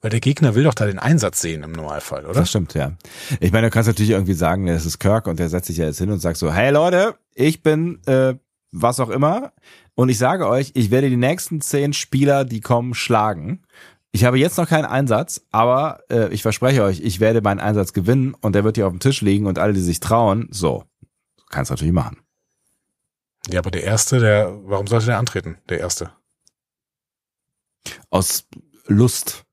Weil der Gegner will doch da den Einsatz sehen im Normalfall, oder? Das stimmt, ja. Ich meine, du kannst natürlich irgendwie sagen, das ist Kirk und der setzt sich ja jetzt hin und sagt so, hey Leute, ich bin äh, was auch immer und ich sage euch, ich werde die nächsten zehn Spieler, die kommen, schlagen. Ich habe jetzt noch keinen Einsatz, aber äh, ich verspreche euch, ich werde meinen Einsatz gewinnen und der wird hier auf dem Tisch liegen und alle, die sich trauen, so, kannst natürlich machen. Ja, aber der Erste, der, warum sollte der antreten? Der Erste. Aus Lust,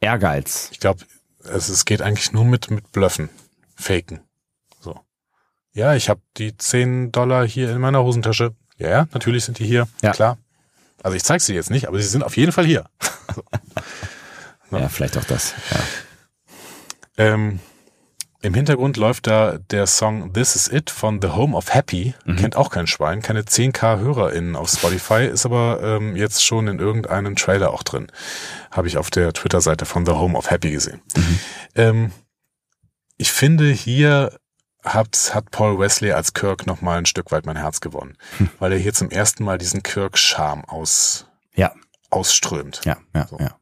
Ehrgeiz. Ich glaube, es, es geht eigentlich nur mit, mit Blöffen, Faken. Ja, ich habe die 10 Dollar hier in meiner Hosentasche. Ja, ja, natürlich sind die hier. Ja. Klar. Also ich zeige sie jetzt nicht, aber sie sind auf jeden Fall hier. Ja. Ja, vielleicht auch das. Ja. Ähm, Im Hintergrund läuft da der Song This Is It von The Home of Happy. Mhm. Kennt auch kein Schwein. Keine 10k HörerInnen auf Spotify, ist aber ähm, jetzt schon in irgendeinem Trailer auch drin. Habe ich auf der Twitter-Seite von The Home of Happy gesehen. Mhm. Ähm, ich finde, hier hat, hat Paul Wesley als Kirk nochmal ein Stück weit mein Herz gewonnen. Hm. Weil er hier zum ersten Mal diesen Kirk-Charme aus, Ja. ausströmt. Ja, ja, So. ja.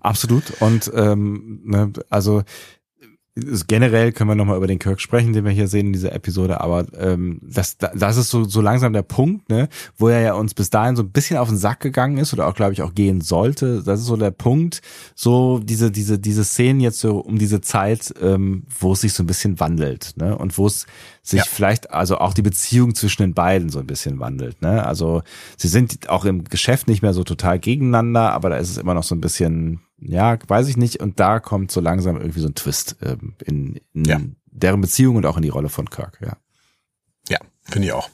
Absolut. Und ähm, ne, also generell können wir nochmal über den Kirk sprechen, den wir hier sehen in dieser Episode, aber ähm, das, das ist so, so langsam der Punkt, ne, wo er ja uns bis dahin so ein bisschen auf den Sack gegangen ist oder auch, glaube ich, auch gehen sollte. Das ist so der Punkt, so diese, diese, diese Szenen jetzt so um diese Zeit, ähm, wo es sich so ein bisschen wandelt, ne? Und wo es sich Ja. vielleicht, also auch die Beziehung zwischen den beiden so ein bisschen wandelt, ne? Also sie sind auch im Geschäft nicht mehr so total gegeneinander, aber da ist es immer noch so ein bisschen, ja, weiß ich nicht, und da kommt so langsam irgendwie so ein Twist ähm, in, in Ja. deren Beziehung und auch in die Rolle von Kirk, ja. Ja, finde ich auch.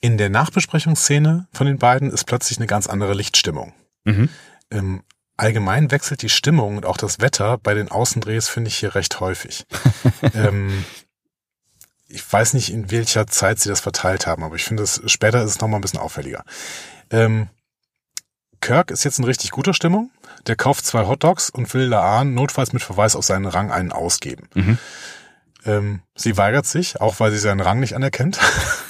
In der Nachbesprechungsszene von den beiden ist plötzlich eine ganz andere Lichtstimmung. Mhm. Ähm, allgemein wechselt die Stimmung und auch das Wetter bei den Außendrehs finde ich hier recht häufig. ähm, ich weiß nicht, in welcher Zeit sie das verteilt haben, aber ich finde, später ist es nochmal ein bisschen auffälliger. Ähm, Kirk ist jetzt in richtig guter Stimmung. Der kauft zwei Hotdogs und will Laan notfalls mit Verweis auf seinen Rang einen ausgeben. Mhm. Ähm, sie weigert sich, auch weil sie seinen Rang nicht anerkennt.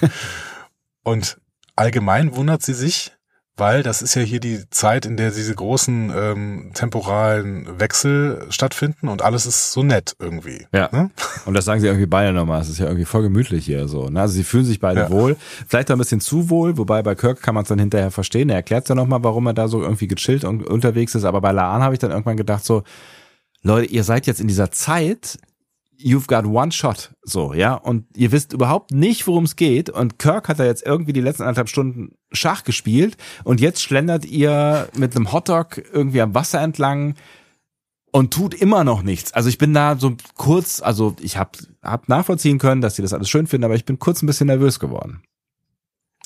und allgemein wundert sie sich, weil das ist ja hier die Zeit, in der diese großen ähm, temporalen Wechsel stattfinden und alles ist so nett irgendwie. Ja. Ne? Und das sagen sie irgendwie beide nochmal. Es ist ja irgendwie voll gemütlich hier so. Ne? Also sie fühlen sich beide Ja. wohl. Vielleicht auch ein bisschen zu wohl, wobei bei Kirk kann man es dann hinterher verstehen. Er erklärt ja nochmal, warum er da so irgendwie gechillt und unterwegs ist. Aber bei Laan habe ich dann irgendwann gedacht so, Leute, ihr seid jetzt in dieser Zeit, you've got one shot, so, ja, und ihr wisst überhaupt nicht, worum es geht. Und Kirk hat da jetzt irgendwie die letzten anderthalb Stunden Schach gespielt und jetzt schlendert ihr mit einem Hotdog irgendwie am Wasser entlang und tut immer noch nichts. Also ich bin da so kurz, also ich hab, hab nachvollziehen können, dass sie das alles schön finden, aber ich bin kurz ein bisschen nervös geworden.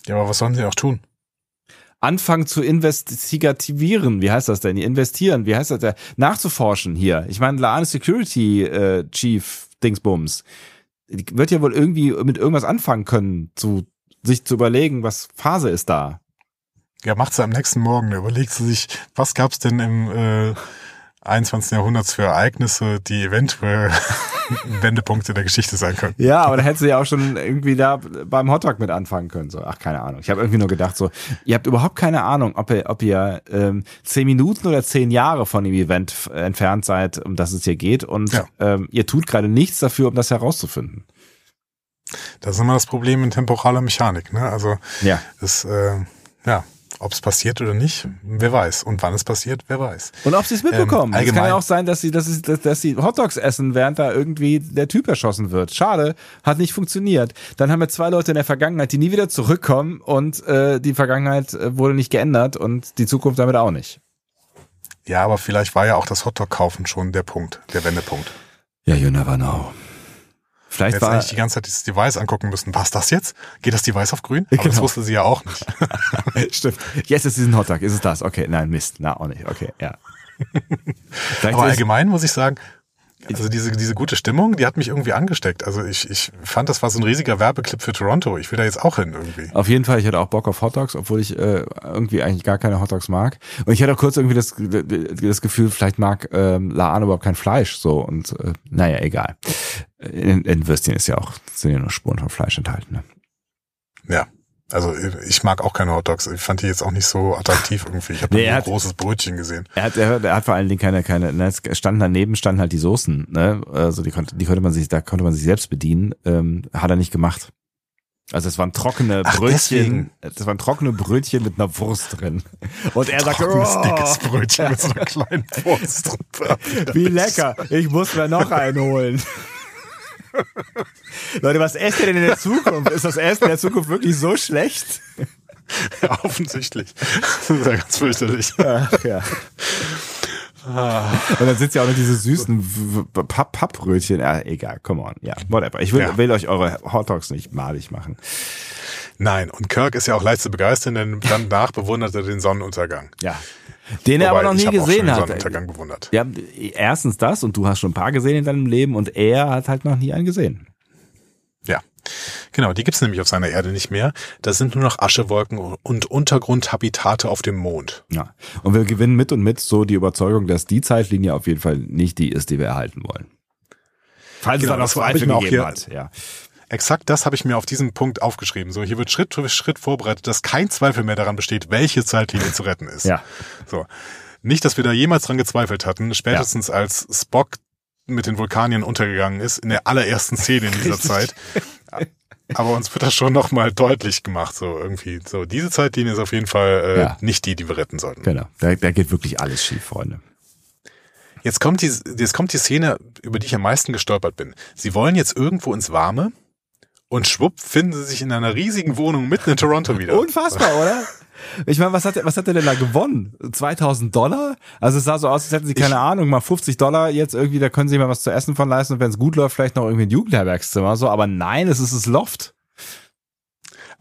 Ja, aber was sollen sie auch tun? Anfangen zu investigativieren, wie heißt das denn? Investieren, wie heißt das denn? Nachzuforschen hier. Ich meine, Laan Security äh, Chief Dingsbums. Die wird ja wohl irgendwie mit irgendwas anfangen können, zu sich zu überlegen, was Phase ist da. Ja, macht sie am nächsten Morgen. Da überlegt sie sich, was gab's denn im, äh, 21. Jahrhunderts für Ereignisse, die eventuell Wendepunkte der Geschichte sein können. Ja, aber da hätte sie ja auch schon irgendwie da beim Hotdog mit anfangen können. So, ach, keine Ahnung. Ich habe irgendwie nur gedacht, so, ihr habt überhaupt keine Ahnung, ob ihr, ob ihr ähm, zehn Minuten oder zehn Jahre von dem Event entfernt seid, um das es hier geht. Und ja. ähm, ihr tut gerade nichts dafür, um das herauszufinden. Das ist immer das Problem in temporaler Mechanik. Ne? Also ja. das, äh, ja, ob es passiert oder nicht, wer weiß. Und wann es passiert, wer weiß. Und ob sie es mitbekommen. Ähm, es kann ja auch sein, dass sie, dass sie, dass sie Hotdogs essen, während da irgendwie der Typ erschossen wird. Schade, hat nicht funktioniert. Dann haben wir zwei Leute in der Vergangenheit, die nie wieder zurückkommen und äh, die Vergangenheit äh, wurde nicht geändert und die Zukunft damit auch nicht. Ja, aber vielleicht war ja auch das Hotdog-Kaufen schon der Punkt, der Wendepunkt. Ja, you never know. Vielleicht Jetzt war eigentlich die ganze Zeit dieses Device angucken müssen. Was das jetzt? Geht das Device auf grün? Aber genau. das wusste sie ja auch nicht. Stimmt. Jetzt ist es ein Hotdog. Ist es das? Okay, nein, Mist. Na, auch nicht. Okay, ja. Aber allgemein muss ich sagen, also diese, diese gute Stimmung, die hat mich irgendwie angesteckt. Also ich, ich fand, das war so ein riesiger Werbeclip für Toronto. Ich will da jetzt auch hin irgendwie. Auf jeden Fall, ich hatte auch Bock auf Hotdogs, obwohl ich äh, irgendwie eigentlich gar keine Hotdogs mag. Und ich hatte auch kurz irgendwie das, das Gefühl, vielleicht mag ähm, Laan überhaupt kein Fleisch so. Und äh, naja, egal. In, in Würstchen ist ja auch, sind ja nur Spuren von Fleisch enthalten. Ne? Ja. Also ich mag auch keine Hotdogs. Ich fand die jetzt auch nicht so attraktiv irgendwie. Ich habe nee, ein großes Brötchen gesehen. Er hat, er, er hat vor allen Dingen keine, keine, ne, es stand daneben standen halt die Soßen, ne? Also die konnte, die konnte man sich, da konnte man sich selbst bedienen. Ähm, hat er nicht gemacht. Also es waren trockene Ach, Brötchen, das waren trockene Brötchen mit einer Wurst drin. Und er sagt, oh, dickes Brötchen mit so einer kleinen Wurst drin. Wie lecker! Ich muss mir noch einen holen. Leute, was esst ihr denn in der Zukunft? Ist das Essen in der Zukunft wirklich so schlecht? Ja, offensichtlich. Das ist ja ganz fürchterlich. Ach, ja. Und dann sind ja auch noch diese süßen Papp Papprötchen. Ja, egal, come on. Ja, whatever. Ich will, ja. will euch eure Hotdogs nicht malig machen. Nein, und Kirk ist ja auch leicht zu begeistern, denn danach bewundert er den Sonnenuntergang. Ja. Den Wobei, er aber noch nie gesehen hat. Ja, erstens das und du hast schon ein paar gesehen in deinem Leben und er hat halt noch nie einen gesehen. Ja. Genau, die gibt's nämlich auf seiner Erde nicht mehr. Das sind nur noch Aschewolken und Untergrundhabitate auf dem Mond. Ja. Und wir gewinnen mit und mit so die Überzeugung, dass die Zeitlinie auf jeden Fall nicht die ist, die wir erhalten wollen. Falls genau, es da noch Zweifel gegeben hat, ja. Exakt das habe ich mir auf diesem Punkt aufgeschrieben. So, hier wird Schritt für Schritt vorbereitet, dass kein Zweifel mehr daran besteht, welche Zeitlinie zu retten ist. Ja. So. Nicht, dass wir da jemals dran gezweifelt hatten, spätestens ja. als Spock mit den Vulkanien untergegangen ist, in der allerersten Szene in dieser Zeit. Aber uns wird das schon nochmal deutlich gemacht, so irgendwie. So, diese Zeitlinie ist auf jeden Fall äh, ja. nicht die, die wir retten sollten. Genau. Da, da geht wirklich alles schief, Freunde. Jetzt kommt, die, jetzt kommt die Szene, über die ich am meisten gestolpert bin. Sie wollen jetzt irgendwo ins Warme und schwupp finden sie sich in einer riesigen Wohnung mitten in Toronto wieder. Unfassbar, oder? Ich meine, was hat, was hat er denn da gewonnen? 2000 Dollar? Also es sah so aus, als hätten sie keine ich, Ahnung, mal 50 Dollar jetzt irgendwie, da können sie mal was zu essen von leisten und wenn es gut läuft, vielleicht noch irgendwie ein Jugendherbergszimmer. So, aber nein, es ist das Loft.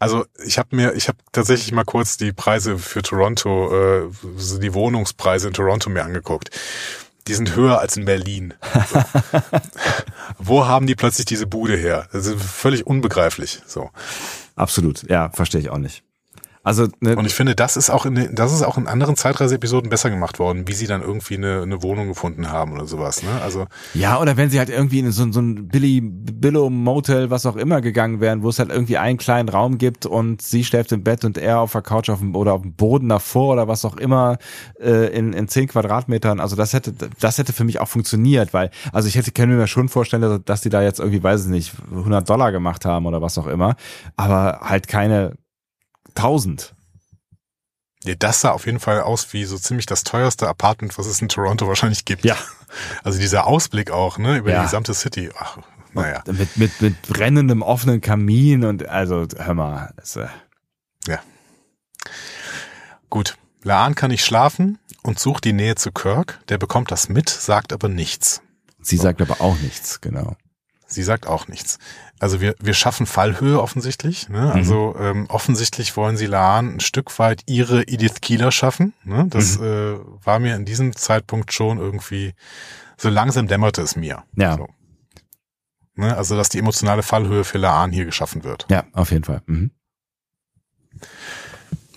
Also ich habe mir, ich habe tatsächlich mal kurz die Preise für Toronto, äh, die Wohnungspreise in Toronto mir angeguckt. Die sind höher als in Berlin. So. Wo haben die plötzlich diese Bude her? Das ist völlig unbegreiflich. So. Absolut, ja, verstehe ich auch nicht. Also ne, und ich finde, das ist auch in das ist auch in anderen Zeitreise-Episoden besser gemacht worden, wie sie dann irgendwie eine, eine Wohnung gefunden haben oder sowas. Ne? Also ja, oder wenn sie halt irgendwie in so, so ein Billy Billow Motel, was auch immer gegangen wären, wo es halt irgendwie einen kleinen Raum gibt und sie schläft im Bett und er auf der Couch auf dem, oder auf dem Boden davor oder was auch immer äh, in in zehn Quadratmetern. Also das hätte das hätte für mich auch funktioniert, weil also ich hätte können mir schon vorstellen, dass die da jetzt irgendwie weiß ich nicht 100 Dollar gemacht haben oder was auch immer, aber halt keine 1000. Ja, das sah auf jeden Fall aus wie so ziemlich das teuerste Apartment, was es in Toronto wahrscheinlich gibt. Ja. Also dieser Ausblick auch, ne, über ja. die gesamte City. Ach, naja. Mit, mit, mit brennendem offenen Kamin und also, hör mal. Äh ja. Gut. Laan kann nicht schlafen und sucht die Nähe zu Kirk. Der bekommt das mit, sagt aber nichts. Sie so. sagt aber auch nichts, genau. Sie sagt auch nichts. Also wir, wir schaffen Fallhöhe offensichtlich. Ne? Mhm. Also ähm, offensichtlich wollen sie Laan ein Stück weit ihre Edith Kieler schaffen. Ne? Das mhm. äh, war mir in diesem Zeitpunkt schon irgendwie, so langsam dämmerte es mir. Ja. So. Ne? Also dass die emotionale Fallhöhe für Laan hier geschaffen wird. Ja, auf jeden Fall. Mhm.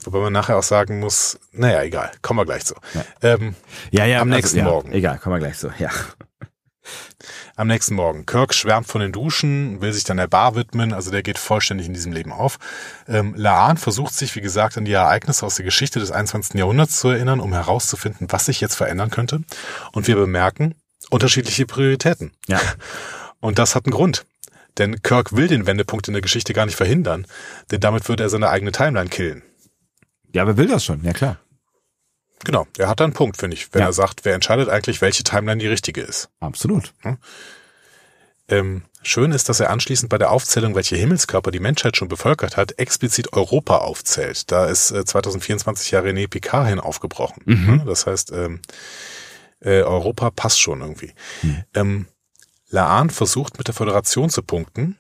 Wobei man nachher auch sagen muss, naja, egal, kommen wir gleich zu. Ja. Ähm, Ja, ja, Am nächsten ja, Morgen. Egal, kommen wir gleich so. Ja. Am nächsten Morgen. Kirk schwärmt von den Duschen, will sich dann der Bar widmen, also der geht vollständig in diesem Leben auf. Ähm, Laan versucht sich, wie gesagt, an die Ereignisse aus der Geschichte des 21. Jahrhunderts zu erinnern, um herauszufinden, was sich jetzt verändern könnte. Und wir bemerken unterschiedliche Prioritäten. Ja. Und das hat einen Grund. Denn Kirk will den Wendepunkt in der Geschichte gar nicht verhindern, denn damit würde er seine eigene Timeline killen. Ja, wer will das schon? Ja, klar. Genau, er hat da einen Punkt, finde ich, wenn Ja. er sagt, wer entscheidet eigentlich, welche Timeline die richtige ist. Absolut. Ähm, schön ist, dass er anschließend bei der Aufzählung, welche Himmelskörper die Menschheit schon bevölkert hat, explizit Europa aufzählt. Da ist äh, 2024 ja René Picard hin aufgebrochen. Mhm. Das heißt, ähm, äh, Europa passt schon irgendwie. Ähm, Laan versucht mit der Föderation zu punkten.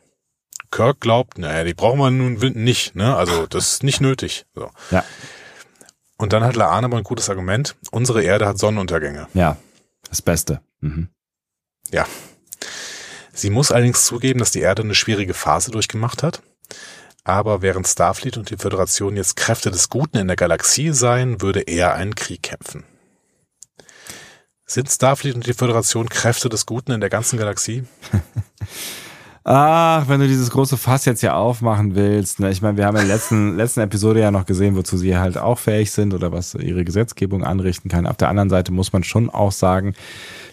Kirk glaubt, naja, die brauchen wir nun nicht, ne? Also das ist nicht nötig. So. Ja. Und dann hat Laan aber ein gutes Argument. Unsere Erde hat Sonnenuntergänge. Ja. Das Beste. Mhm. Ja. Sie muss allerdings zugeben, dass die Erde eine schwierige Phase durchgemacht hat. Aber während Starfleet und die Föderation jetzt Kräfte des Guten in der Galaxie seien, würde er einen Krieg kämpfen. Sind Starfleet und die Föderation Kräfte des Guten in der ganzen Galaxie? Ach, wenn du dieses große Fass jetzt ja aufmachen willst, ne? ich meine, wir haben in der letzten, letzten Episode ja noch gesehen, wozu sie halt auch fähig sind oder was ihre Gesetzgebung anrichten kann. Auf der anderen Seite muss man schon auch sagen,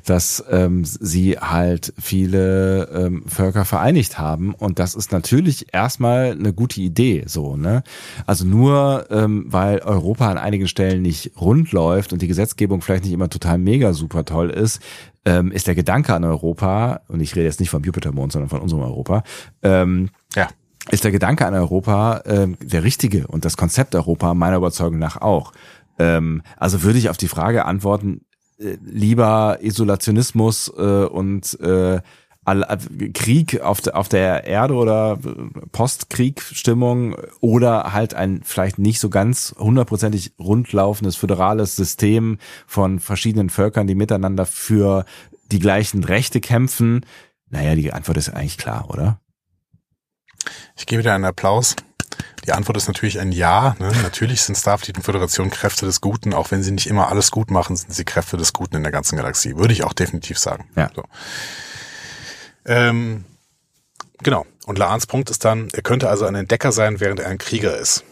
dass ähm, sie halt viele ähm, Völker vereinigt haben und das ist natürlich erstmal eine gute Idee, so ne. Also nur ähm, weil Europa an einigen Stellen nicht rund läuft und die Gesetzgebung vielleicht nicht immer total mega super toll ist, ähm, ist der Gedanke an Europa und ich rede jetzt nicht vom Jupitermond, sondern von unserem Europa. Ähm, Ja. ist der Gedanke an Europa ähm, der richtige und das Konzept Europa meiner Überzeugung nach auch. Ähm, also würde ich auf die Frage antworten, äh, lieber Isolationismus äh, und äh, äh, Krieg auf, der auf der Erde oder äh, Postkriegstimmung oder halt ein vielleicht nicht so ganz hundertprozentig rundlaufendes föderales System von verschiedenen Völkern, die miteinander für die gleichen Rechte kämpfen. Naja, die Antwort ist eigentlich klar, oder? Ich gebe dir einen Applaus. Die Antwort ist natürlich ein Ja. Ne? Natürlich sind Starfleet und Föderation Kräfte des Guten. Auch wenn sie nicht immer alles gut machen, sind sie Kräfte des Guten in der ganzen Galaxie. Würde ich auch definitiv sagen. Ja. So. Ähm, genau. Und Laans Punkt ist dann, er könnte also ein Entdecker sein, während er ein Krieger ist.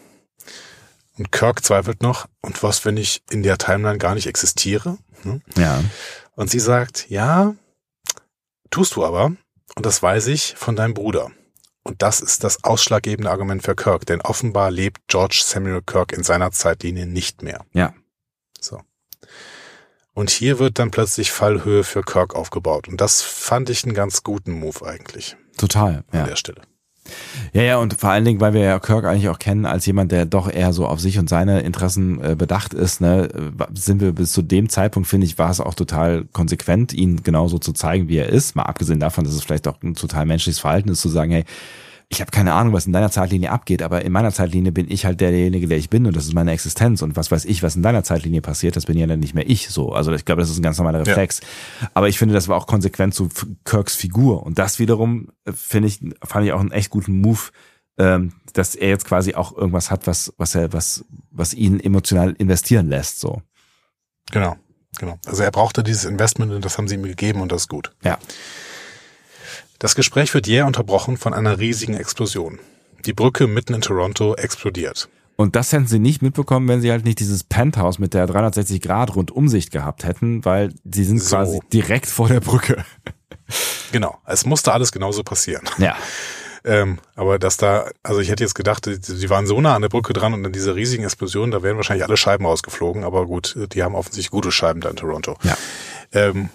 Und Kirk zweifelt noch, und was, wenn ich in der Timeline gar nicht existiere? Hm? Ja. Und sie sagt, ja, tust du aber. Und das weiß ich von deinem Bruder. Und das ist das ausschlaggebende Argument für Kirk, denn offenbar lebt George Samuel Kirk in seiner Zeitlinie nicht mehr. Ja. So. Und hier wird dann plötzlich Fallhöhe für Kirk aufgebaut. Und das fand ich einen ganz guten Move eigentlich Total. an Ja. der Stelle. Ja, ja, und vor allen Dingen, weil wir ja Kirk eigentlich auch kennen als jemand, der doch eher so auf sich und seine Interessen äh, bedacht ist, ne, äh, sind wir bis zu dem Zeitpunkt, finde ich, war es auch total konsequent, ihn genauso zu zeigen, wie er ist. Mal abgesehen davon, dass es vielleicht auch ein total menschliches Verhalten ist, zu sagen, hey, ich habe keine Ahnung, was in deiner Zeitlinie abgeht, aber in meiner Zeitlinie bin ich halt derjenige, der ich bin und das ist meine Existenz und was weiß ich, was in deiner Zeitlinie passiert, das bin ja dann nicht mehr ich so. Also ich glaube, das ist ein ganz normaler Reflex. Aber ich finde, das war auch konsequent zu Kirks Figur und das wiederum äh, finde ich, fand ich auch einen echt guten Move, ähm, dass er jetzt quasi auch irgendwas hat, was was er was was ihn emotional investieren lässt so. Genau, genau. Also er brauchte dieses Investment und das haben sie ihm gegeben und das ist gut. Ja. Das Gespräch wird jäh unterbrochen von einer riesigen Explosion. Die Brücke mitten in Toronto explodiert. Und das hätten sie nicht mitbekommen, wenn sie halt nicht dieses Penthouse mit der 360 Grad Rundumsicht gehabt hätten, weil sie sind So. quasi direkt vor der Brücke. Genau, es musste alles genauso passieren. Ja. Ähm, aber dass da, also ich hätte jetzt gedacht, die waren so nah an der Brücke dran und in dieser riesigen Explosion, da wären wahrscheinlich alle Scheiben rausgeflogen, aber gut, die haben offensichtlich gute Scheiben da in Toronto. Ja. Ähm,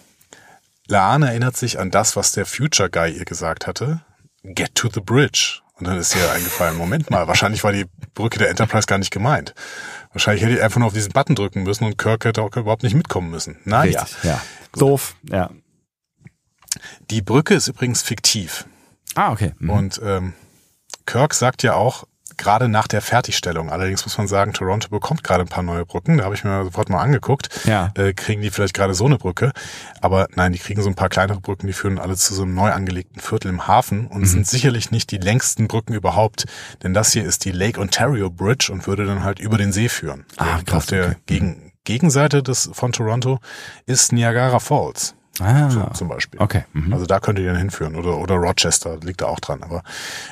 Laan erinnert sich an das, was der Future Guy ihr gesagt hatte. Get to the bridge. Und dann ist ihr eingefallen, Moment mal, wahrscheinlich war die Brücke der Enterprise gar nicht gemeint. Wahrscheinlich hätte ich einfach nur auf diesen Button drücken müssen und Kirk hätte auch überhaupt nicht mitkommen müssen. Naja, Richtig. Ja. Doof. Ja. die Brücke ist übrigens fiktiv. Ah, okay. Mhm. Und ähm, Kirk sagt ja auch, gerade nach der Fertigstellung. Allerdings muss man sagen, Toronto bekommt gerade ein paar neue Brücken. Da habe ich mir sofort mal angeguckt. Ja. Äh, kriegen die vielleicht gerade so eine Brücke? Aber nein, die kriegen so ein paar kleinere Brücken, die führen alle zu so einem neu angelegten Viertel im Hafen und sind sicherlich nicht die längsten Brücken überhaupt. Denn das hier ist die Lake Ontario Bridge und würde dann halt über den See führen. Ah, krass, Auf der okay. Gegen Gegenseite des, von Toronto ist Niagara Falls Ah, so, zum Beispiel. okay. Mhm. Also da könnte ihr dann hinführen oder oder Rochester liegt da auch dran. Aber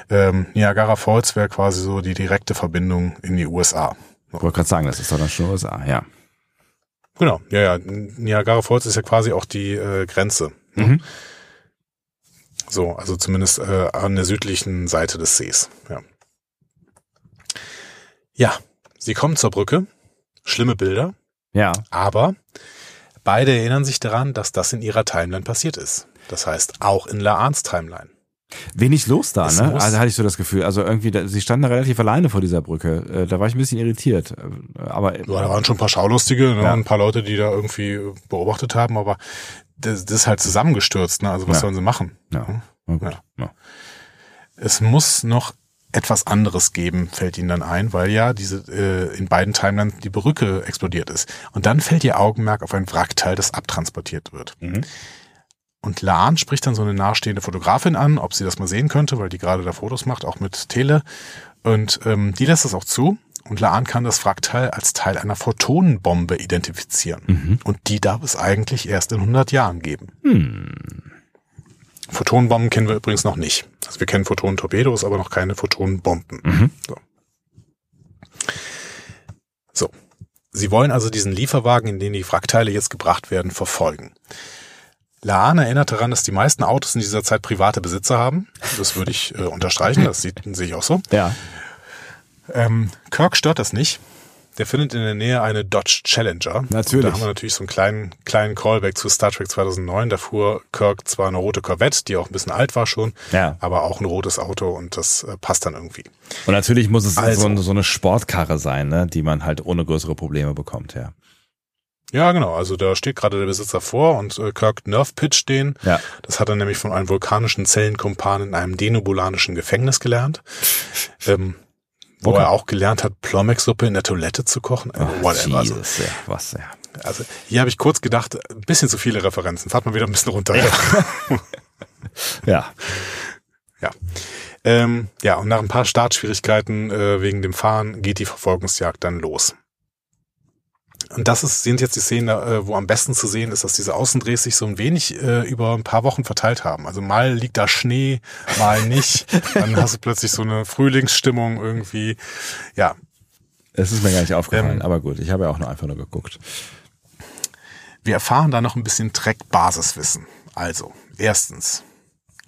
ähm, Niagara Falls wäre quasi so die direkte Verbindung in die USA. Ich wollte gerade sagen, das ist doch dann schon USA, ja. Genau, ja ja. Niagara Falls ist ja quasi auch die äh, Grenze. ne? Mhm. So, also zumindest äh, an der südlichen Seite des Sees. Ja. Ja, sie kommen zur Brücke. Schlimme Bilder, Ja. aber beide erinnern sich daran, dass das in ihrer Timeline passiert ist. Das heißt, auch in Laans Timeline. Wenig los da, Es ne? Also hatte ich so das Gefühl. Also irgendwie, da, sie standen da relativ alleine vor dieser Brücke. Äh, Da war ich ein bisschen irritiert. Äh, Aber Ja, da waren schon ein paar Schaulustige, ne, Ja. ein paar Leute, die da irgendwie beobachtet haben, aber das, das ist halt zusammengestürzt. Ne? Also was Ja. sollen sie machen? ja. Hm? Ja. Es muss noch etwas anderes geben, fällt ihnen dann ein, weil ja diese äh, in beiden Timelines die Brücke explodiert ist. Und dann fällt ihr Augenmerk auf ein Wrackteil, das abtransportiert wird. Mhm. Und Laan spricht dann so eine nachstehende Fotografin an, ob sie das mal sehen könnte, weil die gerade da Fotos macht, auch mit Tele. Und ähm, die lässt das auch zu. Und Laan kann das Wrackteil als Teil einer Photonenbombe identifizieren. Mhm. Und die darf es eigentlich erst in 100 Jahren geben. Hm. Photonenbomben kennen wir übrigens noch nicht. Also wir kennen Photonentorpedos, aber noch keine Photonenbomben. Mhm. So. so. Sie wollen also diesen Lieferwagen, in den die Wrackteile jetzt gebracht werden, verfolgen. Laan erinnert daran, dass die meisten Autos in dieser Zeit private Besitzer haben. Das würde ich äh, unterstreichen, das sieht, sehe ich auch so. Ja. Ähm, Kirk stört das nicht. Der findet in der Nähe eine Dodge Challenger. Natürlich. Und da haben wir natürlich so einen kleinen, kleinen Callback zu Star Trek 2009. Da fuhr Kirk zwar eine rote Corvette, die auch ein bisschen alt war schon, Ja. aber auch ein rotes Auto und das äh, passt dann irgendwie. Und natürlich muss es Also. so, eine, so eine Sportkarre sein, ne? die man halt ohne größere Probleme bekommt, ja. Ja, genau. Also da steht gerade der Besitzer vor und äh, Kirk Nerf pitcht den. Ja. Das hat er nämlich von einem vulkanischen Zellenkumpan in einem denubulanischen Gefängnis gelernt. Ähm, wo Okay. er auch gelernt hat, Plommex-Suppe in der Toilette zu kochen. Äh, Whatever. Also, Jesus, ja, was, ja. also hier habe ich kurz gedacht, ein bisschen zu viele Referenzen. Fahrt mal wieder ein bisschen runter. Ja. Ja. ja. Ähm, ja, und nach ein paar Startschwierigkeiten äh, wegen dem Fahren geht die Verfolgungsjagd dann los. Und das ist, sind jetzt die Szenen, äh, wo am besten zu sehen ist, dass diese Außendrehs sich so ein wenig äh, über ein paar Wochen verteilt haben. Also mal liegt da Schnee, mal nicht. Dann hast du plötzlich so eine Frühlingsstimmung irgendwie. Ja, Es ist mir gar nicht aufgefallen, Ähm, aber gut, ich habe ja auch nur einfach nur geguckt. wir erfahren da noch ein bisschen Trek-Basiswissen. Also, erstens,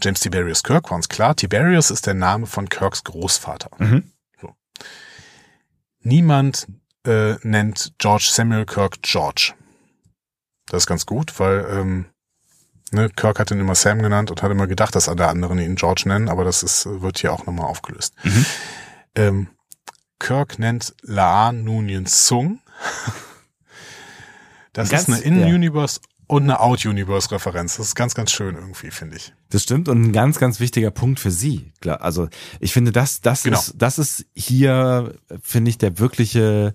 James Tiberius Kirk war uns klar. Tiberius ist der Name von Kirks Großvater. Mhm. So. Niemand äh, nennt George Samuel Kirk George. Das ist ganz gut, weil ähm, ne, Kirk hat ihn immer Sam genannt und hat immer gedacht, dass alle anderen ihn George nennen, aber das ist, wird hier auch nochmal aufgelöst. Mhm. Ähm, Kirk nennt Laan Nunien Sung. Das Ganz- ist eine In-Universe und eine Out-Universe-Referenz. Das ist ganz, ganz schön irgendwie, finde ich. Das stimmt und ein ganz, ganz wichtiger Punkt für Sie. Also ich finde, das, das Genau. ist, das ist hier, finde ich, der wirkliche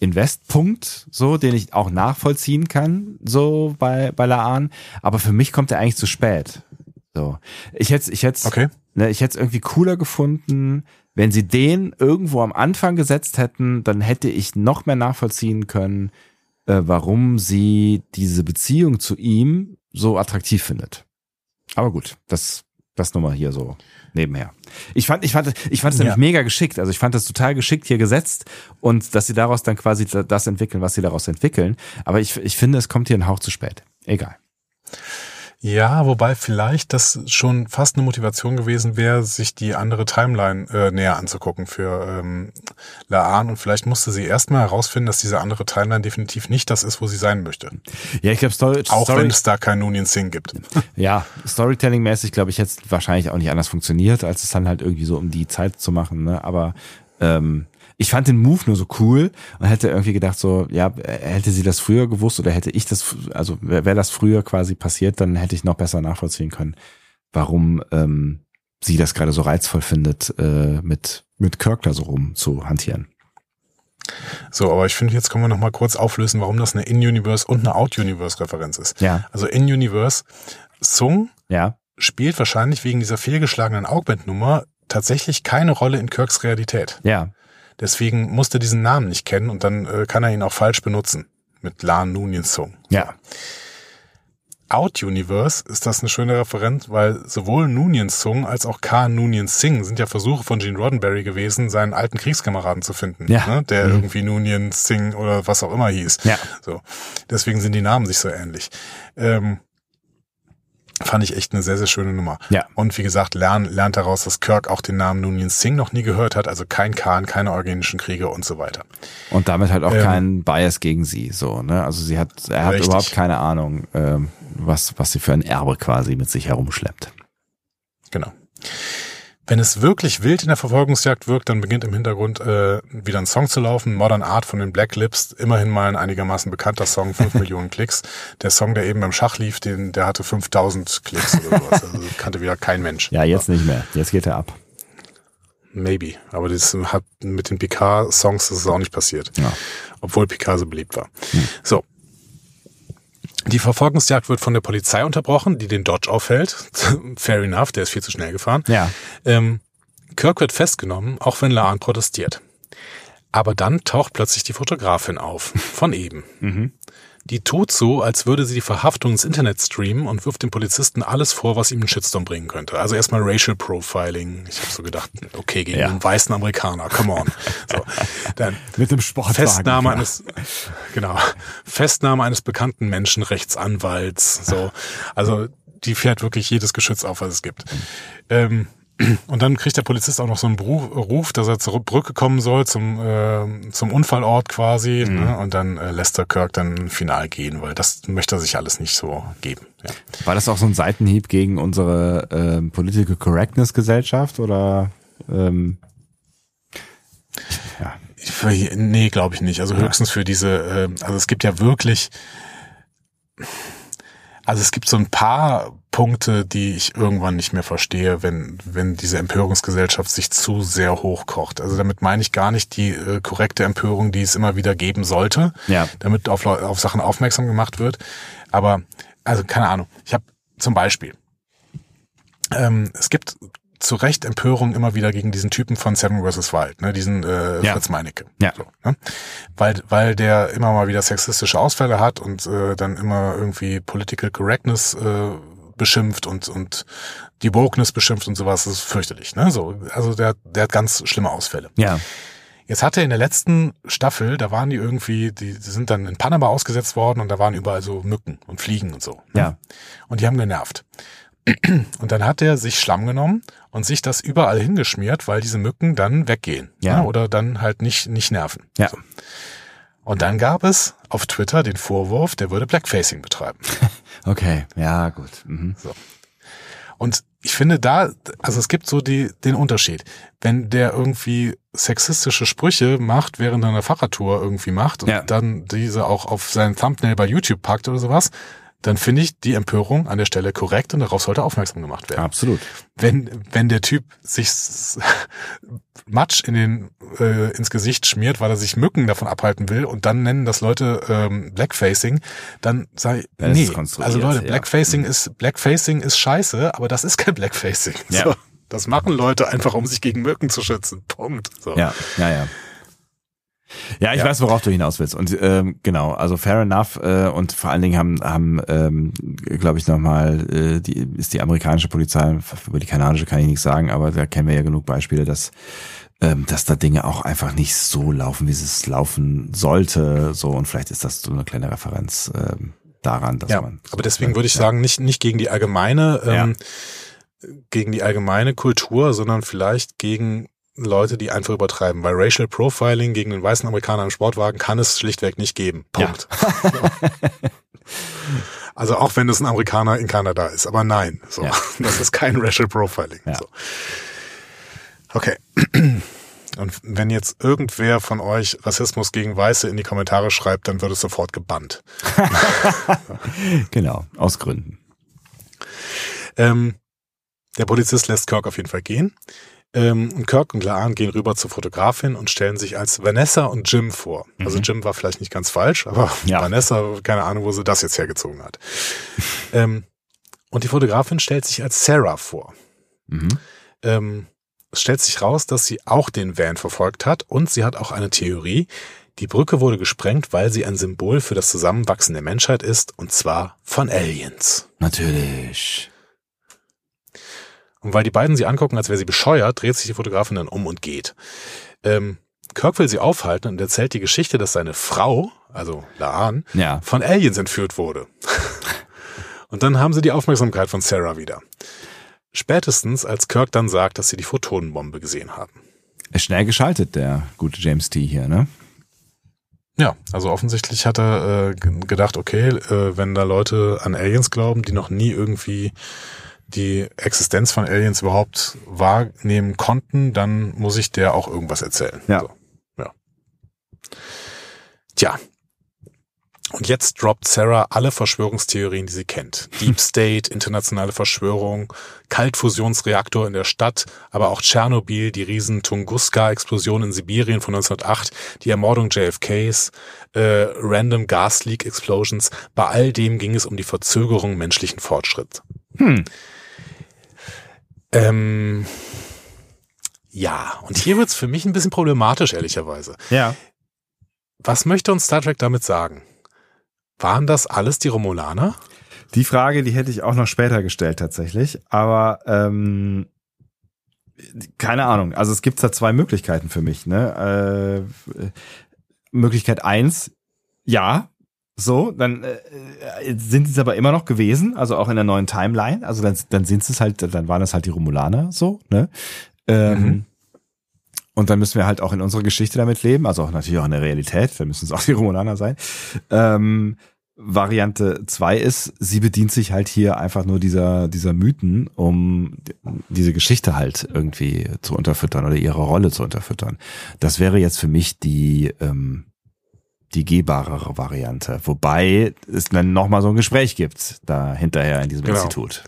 Investpunkt, so, den ich auch nachvollziehen kann, so bei, bei Laan. Aber für mich kommt er eigentlich zu spät. So. Ich hätte, ich hätte, Okay. ne, ich hätte es irgendwie cooler gefunden, wenn sie den irgendwo am Anfang gesetzt hätten, dann hätte ich noch mehr nachvollziehen können, äh, warum sie diese Beziehung zu ihm so attraktiv findet. Aber gut, das, das nochmal hier so nebenher. Ich fand, ich fand, ich fand es nämlich Ja. mega geschickt. Also ich fand das total geschickt hier gesetzt und dass sie daraus dann quasi das entwickeln, was sie daraus entwickeln. Aber ich, ich finde, es kommt hier ein Hauch zu spät. Egal. Ja, wobei vielleicht das schon fast eine Motivation gewesen wäre, sich die andere Timeline äh, näher anzugucken für ähm, Laan und vielleicht musste sie erstmal herausfinden, dass diese andere Timeline definitiv nicht das ist, wo sie sein möchte. Ja, ich glaube, Story, Auch Story, wenn es da kein Nunien Singh gibt. ja, Storytelling-mäßig, glaube ich, jetzt wahrscheinlich auch nicht anders funktioniert, als es dann halt irgendwie so um die Zeit zu machen. Ne? Aber ähm, ich fand den Move nur so cool und hätte irgendwie gedacht, so, ja, hätte sie das früher gewusst oder hätte ich das, also wäre wär das früher quasi passiert, dann hätte ich noch besser nachvollziehen können, warum, ähm, sie das gerade so reizvoll findet, äh, mit, mit Kirk da so rum zu hantieren. So, aber ich finde, jetzt können wir noch mal kurz auflösen, warum das eine In-Universe und eine Out-Universe-Referenz ist. Ja. Also In-Universe, Sung Ja. spielt wahrscheinlich wegen dieser fehlgeschlagenen Augment-Nummer tatsächlich keine Rolle in Kirks Realität. Ja. Deswegen musste diesen Namen nicht kennen und dann äh, kann er ihn auch falsch benutzen. Mit Lan Nunien Sung. Ja. Out-Universe ist das eine schöne Referenz, weil sowohl Nunien Sung als auch K. Nunien Singh sind ja Versuche von Gene Roddenberry gewesen, seinen alten Kriegskameraden zu finden, Ja. ne? der Mhm. irgendwie Nunien Singh oder was auch immer hieß. Ja. So. Deswegen sind die Namen sich so ähnlich. Ähm, fand ich echt eine sehr, sehr schöne Nummer. Ja. Und wie gesagt, lern, lernt daraus, dass Kirk auch den Namen Nunien Singh noch nie gehört hat, also kein Khan, keine organischen Kriege und so weiter. Und damit halt auch Ähm, keinen Bias gegen sie, so, ne? Also sie hat, er hat Richtig. überhaupt keine Ahnung, ähm, was, was sie für ein Erbe quasi mit sich herumschleppt. Genau. Wenn es wirklich wild in der Verfolgungsjagd wirkt, dann beginnt im Hintergrund äh, wieder ein Song zu laufen. Modern Art von den Black Lips, immerhin mal ein einigermaßen bekannter Song, 5 Millionen Klicks. Der Song, der eben beim Schach lief, den, der hatte 5000 Klicks oder sowas. Also kannte wieder kein Mensch. Ja, jetzt nicht mehr. Jetzt geht er ab. Maybe. Aber das hat mit den Picard-Songs ist es auch nicht passiert. Ja. Obwohl Picard so beliebt war. So. Die Verfolgungsjagd wird von der Polizei unterbrochen, die den Dodge aufhält. Fair enough, der ist viel zu schnell gefahren. Ja. Ähm, Kirk wird festgenommen, auch wenn Laan protestiert. Aber dann taucht plötzlich die Fotografin auf, von eben. Mhm. Die tut so, als würde sie die Verhaftung ins Internet streamen und wirft dem Polizisten alles vor, was ihm einen Shitstorm bringen könnte. Also erstmal Racial Profiling. Ich habe so gedacht, okay, gegen Ja. einen weißen Amerikaner, come on. So, dann Mit dem Sportwagen. Festnahme ja. eines, genau, Festnahme eines bekannten Menschenrechtsanwalts, so. Also, die fährt wirklich jedes Geschütz auf, was es gibt. Ähm, und dann kriegt der Polizist auch noch so einen Ruf, dass er zur Brücke kommen soll, zum, äh, zum Unfallort quasi. Ne? Und dann äh, lässt der Kirk dann final gehen, weil das möchte er sich alles nicht so geben. Ja. War das auch so ein Seitenhieb gegen unsere ähm, Political Correctness Gesellschaft oder ähm, ja. Nee, glaube ich nicht. Also höchstens für diese, äh, also es gibt ja wirklich, also es gibt so ein paar Punkte, die ich irgendwann nicht mehr verstehe, wenn, wenn diese Empörungsgesellschaft sich zu sehr hochkocht. Also damit meine ich gar nicht die äh, korrekte Empörung, die es immer wieder geben sollte, Ja. damit auf, auf Sachen aufmerksam gemacht wird. Aber, also keine Ahnung. Ich habe zum Beispiel, ähm, es gibt zu Recht Empörung immer wieder gegen diesen Typen von Seven vs. Wild, ne, diesen äh, Ja. Fritz Meinecke. Ja. So, ne? weil, weil der immer mal wieder sexistische Ausfälle hat und äh, dann immer irgendwie Political Correctness äh, beschimpft und, und die Wokeness beschimpft und sowas, das ist fürchterlich. Ne? So, also der, der hat ganz schlimme Ausfälle. Ja. Jetzt hatte er in der letzten Staffel, da waren die irgendwie, die, die sind dann in Panama ausgesetzt worden und da waren überall so Mücken und Fliegen und so. ne? Ja. Und die haben genervt. Und dann hat er sich Schlamm genommen und sich das überall hingeschmiert, weil diese Mücken dann weggehen. Ja. ne? Oder dann halt nicht, nicht nerven. Ja. So. Und dann gab es auf Twitter den Vorwurf, der würde Blackfacing betreiben. Okay. Ja, gut. Mhm. Und ich finde da, also es gibt so die, den Unterschied. Wenn der irgendwie sexistische Sprüche macht, während er eine Fahrradtour irgendwie macht und Ja. dann diese auch auf sein Thumbnail bei YouTube packt oder sowas, dann finde ich die Empörung an der Stelle korrekt und darauf sollte aufmerksam gemacht werden. Absolut. Wenn, wenn der Typ sich Matsch in den, äh, ins Gesicht schmiert, weil er sich Mücken davon abhalten will und dann nennen das Leute ähm, Blackfacing, dann sei ist nee, also Leute, ja. Blackfacing ist Blackfacing ist scheiße, aber das ist kein Blackfacing. Ja. So, das machen Leute einfach, um sich gegen Mücken zu schützen. Punkt. So. Ja, ja, ja. Ja, ich Ja. weiß, worauf du hinaus willst. Und ähm, genau, also fair enough. Äh, und vor allen Dingen haben, haben ähm, glaube ich, nochmal, äh, die, ist die amerikanische Polizei, über die kanadische kann ich nichts sagen, aber da kennen wir ja genug Beispiele, dass ähm, dass da Dinge auch einfach nicht so laufen, wie es laufen sollte. So, und vielleicht ist das so eine kleine Referenz ähm, daran, dass Ja, man. so- aber deswegen würde ich ja. sagen, nicht, nicht gegen die allgemeine, ähm, gegen die allgemeine Kultur, sondern vielleicht gegen Leute, die einfach übertreiben. Weil Racial Profiling gegen den weißen Amerikaner im Sportwagen kann es schlichtweg nicht geben. Punkt. also auch wenn es ein Amerikaner in Kanada ist, aber nein, so. Ja. Das ist kein Racial Profiling. Ja. So. Okay. Und wenn jetzt irgendwer von euch Rassismus gegen Weiße in die Kommentare schreibt, dann wird es sofort gebannt. Genau, aus Gründen. Ähm, der Polizist lässt Kirk auf jeden Fall gehen. Ähm, und Kirk und Laan gehen rüber zur Fotografin und stellen sich als Vanessa und Jim vor. Also Mhm. Jim war vielleicht nicht ganz falsch, aber Ja. Vanessa, keine Ahnung, wo sie das jetzt hergezogen hat. ähm, und die Fotografin stellt sich als Sarah vor. Mhm. Ähm, es stellt sich raus, dass sie auch den Van verfolgt hat und sie hat auch eine Theorie. Die Brücke wurde gesprengt, weil sie ein Symbol für das Zusammenwachsen der Menschheit ist, und zwar von Aliens. Natürlich. Und weil die beiden sie angucken, als wäre sie bescheuert, dreht sich die Fotografin dann um und geht. Ähm, Kirk will sie aufhalten und erzählt die Geschichte, dass seine Frau, also Laan, Ja. von Aliens entführt wurde. und dann haben sie die Aufmerksamkeit von Sarah wieder. Spätestens, als Kirk dann sagt, dass sie die Photonenbombe gesehen haben. Ist schnell geschaltet, der gute James T. hier, ne? Ja, also offensichtlich hat er äh, gedacht, okay, äh, wenn da Leute an Aliens glauben, die noch nie irgendwie die Existenz von Aliens überhaupt wahrnehmen konnten, dann muss ich der auch irgendwas erzählen. Ja. So, ja. Tja. Und jetzt droppt Sarah alle Verschwörungstheorien, die sie kennt. Deep State, internationale Verschwörung, Kaltfusionsreaktor in der Stadt, aber auch Tschernobyl, die riesen Tunguska-Explosion in Sibirien von 1908, die Ermordung JFKs, äh, Random Gas Leak Explosions. Bei all dem ging es um die Verzögerung menschlichen Fortschritts. Hm. Ähm, ja, und hier wird's für mich ein bisschen problematisch, ehrlicherweise. Ja. Was möchte uns Star Trek damit sagen? Waren das alles die Romulaner? Die Frage, die hätte ich auch noch später gestellt tatsächlich, aber ähm, keine Ahnung. Also es gibt da zwei Möglichkeiten für mich. Ne? Äh, Möglichkeit eins, ja, so, dann äh, sind sie es aber immer noch gewesen, also auch in der neuen Timeline. Also dann, dann sind es halt, dann waren es halt die Romulaner, so, ne? Ähm, Mhm. Und dann müssen wir halt auch in unserer Geschichte damit leben, also auch natürlich auch in der Realität, dann müssen es auch die Romulaner sein. Ähm, Variante zwei ist, sie bedient sich halt hier einfach nur dieser, dieser Mythen, um diese Geschichte halt irgendwie zu unterfüttern oder ihre Rolle zu unterfüttern. Das wäre jetzt für mich die, ähm, die gehbarere Variante. Wobei es dann nochmal so ein Gespräch gibt, da hinterher in diesem Genau. Institut.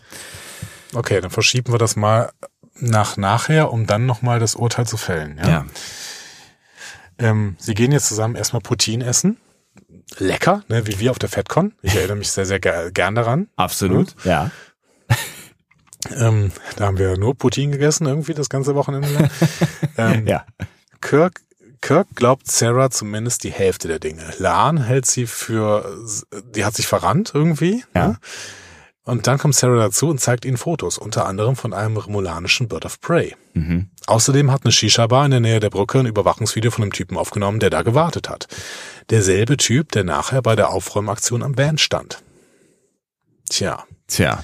Okay, dann verschieben wir das mal nach nachher, um dann nochmal das Urteil zu fällen. Ja. Ja. Ähm, sie gehen jetzt zusammen erstmal Poutine essen. Lecker, ne, wie wir auf der FedCon. Ich erinnere mich sehr, sehr ger gern daran. Absolut. Ja. Ähm, da haben wir nur Poutine gegessen irgendwie das ganze Wochenende. ähm, Ja. Kirk, Kirk glaubt Sarah zumindest die Hälfte der Dinge. Laan hält sie für, die hat sich verrannt irgendwie. Ja. Ne? Und dann kommt Sarah dazu und zeigt ihnen Fotos, unter anderem von einem remolanischen Bird of Prey. Mhm. Außerdem hat eine Shisha-Bar in der Nähe der Brücke ein Überwachungsvideo von einem Typen aufgenommen, der da gewartet hat. Derselbe Typ, der nachher bei der Aufräumaktion am Van stand. Tja, Tja.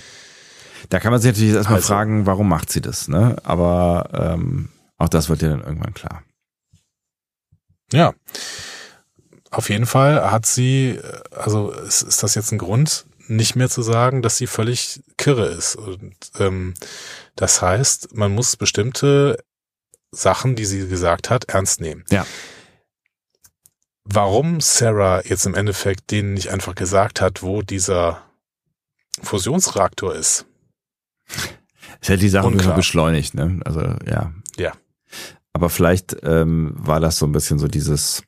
Da kann man sich natürlich erstmal Also- fragen, warum macht sie das, ne? Aber ähm, auch das wird ja dann irgendwann klar. Ja. Auf jeden Fall hat sie, äh, also ist, ist das jetzt ein Grund, nicht mehr zu sagen, dass sie völlig kirre ist. Und ähm, das heißt, man muss bestimmte Sachen, die sie gesagt hat, ernst nehmen. Ja. Warum Sarah jetzt im Endeffekt denen nicht einfach gesagt hat, wo dieser Fusionsreaktor ist, Es hätte die Sache Unklar. beschleunigt, ne? Also ja. Ja. Aber vielleicht ähm, war das so ein bisschen so dieses,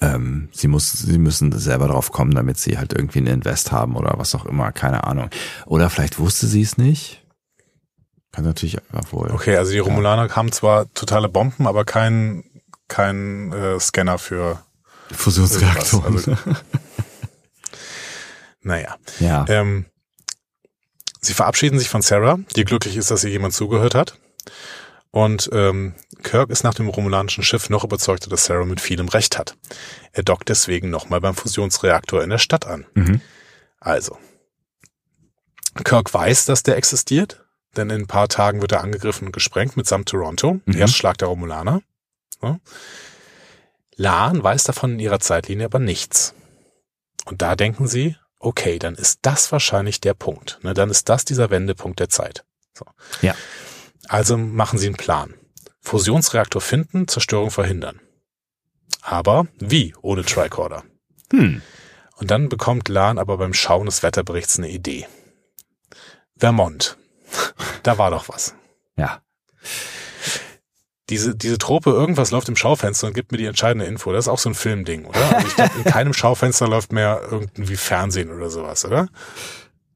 ähm, sie muss, sie müssen selber drauf kommen, damit sie halt irgendwie einen Invest haben oder was auch immer, keine Ahnung. Oder vielleicht wusste sie es nicht. Kann natürlich wohl. Okay, also die Romulaner haben zwar totale Bomben, aber kein, kein äh, Scanner für Fusionsreaktor. Also- Naja. ja. Ähm, sie verabschieden sich von Sarah, die glücklich ist, dass ihr jemand zugehört hat. Und ähm, Kirk ist nach dem romulanischen Schiff noch überzeugter, dass Sarah mit vielem Recht hat. Er dockt deswegen nochmal beim Fusionsreaktor in der Stadt an. Mhm. Also, Kirk weiß, dass der existiert, denn in ein paar Tagen wird er angegriffen und gesprengt mitsamt Toronto, Mhm. Erstschlag der Romulaner. Ja. Laan weiß davon in ihrer Zeitlinie aber nichts. Und da denken sie, okay, dann ist das wahrscheinlich der Punkt. Ne, dann ist das dieser Wendepunkt der Zeit. So. Ja. Also machen sie einen Plan. Fusionsreaktor finden, Zerstörung verhindern. Aber wie ohne Tricorder? Hm. Und dann bekommt Lan aber beim Schauen des Wetterberichts eine Idee. Vermont. Da war doch was. Ja. Diese, diese Trope, irgendwas läuft im Schaufenster und gibt mir die entscheidende Info. Das ist auch so ein Filmding, oder? Also ich glaube, in keinem Schaufenster läuft mehr irgendwie Fernsehen oder sowas, oder?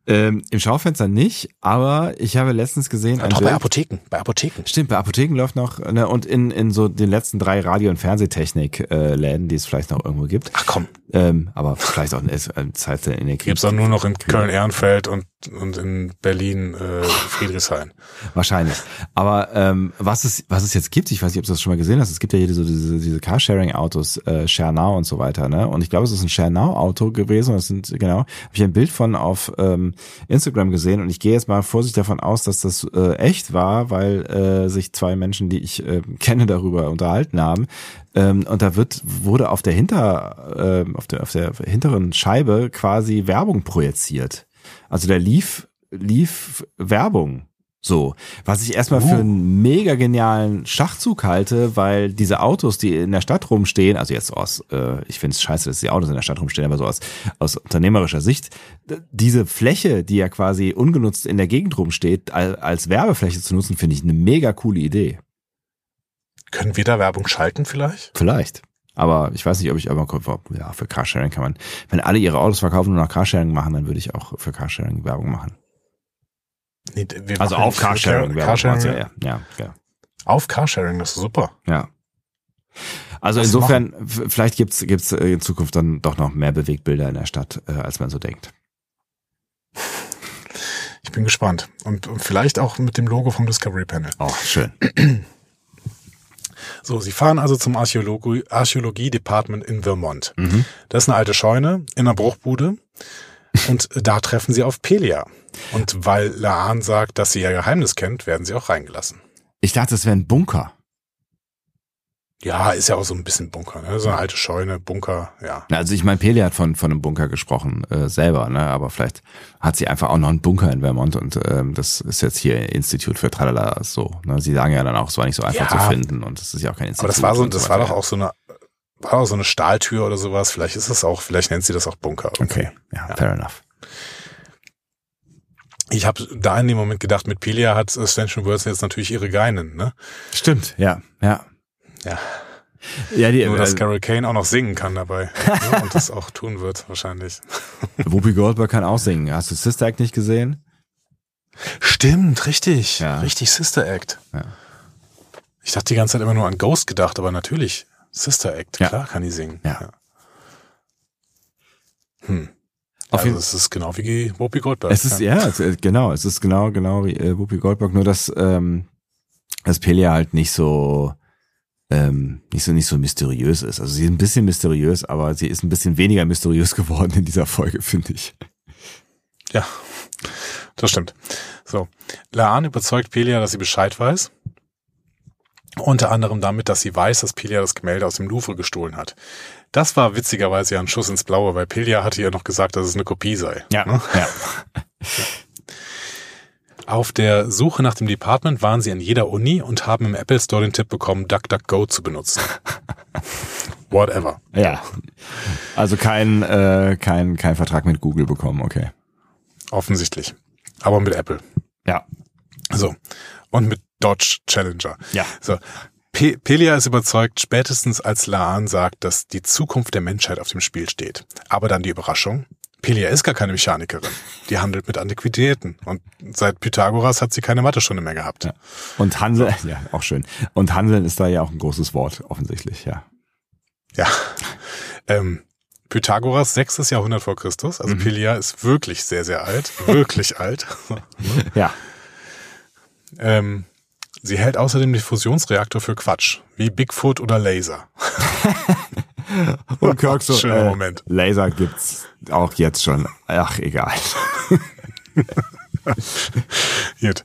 Ähm, Im Schaufenster nicht, aber ich habe letztens gesehen. Ja, doch bei Apotheken, bei Apotheken. Stimmt, bei Apotheken läuft noch, ne, und in, in so den letzten drei Radio- und Fernsehtechnik-Läden, die es vielleicht noch irgendwo gibt. Ach komm. Ähm, aber vielleicht auch in der Zeit in der Gibt's auch nur noch in Köln-Ehrenfeld und, und in Berlin äh, Friedrichshain. Wahrscheinlich. Aber ähm, was es was es jetzt gibt, ich weiß nicht, ob du das schon mal gesehen hast, es gibt ja hier so diese, diese Carsharing-Autos, äh, ShareNow und so weiter, ne? Und ich glaube, es ist ein ShareNow-Auto gewesen. Das sind genau, habe ich ein Bild von auf ähm, Instagram gesehen und ich gehe jetzt mal vorsichtig davon aus, dass das äh, echt war, weil äh, sich zwei Menschen, die ich äh, kenne, darüber unterhalten haben. Ähm, und da wird wurde auf der hinter äh, auf der auf der hinteren Scheibe quasi Werbung projiziert. Also da lief lief Werbung. So, was ich erstmal für einen mega genialen Schachzug halte, weil diese Autos, die in der Stadt rumstehen, also jetzt aus, äh, ich finde es scheiße, dass die Autos in der Stadt rumstehen, aber so aus, aus unternehmerischer Sicht, diese Fläche, die ja quasi ungenutzt in der Gegend rumsteht, als Werbefläche zu nutzen, finde ich eine mega coole Idee. Können wir da Werbung schalten vielleicht? Vielleicht. Aber ich weiß nicht, ob ich aber ja, für Carsharing kann man, wenn alle ihre Autos verkaufen und nach Carsharing machen, dann würde ich auch für Carsharing Werbung machen. Nee, also auf Carsharing. Car Carsharing ja, ja, ja, ja. Auf Carsharing, das ist super. Ja. Also Was insofern, machen? vielleicht gibt's gibt's in Zukunft dann doch noch mehr Bewegbilder in der Stadt, äh, als man so denkt. Ich bin gespannt. Und, und vielleicht auch mit dem Logo vom Discovery Panel. Oh, schön. So, sie fahren also zum Archäologie-Department in Vermont. Mhm. Das ist eine alte Scheune in einer Bruchbude. Und da treffen sie auf Pelia. Und weil Laan sagt, dass sie ihr Geheimnis kennt, werden sie auch reingelassen. Ich dachte, es wäre ein Bunker. Ja, ist ja auch so ein bisschen Bunker, ne? So eine alte Scheune, Bunker, ja. Also ich meine, Peli hat von, von einem Bunker gesprochen, äh, selber, ne? Aber vielleicht hat sie einfach auch noch einen Bunker in Vermont und ähm, das ist jetzt hier Institut für Tralala so. Ne? Sie sagen ja dann auch, es war nicht so einfach ja, zu finden und es ist ja auch kein Institut. Aber das war so, das so war doch auch so eine, war auch so eine Stahltür oder sowas. Vielleicht ist es auch, vielleicht nennt sie das auch Bunker. Okay, okay. Ja, ja, fair enough. Ich habe da in dem Moment gedacht, mit Pelia hat Ascension Worlds jetzt natürlich ihre Geinen, ne? Stimmt, ja, ja. Ja. Ja, die, Nur, dass äh, Carol Kane auch noch singen kann dabei. ne? Und das auch tun wird, wahrscheinlich. Whoopi Goldberg kann auch singen. Hast du Sister Act nicht gesehen? Stimmt, richtig. Ja. Richtig Sister Act. Ja. Ich dachte die ganze Zeit immer nur an Ghost gedacht, aber natürlich. Sister Act, ja. klar kann die singen. Ja. ja. Hm. Auf also es ist genau wie Whoopi Goldberg. Es ist, ja, es, genau, es ist genau, genau wie äh, Whoopi Goldberg, nur dass, ähm, dass Pelia halt nicht so, ähm, nicht so nicht so mysteriös ist. Also sie ist ein bisschen mysteriös, aber sie ist ein bisschen weniger mysteriös geworden in dieser Folge, finde ich. Ja, das stimmt. So, Laan überzeugt Pelia, dass sie Bescheid weiß. Unter anderem damit, dass sie weiß, dass Pelia das Gemälde aus dem Louvre gestohlen hat. Das war witzigerweise ja ein Schuss ins Blaue, weil Pelia hatte ja noch gesagt, dass es eine Kopie sei. Ja, ne? ja. Auf der Suche nach dem Department waren sie an jeder Uni und haben im Apple Store den Tipp bekommen, DuckDuckGo zu benutzen. Whatever. Ja. Also kein, äh, kein, kein Vertrag mit Google bekommen, okay. Offensichtlich. Aber mit Apple. Ja. So. Und mit Dodge Challenger. Ja. So. Pe Pelia ist überzeugt, spätestens als Laan sagt, dass die Zukunft der Menschheit auf dem Spiel steht. Aber dann die Überraschung. Pelia ist gar keine Mechanikerin. Die handelt mit Antiquitäten. Und seit Pythagoras hat sie keine Mathestunde mehr gehabt. Ja. Und Handeln, ja, auch schön. Und Handeln ist da ja auch ein großes Wort, offensichtlich, ja. Ja. Ähm, Pythagoras, sechstes Jahrhundert vor Christus. Also mhm. Pelia ist wirklich sehr, sehr alt. Wirklich alt. ja. Ähm, sie hält außerdem den Fusionsreaktor für Quatsch. Wie Bigfoot oder Laser. Und Kirk so, Schöner äh, Moment. Laser gibt's auch jetzt schon. Ach, egal. Gut.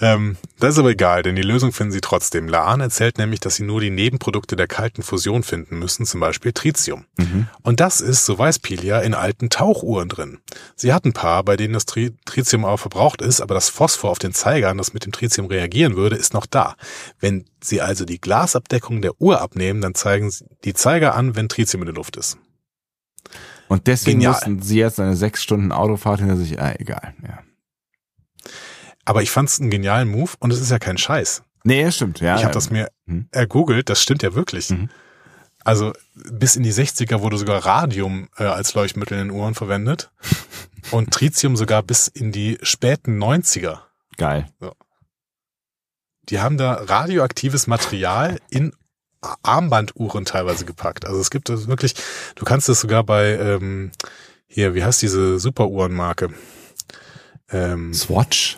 Ähm, das ist aber egal, denn die Lösung finden sie trotzdem. Laan erzählt nämlich, dass sie nur die Nebenprodukte der kalten Fusion finden müssen, zum Beispiel Tritium. Mhm. Und das ist, so weiß Pilia, in alten Tauchuhren drin. Sie hat ein paar, bei denen das Tri Tritium auch verbraucht ist, aber das Phosphor auf den Zeigern, das mit dem Tritium reagieren würde, ist noch da. Wenn sie also die Glasabdeckung der Uhr abnehmen, dann zeigen die Zeiger an, wenn Tritium in der Luft ist. Und deswegen Genial. mussten sie jetzt eine sechs Stunden Autofahrt hinter sich, äh, egal, ja. Aber ich fand es einen genialen Move und es ist ja kein Scheiß. Nee, stimmt, ja. ich habe das mir Hm. ergoogelt, das stimmt ja wirklich. Mhm. Also bis in die 60er wurde sogar Radium äh, als Leuchtmittel in den Uhren verwendet und Tritium sogar bis in die späten 90er. Geil. Die haben da radioaktives Material in Armbanduhren teilweise gepackt. Also es gibt das wirklich, du kannst das sogar bei, ähm, hier, wie heißt diese Superuhrenmarke? Ähm, Swatch.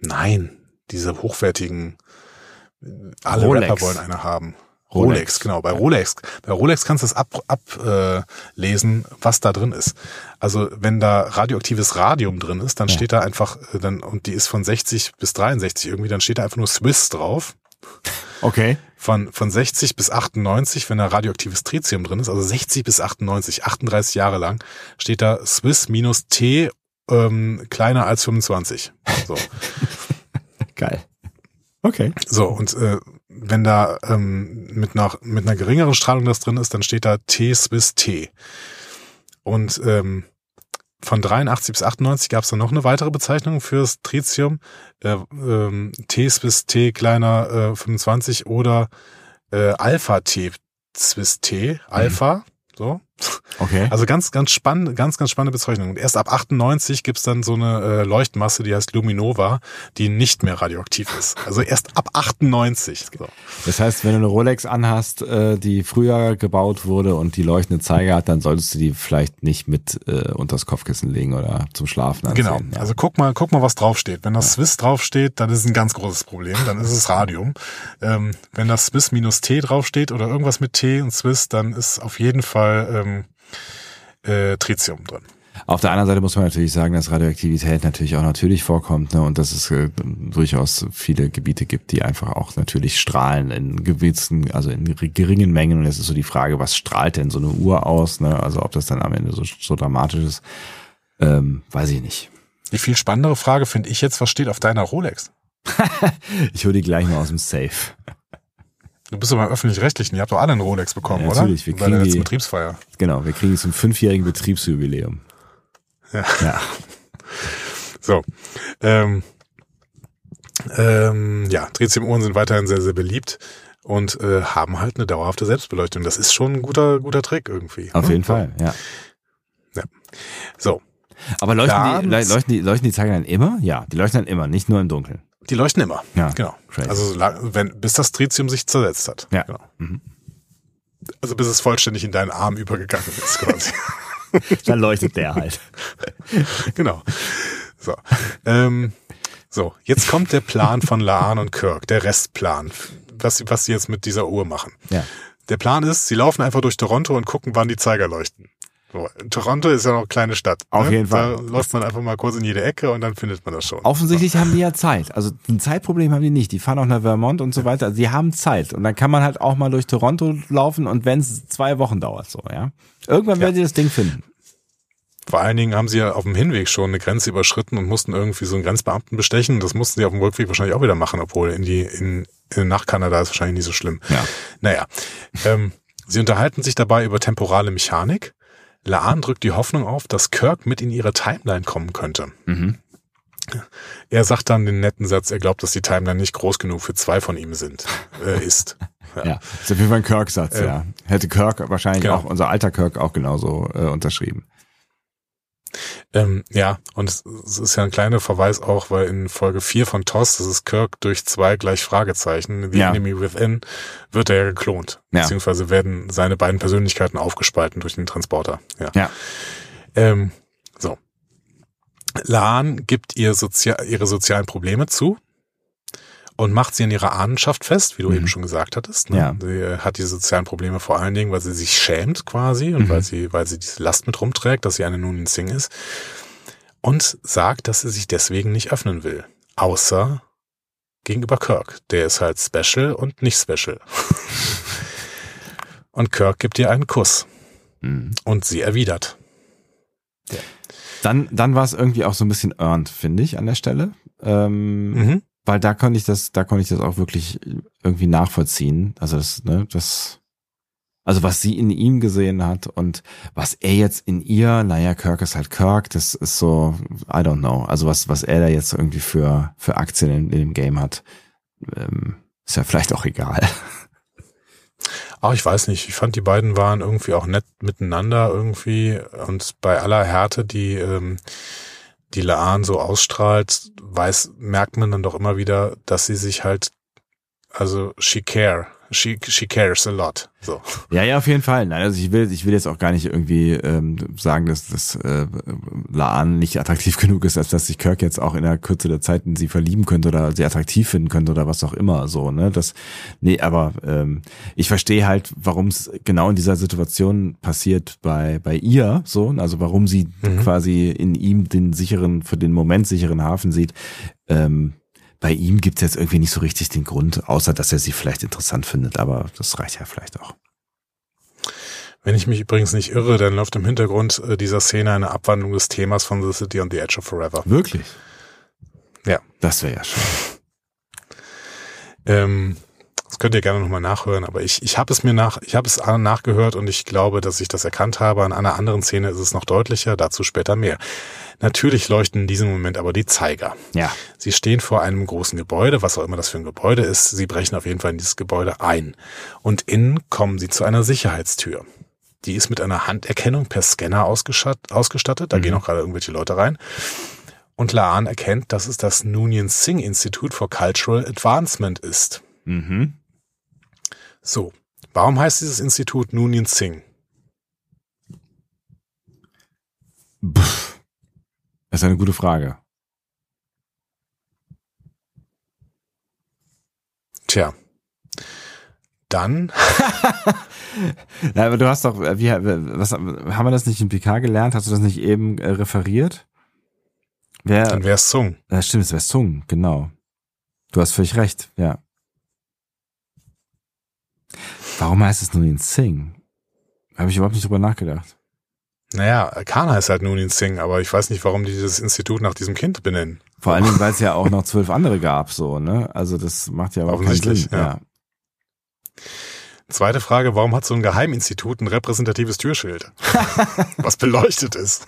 Nein, diese hochwertigen, äh, alle Rolex. Rapper wollen eine haben. Rolex. Rolex, genau. Bei Rolex, bei Rolex kannst du es ablesen, ab, äh, lesen, was da drin ist. Also wenn da radioaktives Radium drin ist, dann Ja. steht da einfach, äh, dann und die ist von 60 bis 63 irgendwie, dann steht da einfach nur Swiss drauf. Okay. Von von 60 bis 98, wenn da radioaktives Tritium drin ist, also 60 bis 98, 38 Jahre lang, steht da Swiss minus T ähm, kleiner als 25. So. Geil. Okay. So, und äh, wenn da ähm, mit, einer, mit einer geringeren Strahlung das drin ist, dann steht da T Swiss T. Und ähm, von 83 bis 98 gab es dann noch eine weitere Bezeichnung fürs Tritium. Äh, ähm, T Swiss T kleiner äh, 25 oder äh, Alpha T Alpha. So. Okay. Also ganz, ganz spannende, ganz, ganz spannende Bezeichnung. Und erst ab 98 gibt's dann so eine äh, Leuchtmasse, die heißt Luminova, die nicht mehr radioaktiv ist. Also erst ab 98. So. Das heißt, wenn du eine Rolex anhast, äh, die früher gebaut wurde und die leuchtende Zeiger hat, dann solltest du die vielleicht nicht mit äh, unters Kopfkissen legen oder zum Schlafen anziehen. Genau. Ja. Also guck mal, guck mal, was draufsteht. Wenn das Swiss draufsteht, dann ist es ein ganz großes Problem. Dann ist es Radium. Ähm, wenn das Swiss minus T draufsteht oder irgendwas mit T und Swiss, dann ist auf jeden Fall ähm, äh, Tritium drin. Auf der anderen Seite muss man natürlich sagen, dass Radioaktivität natürlich auch natürlich vorkommt ne, und dass es äh, durchaus viele Gebiete gibt, die einfach auch natürlich strahlen in gewissen, also in geringen Mengen. Und jetzt ist so die Frage, was strahlt denn so eine Uhr aus? Ne? Also ob das dann am Ende so, so dramatisch ist, ähm, weiß ich nicht. Die viel spannendere Frage finde ich jetzt, was steht auf deiner Rolex? Ich hole die gleich mal aus dem Safe. Du bist doch beim Öffentlich-Rechtlichen, ihr habt doch alle einen Rolex bekommen, Ja, oder? natürlich, wir Bei der kriegen letzten die- Betriebsfeier. Genau, wir kriegen zum fünfjährigen Betriebsjubiläum. Ja. Ja. So. Ähm, ähm, ja, Tritium-Uhren sind weiterhin sehr, sehr beliebt und äh, haben halt eine dauerhafte Selbstbeleuchtung. Das ist schon ein guter, guter Trick irgendwie. Auf ne? jeden Fall, ja. So. Aber leuchten die, leuchten die, leuchten die Zeiger dann immer? Ja, die leuchten dann immer, nicht nur im Dunkeln. Die leuchten immer. Ja, Genau. crazy. Also solange- wenn, bis das Tritium sich zersetzt hat. Ja. Genau. Mhm. Also bis es vollständig in deinen Arm übergegangen ist, quasi. Dann leuchtet der halt. genau. So. Ähm, so, jetzt kommt der Plan von Laan und Kirk, der Restplan, was, sie- was sie jetzt mit dieser Uhr machen. Ja. Der Plan ist, sie laufen einfach durch Toronto und gucken, wann die Zeiger leuchten. Toronto ist ja noch eine kleine Stadt. Auf ne? jeden Fall. Da läuft man einfach mal kurz in jede Ecke und dann findet man das schon. Offensichtlich haben die ja Zeit. Also ein Zeitproblem haben die nicht. Die fahren auch nach Vermont und so weiter. Also die haben Zeit. Und dann kann man halt auch mal durch Toronto laufen und wenn es zwei Wochen dauert, so, ja. Irgendwann werdet ihr das Ding finden. Vor allen Dingen haben sie ja auf dem Hinweg schon eine Grenze überschritten und mussten irgendwie so einen Grenzbeamten bestechen. Das mussten sie auf dem Rückweg wahrscheinlich auch wieder machen, obwohl in die in, in nach Kanada ist wahrscheinlich nicht so schlimm. Ja. Naja, ähm, sie unterhalten sich dabei über temporale Mechanik. Laan drückt die Hoffnung auf, dass Kirk mit in ihre Timeline kommen könnte. Mhm. Er sagt dann den netten Satz, er glaubt, dass die Timeline nicht groß genug für zwei von ihm sind, äh, ist. Ja. Ist auf jeden Fall ein Kirk-Satz, Ähm, ja. Hätte Kirk wahrscheinlich genau. auch, unser alter Kirk auch genauso äh, unterschrieben. Ähm, ja, und es, es ist ja ein kleiner Verweis auch, weil in Folge 4 von TOS, das ist Kirk durch zwei gleich Fragezeichen, The Ja. Enemy Within, wird er ja geklont. Ja. Beziehungsweise werden seine beiden Persönlichkeiten aufgespalten durch den Transporter. Ja. Ja. Ähm, so. Laan gibt ihr sozia ihre sozialen Probleme zu und macht sie in ihrer Ahnenschaft fest, wie du Mhm. eben schon gesagt hattest. Ne? Ja. Sie hat diese sozialen Probleme vor allen Dingen, weil sie sich schämt quasi und Mhm. weil sie, weil sie diese Last mit rumträgt, dass sie eine Nunin Singh ist. Und sagt, dass sie sich deswegen nicht öffnen will. Außer gegenüber Kirk. Der ist halt special und nicht special. und Kirk gibt ihr einen Kuss. Mhm. Und sie erwidert. Dann, dann war es irgendwie auch so ein bisschen earned, finde ich, an der Stelle. Ähm, Mhm. Weil da konnte ich das, da konnte ich das auch wirklich irgendwie nachvollziehen. Also das, ne, das Also was sie in ihm gesehen hat und was er jetzt in ihr, naja, Kirk ist halt Kirk, das ist so, I don't know. Also was, was er da jetzt irgendwie für, für Aktien in, in dem Game hat, ähm, ist ja vielleicht auch egal. Ach, ich weiß nicht. Ich fand, die beiden waren irgendwie auch nett miteinander irgendwie und bei aller Härte, die, ähm, die Laan so ausstrahlt, weiß, merkt man dann doch immer wieder, dass sie sich halt, also she care, she, she cares a lot. So. Ja, ja, auf jeden Fall. Nein, also ich will, ich will jetzt auch gar nicht irgendwie ähm, sagen, dass das äh, Laan nicht attraktiv genug ist, als dass sich Kirk jetzt auch in der Kürze der Zeit in sie verlieben könnte oder sie attraktiv finden könnte oder was auch immer. So, ne? Das, nee, aber ähm, ich verstehe halt, warum es genau in dieser Situation passiert bei bei ihr. So, also warum sie mhm. quasi in ihm den sicheren, für den Moment sicheren Hafen sieht. Ähm, bei ihm gibt es jetzt irgendwie nicht so richtig den Grund, außer dass er sie vielleicht interessant findet, aber das reicht ja vielleicht auch. Wenn ich mich übrigens nicht irre, dann läuft im Hintergrund äh, dieser Szene eine Abwandlung des Themas von The City on the Edge of Forever. Wirklich? Ja. Das wäre ja schön. Ähm, das könnt ihr gerne nochmal nachhören, aber ich, ich habe es mir nach, ich habe es nachgehört und ich glaube, dass ich das erkannt habe. An einer anderen Szene ist es noch deutlicher, dazu später mehr. Natürlich leuchten in diesem Moment aber die Zeiger. Ja. Sie stehen vor einem großen Gebäude, was auch immer das für ein Gebäude ist. Sie brechen auf jeden Fall in dieses Gebäude ein. Und innen kommen sie zu einer Sicherheitstür. Die ist mit einer Handerkennung per Scanner ausgestattet. Da mhm. gehen auch gerade irgendwelche Leute rein. Und Laan erkennt, dass es das Noonien Singh Institute for Cultural Advancement ist. Mhm. So, warum heißt dieses Institut Noonien Singh? Pff. Das ist eine gute Frage. Tja. Dann. Na, aber du hast doch, wie, was, haben wir das nicht in PK gelernt? Hast du das nicht eben äh, referiert? Wer, Dann wär's Sung. Ja, stimmt, es wäre Sung, genau. Du hast völlig recht, ja. Warum heißt es nur den Sing? Habe ich überhaupt nicht drüber nachgedacht. Naja, Khan heißt halt Nunin Singh, aber ich weiß nicht, warum die dieses Institut nach diesem Kind benennen. Vor allen Dingen, weil es ja auch noch zwölf andere gab, so, ne? Also das macht ja überhaupt keinen Sinn. Ja. ja. Zweite Frage, warum hat so ein Geheiminstitut ein repräsentatives Türschild? was beleuchtet ist.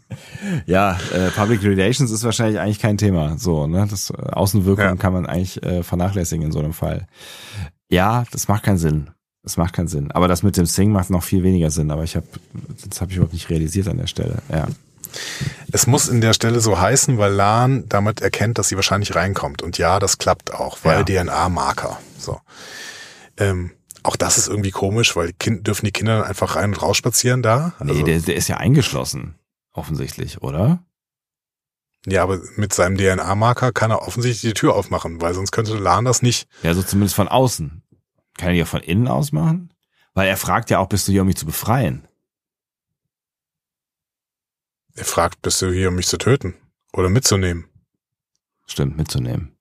ja, äh, Public Relations ist wahrscheinlich eigentlich kein Thema. So, ne? Das äh, Außenwirkung ja. kann man eigentlich äh, vernachlässigen in so einem Fall. Ja, das macht keinen Sinn. Das macht keinen Sinn. Aber das mit dem Sing macht noch viel weniger Sinn. Aber ich habe, das habe ich überhaupt nicht realisiert an der Stelle. Ja. Es muss in der Stelle so heißen, weil Lan damit erkennt, dass sie wahrscheinlich reinkommt. Und ja, das klappt auch, weil ja. DNA-Marker. So. Ähm, auch das ist irgendwie komisch, weil kind, dürfen die Kinder dann einfach rein und raus spazieren da? Also, nee, der, der ist ja eingeschlossen, offensichtlich, oder? Ja, aber mit seinem DNA-Marker kann er offensichtlich die Tür aufmachen, weil sonst könnte Lan das nicht. Ja, so zumindest von außen. Kann er die ja von innen aus machen? Weil er fragt ja auch, bist du hier, um mich zu befreien? Er fragt, bist du hier, um mich zu töten? Oder mitzunehmen? Stimmt, mitzunehmen.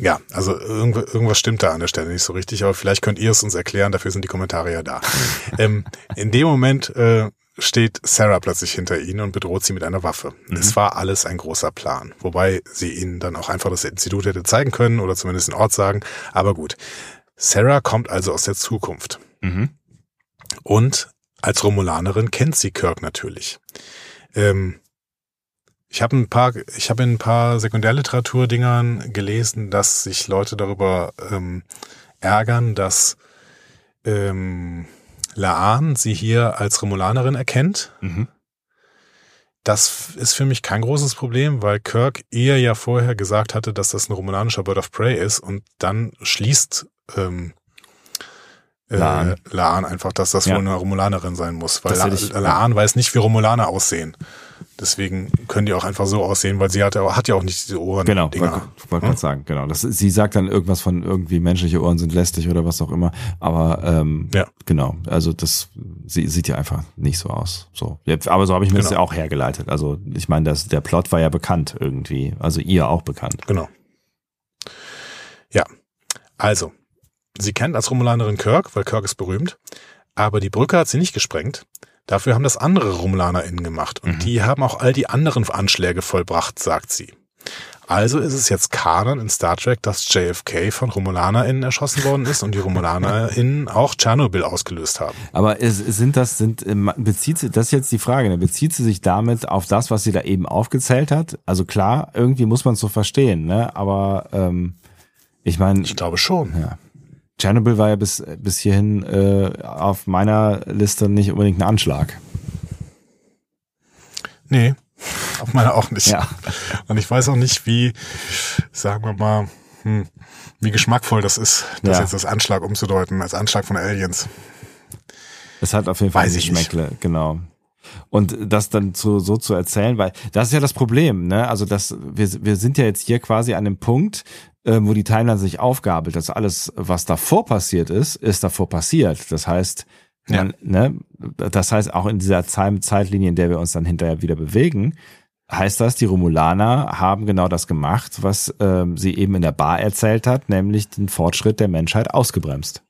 Ja, also irgendwas stimmt da an der Stelle nicht so richtig, aber vielleicht könnt ihr es uns erklären, dafür sind die Kommentare ja da. ähm, in dem Moment äh, steht Sarah plötzlich hinter ihnen und bedroht sie mit einer Waffe. Mhm. Es war alles ein großer Plan, wobei sie ihnen dann auch einfach das Institut hätte zeigen können oder zumindest den Ort sagen. Aber gut, Sarah kommt also aus der Zukunft. Mhm. Und als Romulanerin kennt sie Kirk natürlich. Ähm, ich habe ein paar, ich habe in ein paar Sekundärliteraturdingern gelesen, dass sich Leute darüber ähm, ärgern, dass ähm, Laan sie hier als Romulanerin erkennt. Mhm. Das ist für mich kein großes Problem, weil Kirk ihr ja vorher gesagt hatte, dass das ein romulanischer Bird of Prey ist und dann schließt ähm, äh, Laan. Laan einfach, dass das ja. wohl eine Romulanerin sein muss, weil La Laan weiß nicht, wie Romulaner aussehen. Deswegen können die auch einfach so aussehen, weil sie hat, hat ja auch nicht diese Ohren. Genau, wollte wollt hm? sagen, genau. Das, sie sagt dann irgendwas von irgendwie menschliche Ohren sind lästig oder was auch immer. Aber ähm, ja. genau, also das sie, sieht ja einfach nicht so aus. So, aber so habe ich mir genau. das ja auch hergeleitet. Also ich meine, das, der Plot war ja bekannt irgendwie, also ihr auch bekannt. Genau. Ja, also sie kennt als Romulanerin Kirk, weil Kirk ist berühmt, aber die Brücke hat sie nicht gesprengt. Dafür haben das andere RomulanerInnen gemacht und mhm. die haben auch all die anderen Anschläge vollbracht, sagt sie. Also ist es jetzt Kanon in Star Trek, dass JFK von RomulanerInnen erschossen worden ist und die RomulanerInnen auch Tschernobyl ausgelöst haben. Aber sind das, sind, ähm, bezieht sie, das ist jetzt die Frage, ne? bezieht sie sich damit auf das, was sie da eben aufgezählt hat? Also klar, irgendwie muss man es so verstehen, ne? Aber ähm, ich meine. Ich glaube schon. Ja. Tschernobyl war ja bis, bis hierhin äh, auf meiner Liste nicht unbedingt ein Anschlag. Nee, auf meiner auch nicht. Ja. Und ich weiß auch nicht, wie, sagen wir mal, hm, wie geschmackvoll das ist, das Ja. jetzt als Anschlag umzudeuten, als Anschlag von Aliens. Es hat auf jeden Fall nicht. Geschmäckle, genau. Und das dann zu, so zu erzählen, weil das ist ja das Problem, ne? Also das, wir, wir sind ja jetzt hier quasi an dem Punkt, äh, wo die Timeline sich aufgabelt. dass alles, was davor passiert ist, ist davor passiert. Das heißt, Ja. man, ne, das heißt auch in dieser Zeit- Zeitlinie, in der wir uns dann hinterher wieder bewegen, heißt das, die Romulaner haben genau das gemacht, was ähm, sie eben in der Bar erzählt hat, nämlich den Fortschritt der Menschheit ausgebremst.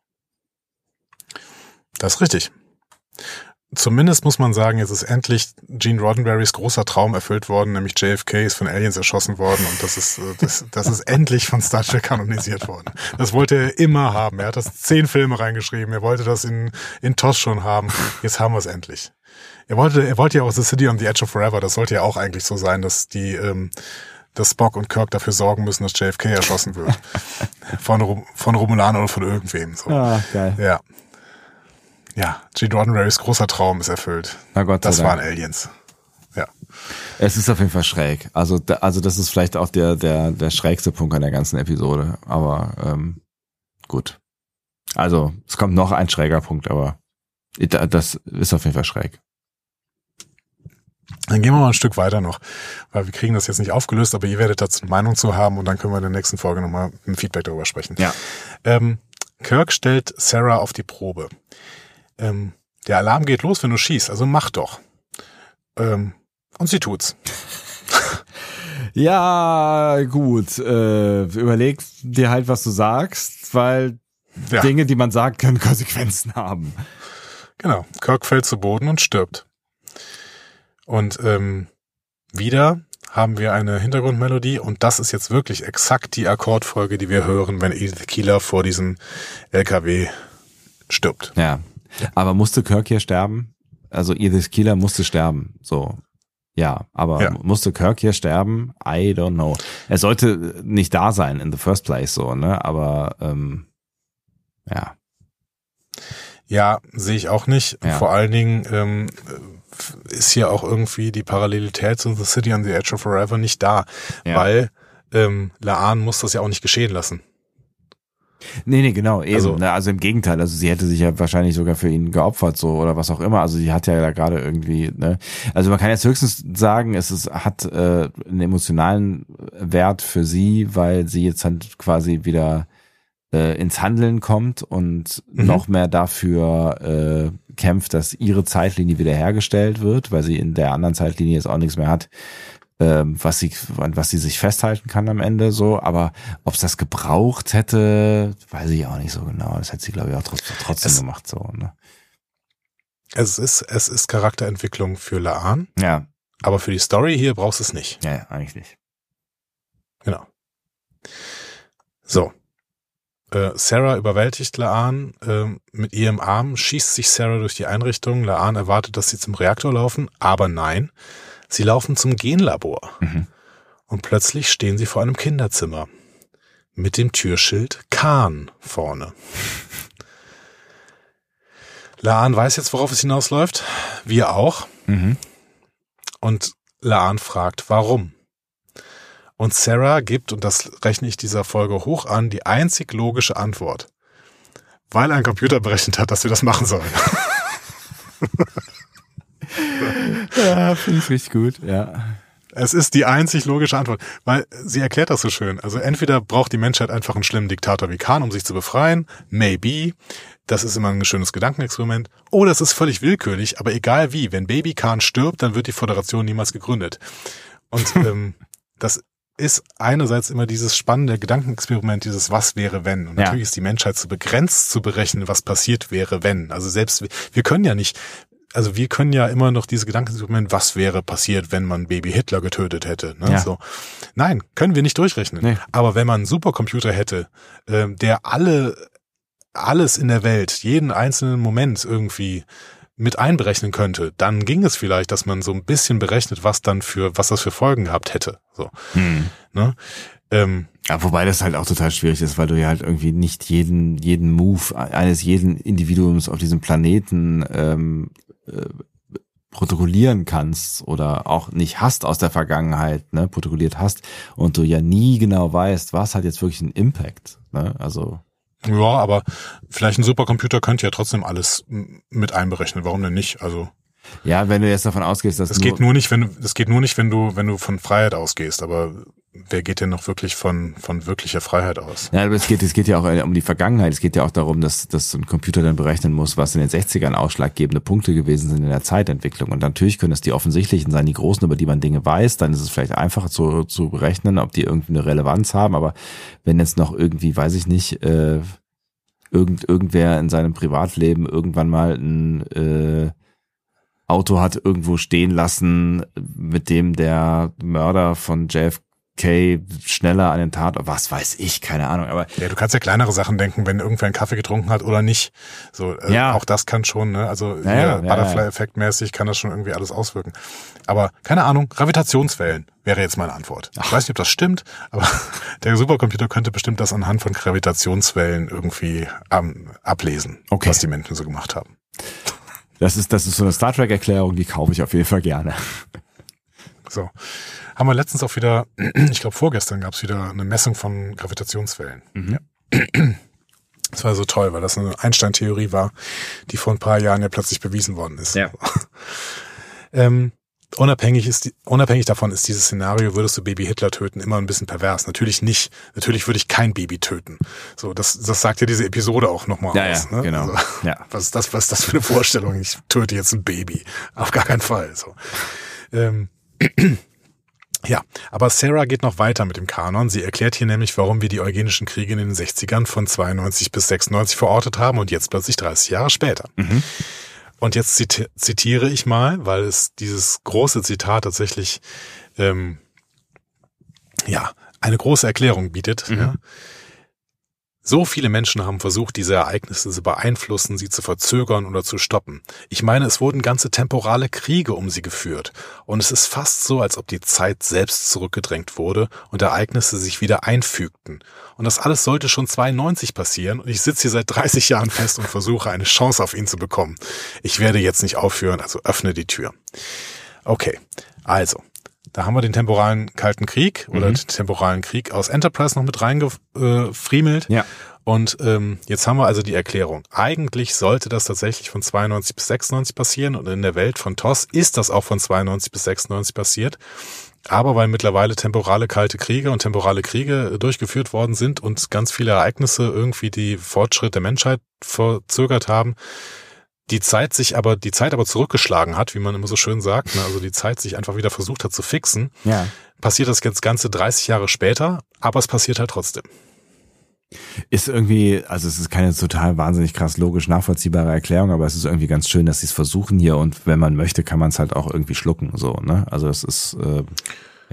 Das ist richtig. Zumindest muss man sagen, jetzt ist endlich Gene Roddenberrys großer Traum erfüllt worden, nämlich JFK ist von Aliens erschossen worden und das ist, äh, das, das ist endlich von Star Trek kanonisiert worden. Das wollte er immer haben. Er hat das zehn Filme reingeschrieben. Er wollte das in, in TOS schon haben. Jetzt haben wir es endlich. Er wollte, er wollte ja auch The City on the Edge of Forever. Das sollte ja auch eigentlich so sein, dass die, ähm, dass Spock und Kirk dafür sorgen müssen, dass JFK erschossen wird. Von, Rom- von Romulan oder von irgendwem. So. Ah, geil. Ja. Ja, Gene Roddenberrys großer Traum ist erfüllt. Na Gott sei Das Dank. waren Aliens. Ja. Es ist auf jeden Fall schräg. Also, da, also das ist vielleicht auch der, der, der schrägste Punkt an der ganzen Episode. Aber ähm, gut. Also, es kommt noch ein schräger Punkt, aber da- das ist auf jeden Fall schräg. Dann gehen wir mal ein Stück weiter noch, weil wir kriegen das jetzt nicht aufgelöst, aber ihr werdet dazu eine Meinung zu haben und dann können wir in der nächsten Folge nochmal ein Feedback darüber sprechen. Ja. Ähm, Kirk stellt Sarah auf die Probe. Ähm, der Alarm geht los, wenn du schießt, also mach doch. Ähm, und sie tut's. Ja, gut. Äh, überleg dir halt, was du sagst, weil Ja, Dinge, die man sagt, können Konsequenzen haben. genau. Kirk fällt zu Boden und stirbt. Und ähm, wieder haben wir eine Hintergrundmelodie und das ist jetzt wirklich exakt die Akkordfolge, die wir hören, wenn Edith Keeler vor diesem LKW stirbt. Ja. Aber musste Kirk hier sterben? Also Edith Keeler musste sterben. So. Ja, aber Ja. musste Kirk hier sterben? I don't know. Er sollte nicht da sein in the first place, so, ne? Aber ähm, ja. Ja, sehe ich auch nicht. Ja. Vor allen Dingen ähm, ist hier auch irgendwie die Parallelität zu The City on the Edge of Forever nicht da, Ja. weil ähm, Laan muss das ja auch nicht geschehen lassen. Nee, nee, genau, eben. Also- Also, im Gegenteil, also sie hätte sich ja wahrscheinlich sogar für ihn geopfert, so oder was auch immer. Also sie hat ja da gerade irgendwie, ne? Also man kann jetzt höchstens sagen, es ist, hat äh, einen emotionalen Wert für sie, weil sie jetzt halt quasi wieder äh, ins Handeln kommt und Mhm. noch mehr dafür äh, kämpft, dass ihre Zeitlinie wiederhergestellt wird, weil sie in der anderen Zeitlinie jetzt auch nichts mehr hat, ähm, was sie, an was sie sich festhalten kann am Ende so. Aber ob es das gebraucht hätte, weiß ich auch nicht so genau. Das hätte sie, glaube ich, auch trotzdem, trotzdem Es- gemacht so. Ne? Es ist, es ist Charakterentwicklung für Laan, Ja, aber für die Story hier brauchst du es nicht. ja, ja, eigentlich nicht. Genau. So. Äh, Sarah überwältigt Laan ähm, mit ihrem Arm, schießt sich Sarah durch die Einrichtung. Laan erwartet, dass sie zum Reaktor laufen, aber nein, sie laufen zum Genlabor. Mhm. Und plötzlich stehen sie vor einem Kinderzimmer mit dem Türschild Kahn vorne. Laan weiß jetzt, worauf es hinausläuft. Wir auch. Mhm. Und Laan fragt, warum? Und Sarah gibt, und das rechne ich dieser Folge hoch an, die einzig logische Antwort. Weil ein Computer berechnet hat, dass wir das machen sollen. Ja, finde ich richtig gut, ja. Es ist die einzig logische Antwort, weil sie erklärt das so schön. Also entweder braucht die Menschheit einfach einen schlimmen Diktator wie Khan, um sich zu befreien, maybe, das ist immer ein schönes Gedankenexperiment, oder es ist völlig willkürlich, aber egal wie, wenn Baby Khan stirbt, dann wird die Föderation niemals gegründet. Und ähm, das ist einerseits immer dieses spannende Gedankenexperiment, dieses Was wäre wenn. Und Ja. natürlich ist die Menschheit so begrenzt zu berechnen, was passiert wäre wenn. Also selbst, wir können ja nicht also wir können ja immer noch diese Gedanken suchen, was wäre passiert, wenn man Baby Hitler getötet hätte. Ne? Ja. So. Nein, können wir nicht durchrechnen. Nee. Aber wenn man einen Supercomputer hätte, ähm, der alle alles in der Welt, jeden einzelnen Moment irgendwie mit einberechnen könnte, dann ging es vielleicht, dass man so ein bisschen berechnet, was dann für, was das für Folgen gehabt hätte. So, Hm. ne? Ähm, Ja, wobei das halt auch total schwierig ist, weil du ja halt irgendwie nicht jeden, jeden Move eines jeden Individuums auf diesem Planeten ähm, äh, protokollieren kannst oder auch nicht hast aus der Vergangenheit, ne, protokolliert hast und du ja nie genau weißt, was hat jetzt wirklich einen Impact. Ne? Also ja, aber vielleicht ein Supercomputer könnte ja trotzdem alles mit einberechnen. Warum denn nicht? Also ja, wenn du jetzt davon ausgehst, dass Das geht nur nicht, wenn du, das geht nur nicht, wenn du, wenn du von Freiheit ausgehst. Aber wer geht denn noch wirklich von, von wirklicher Freiheit aus? Ja, aber es geht, es geht ja auch äh, um die Vergangenheit. Es geht ja auch darum, dass, dass ein Computer dann berechnen muss, was in den 60ern ausschlaggebende Punkte gewesen sind in der Zeitentwicklung. Und natürlich können es die offensichtlichen sein, die großen, über die man Dinge weiß. Dann ist es vielleicht einfacher zu, zu berechnen, ob die irgendwie eine Relevanz haben. Aber wenn jetzt noch irgendwie, weiß ich nicht, äh, irgend, irgendwer in seinem Privatleben irgendwann mal ein äh, Auto hat irgendwo stehen lassen, mit dem der Mörder von JFK schneller an den Tat, was weiß ich, keine Ahnung, aber Ja, du kannst ja kleinere Sachen denken, wenn irgendwer einen Kaffee getrunken hat oder nicht. So, äh, Ja. auch das kann schon, ne? Also Ja, ja, ja, Butterfly-Effekt mäßig kann das schon irgendwie alles auswirken. Aber keine Ahnung, Gravitationswellen wäre jetzt meine Antwort. Ich weiß nicht, ob das stimmt, aber der Supercomputer könnte bestimmt das anhand von Gravitationswellen irgendwie ähm, ablesen, Okay. was die Menschen so gemacht haben. Das ist, das ist so eine Star Trek Erklärung, die kaufe ich auf jeden Fall gerne. So. Haben wir letztens auch wieder, ich glaube vorgestern gab es wieder eine Messung von Gravitationswellen. Mhm. Ja. Das war so toll, weil das eine Einstein-Theorie war, die vor ein paar Jahren ja plötzlich bewiesen worden ist. Ja. ähm, unabhängig, ist die, unabhängig davon ist dieses Szenario, würdest du Baby Hitler töten, immer ein bisschen pervers. Natürlich nicht. Natürlich würde ich kein Baby töten. So, das, das sagt ja diese Episode auch nochmal Ja, aus. ja, ne? genau. Also, Ja. Was ist das, was ist das für eine Vorstellung? Ich töte jetzt ein Baby. Auf gar keinen Fall. So. Ähm, ja, aber Sarah geht noch weiter mit dem Kanon. Sie erklärt hier nämlich, warum wir die eugenischen Kriege in den 60ern von 92 bis 96 verortet haben und jetzt plötzlich 30 Jahre später. Und jetzt ziti zitiere ich mal, weil es dieses große Zitat tatsächlich ähm, ja eine große Erklärung bietet. Ja. So viele Menschen haben versucht, diese Ereignisse zu beeinflussen, sie zu verzögern oder zu stoppen. Ich meine, es wurden ganze temporale Kriege um sie geführt. Und es ist fast so, als ob die Zeit selbst zurückgedrängt wurde und Ereignisse sich wieder einfügten. Und das alles sollte schon 92 passieren und ich sitze hier seit 30 Jahren fest und versuche eine Chance auf ihn zu bekommen. Ich werde jetzt nicht aufhören, also öffne die Tür. Okay, also, da haben wir den temporalen Kalten Krieg oder Mhm. den temporalen Krieg aus Enterprise noch mit reingefriemelt. Ja. Und ähm, jetzt haben wir also die Erklärung. Eigentlich sollte das tatsächlich von 92 bis 96 passieren und in der Welt von TOS ist das auch von 92 bis 96 passiert. Aber weil mittlerweile temporale kalte Kriege und temporale Kriege äh, durchgeführt worden sind und ganz viele Ereignisse irgendwie die Fortschritt der Menschheit verzögert haben, die Zeit sich aber, die Zeit aber zurückgeschlagen hat, wie man immer so schön sagt, ne? also die Zeit sich einfach wieder versucht hat zu fixen, Ja. passiert das jetzt ganze 30 Jahre später, aber es passiert halt trotzdem. Ist irgendwie, also es ist keine total wahnsinnig krass logisch nachvollziehbare Erklärung, aber es ist irgendwie ganz schön, dass sie es versuchen hier und wenn man möchte, kann man es halt auch irgendwie schlucken, so, ne? Also es ist, äh,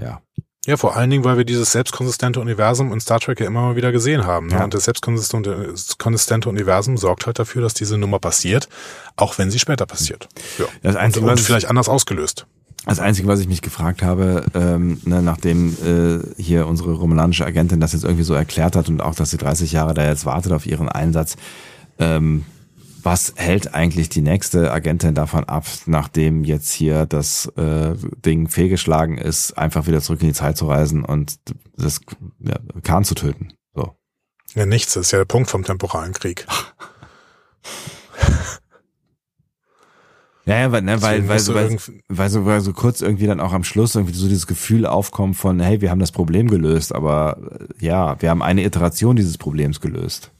ja. Ja, vor allen Dingen, weil wir dieses selbstkonsistente Universum in Star Trek ja immer mal wieder gesehen haben. Ne? Ja. Und das selbstkonsistente konsistente Universum sorgt halt dafür, dass diese Nummer passiert, auch wenn sie später passiert. Ja. Das Einzige, und, und was- vielleicht anders ausgelöst. Das Einzige, was ich mich gefragt habe, ähm, ne, nachdem äh, hier unsere romulanische Agentin das jetzt irgendwie so erklärt hat und auch, dass sie 30 Jahre da jetzt wartet auf ihren Einsatz, ähm, was hält eigentlich die nächste Agentin davon ab, nachdem jetzt hier das äh, Ding fehlgeschlagen ist, einfach wieder zurück in die Zeit zu reisen und das ja, Khan zu töten? So. Ja, nichts, das ist ja der Punkt vom temporalen Krieg. Ja, ja, weil, ne, weil, weil, du weil, weil, so, weil so kurz irgendwie dann auch am Schluss irgendwie so dieses Gefühl aufkommt von, hey, wir haben das Problem gelöst, aber äh, ja, wir haben eine Iteration dieses Problems gelöst.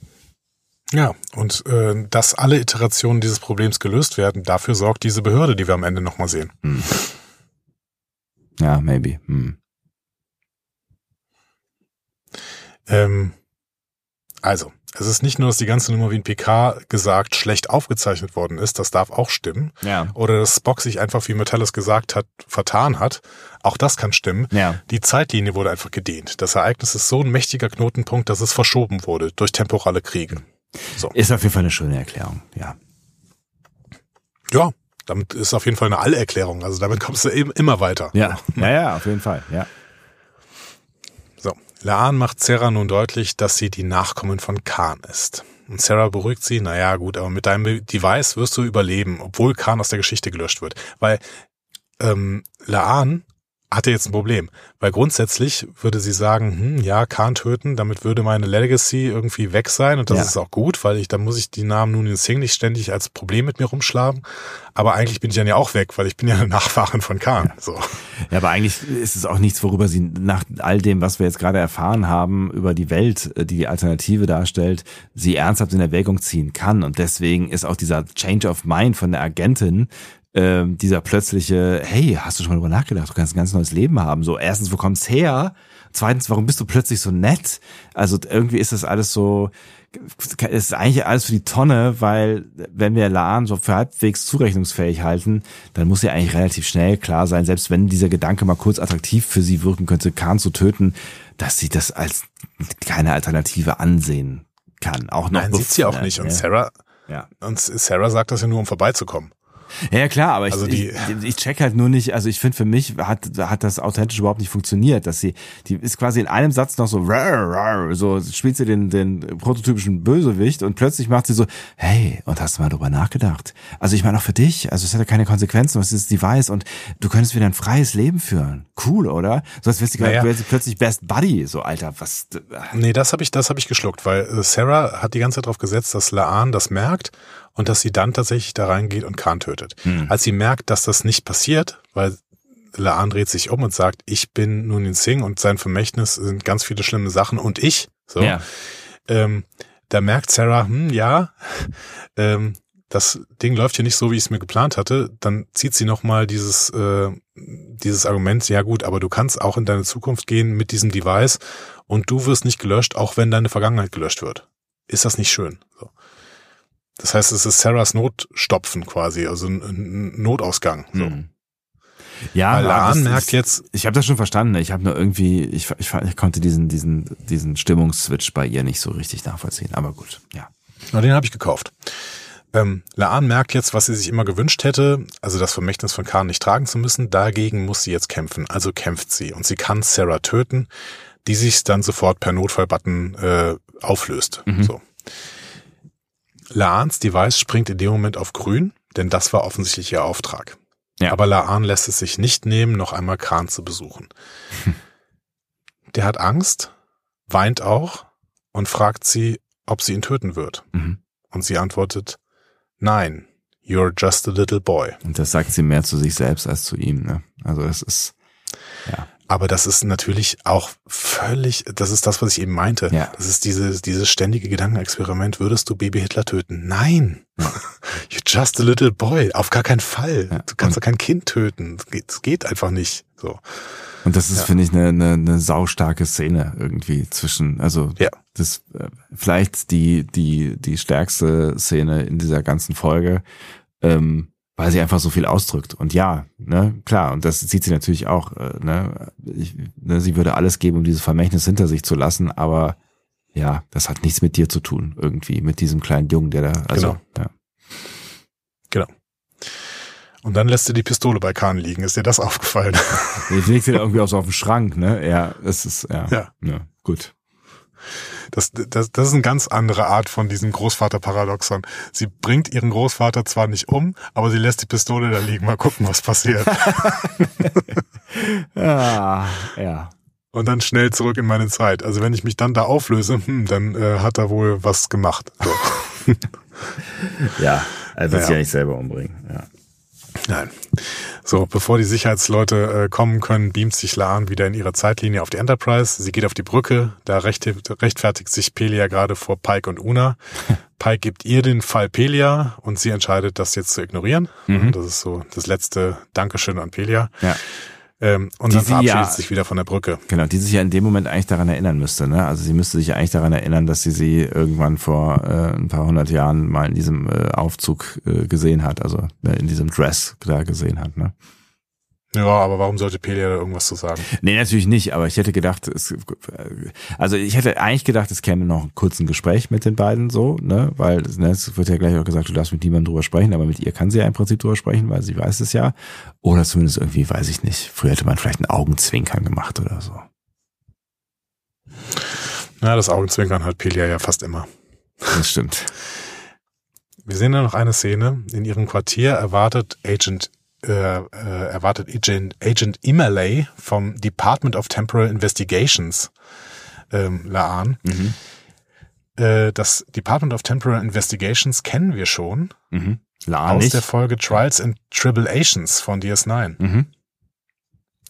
Ja, und äh, dass alle Iterationen dieses Problems gelöst werden, dafür sorgt diese Behörde, die wir am Ende nochmal sehen. Ja, maybe. Hm. Ähm, also, Es ist nicht nur, dass die ganze Nummer wie ein PK gesagt schlecht aufgezeichnet worden ist, das darf auch stimmen. Ja. Oder dass Spock sich einfach, wie Metellus gesagt hat, vertan hat. Auch das kann stimmen. Ja. Die Zeitlinie wurde einfach gedehnt. Das Ereignis ist so ein mächtiger Knotenpunkt, dass es verschoben wurde durch temporale Kriege. So. Ist auf jeden Fall eine schöne Erklärung, ja. Ja, damit ist auf jeden Fall eine Allerklärung. Also damit kommst du eben immer weiter. Ja, ja, ja, auf jeden Fall, ja. So. Laan macht Sarah nun deutlich, dass sie die Nachkommen von Khan ist. Und Sarah beruhigt sie, naja, gut, aber mit deinem Device wirst du überleben, obwohl Khan aus der Geschichte gelöscht wird. Weil ähm, Laan hatte jetzt ein Problem, weil grundsätzlich würde sie sagen, hm, ja, Khan töten, damit würde meine Legacy irgendwie weg sein und das Ja. ist auch gut, weil ich, dann muss ich die Namen nun in Sing nicht ständig als Problem mit mir rumschlagen. Aber eigentlich bin ich dann ja auch weg, weil ich bin ja eine Nachfahrin von Khan. So. Ja, aber eigentlich ist es auch nichts, worüber sie nach all dem, was wir jetzt gerade erfahren haben, über die Welt, äh, die die Alternative darstellt, sie ernsthaft in Erwägung ziehen kann. Und deswegen ist auch dieser Change of Mind von der Agentin, ähm, dieser plötzliche, hey, hast du schon mal drüber nachgedacht, du kannst ein ganz neues Leben haben. So, erstens, wo kommt's her? Zweitens, warum bist du plötzlich so nett? Also irgendwie ist das alles so, es ist eigentlich alles für die Tonne, weil wenn wir Laan so für halbwegs zurechnungsfähig halten, dann muss ja eigentlich relativ schnell klar sein, selbst wenn dieser Gedanke mal kurz attraktiv für sie wirken könnte, Khan zu töten, dass sie das als keine Alternative ansehen kann. Auch noch Nein, sieht sie auch nicht. Und Sarah, ja. und Sarah sagt das ja nur, um vorbeizukommen. Ja, klar, aber ich, Also die- ich, ich check halt nur nicht, also ich finde für mich hat, hat das authentisch überhaupt nicht funktioniert, dass sie, die ist quasi in einem Satz noch so, rar, rar, so spielt sie den, den prototypischen Bösewicht und plötzlich macht sie so, hey, und hast du mal drüber nachgedacht? Also ich meine auch für dich, also es hat ja keine Konsequenzen, was dieses Device und du könntest wieder ein freies Leben führen. Cool, oder? So als wärst du Naja. plötzlich Best Buddy, so Alter, was, Nee, das habe ich, das habe ich geschluckt, weil äh, Sarah hat die ganze Zeit darauf gesetzt, dass Laan das merkt und dass sie dann tatsächlich da reingeht und Khan tötet. Als sie merkt, dass das nicht passiert, weil Laan dreht sich um und sagt, ich bin nun in Sing und sein Vermächtnis sind ganz viele schlimme Sachen und ich. So. ja, Ähm, da merkt Sarah, hm, ja, ähm, das Ding läuft hier nicht so, wie ich es mir geplant hatte. Dann zieht sie nochmal dieses, äh, dieses Argument, ja gut, aber du kannst auch in deine Zukunft gehen mit diesem Device und du wirst nicht gelöscht, auch wenn deine Vergangenheit gelöscht wird. Ist das nicht schön? So. Das heißt, es ist Sarahs Notstopfen quasi, also ein, Notausgang. So. Hm. Ja, Weil Laan merkt jetzt, Ich habe das schon verstanden. Ich habe nur irgendwie, ich, ich, ich konnte diesen, diesen, diesen Stimmungsswitch bei ihr nicht so richtig nachvollziehen. Aber gut, ja. Na, den habe ich gekauft. Ähm, Laan merkt jetzt, was sie sich immer gewünscht hätte, also das Vermächtnis von Khan nicht tragen zu müssen. Dagegen muss sie jetzt kämpfen. Also kämpft sie und sie kann Sarah töten, die sich dann sofort per Notfallbutton äh, auflöst. So. Laans Device springt in dem Moment auf grün, denn das war offensichtlich ihr Auftrag. Ja. Aber Laan lässt es sich nicht nehmen, noch einmal Khan zu besuchen. Der hat Angst, weint auch und fragt sie, ob sie ihn töten wird. Mhm. Und sie antwortet, nein, you're just a little boy. Und das sagt sie mehr zu sich selbst als zu ihm. Ne? Also es ist, ja. Aber das ist natürlich auch völlig, das ist das, was ich eben meinte. Ja. Das ist dieses, dieses ständige Gedankenexperiment, würdest du Baby Hitler töten? Nein. You're just a little boy. Auf gar keinen Fall. Ja. Du kannst doch kein Kind töten. Das geht, das geht einfach nicht. So. Und das ist, Ja. finde ich, eine, eine, eine saustarke Szene irgendwie zwischen, also Ja. das äh, vielleicht die, die, die stärkste Szene in dieser ganzen Folge, ähm, weil sie einfach so viel ausdrückt. Und ja, ne, klar, und das sieht sie natürlich auch, äh, ne, ich, ne, sie würde alles geben, um dieses Vermächtnis hinter sich zu lassen, aber ja, das hat nichts mit dir zu tun, irgendwie, mit diesem kleinen Jungen, der da, also, Genau. ja. Genau. Und dann lässt sie die Pistole bei Kahn liegen. Ist dir das aufgefallen? Ich legt sie da irgendwie auch so auf den Schrank, ne? Ja, es ist, ja. Ja. ja gut. Das, das, das ist eine ganz andere Art von diesem Großvater-Paradoxon. Sie bringt ihren Großvater zwar nicht um, aber sie lässt die Pistole da liegen. Mal gucken, was passiert. Ja, ja. Und dann schnell zurück in meine Zeit. Also wenn ich mich dann da auflöse, hm, dann äh, hat er wohl was gemacht. So. Ja, er wird Ja. sich ja nicht selber umbringen. Ja. Nein. So, bevor die Sicherheitsleute äh, kommen können, beamt sich Laan wieder in ihre Zeitlinie auf die Enterprise. Sie geht auf die Brücke. Da recht, rechtfertigt sich Pelia gerade vor Pike und Una. Pike gibt ihr den Fall Pelia und sie entscheidet, das jetzt zu ignorieren. Mhm. Das ist so das letzte Dankeschön an Pelia. Ja. Ähm, und Die dann sie verabschiedet ja- sich wieder von der Brücke. Genau, die sich ja in dem Moment eigentlich daran erinnern müsste. Ne? Also sie müsste sich eigentlich daran erinnern, dass sie sie irgendwann vor äh, ein paar hundert Jahren mal in diesem äh, Aufzug äh, gesehen hat, also äh, in diesem Dress da gesehen hat. Ne? Ja, aber warum sollte Pelia da irgendwas zu sagen? Nee, natürlich nicht, aber ich hätte gedacht, es, also ich hätte eigentlich gedacht, es käme noch ein kurzes Gespräch mit den beiden so, ne, weil ne, es wird ja gleich auch gesagt, du darfst mit niemandem drüber sprechen, aber mit ihr kann sie ja im Prinzip drüber sprechen, weil sie weiß es ja. Oder zumindest irgendwie, weiß ich nicht, früher hätte man vielleicht ein Augenzwinkern gemacht oder so. Na, das Augenzwinkern hat Pelia ja fast immer. Das stimmt. Wir sehen da noch eine Szene. In ihrem Quartier erwartet Agent äh, äh, erwartet Agent, Agent Imalay vom Department of Temporal Investigations ähm, Laan. Mhm. Äh, das Department of Temporal Investigations kennen wir schon Mhm. Aus nicht. der Folge Trials and Tribulations von DS9. Mhm.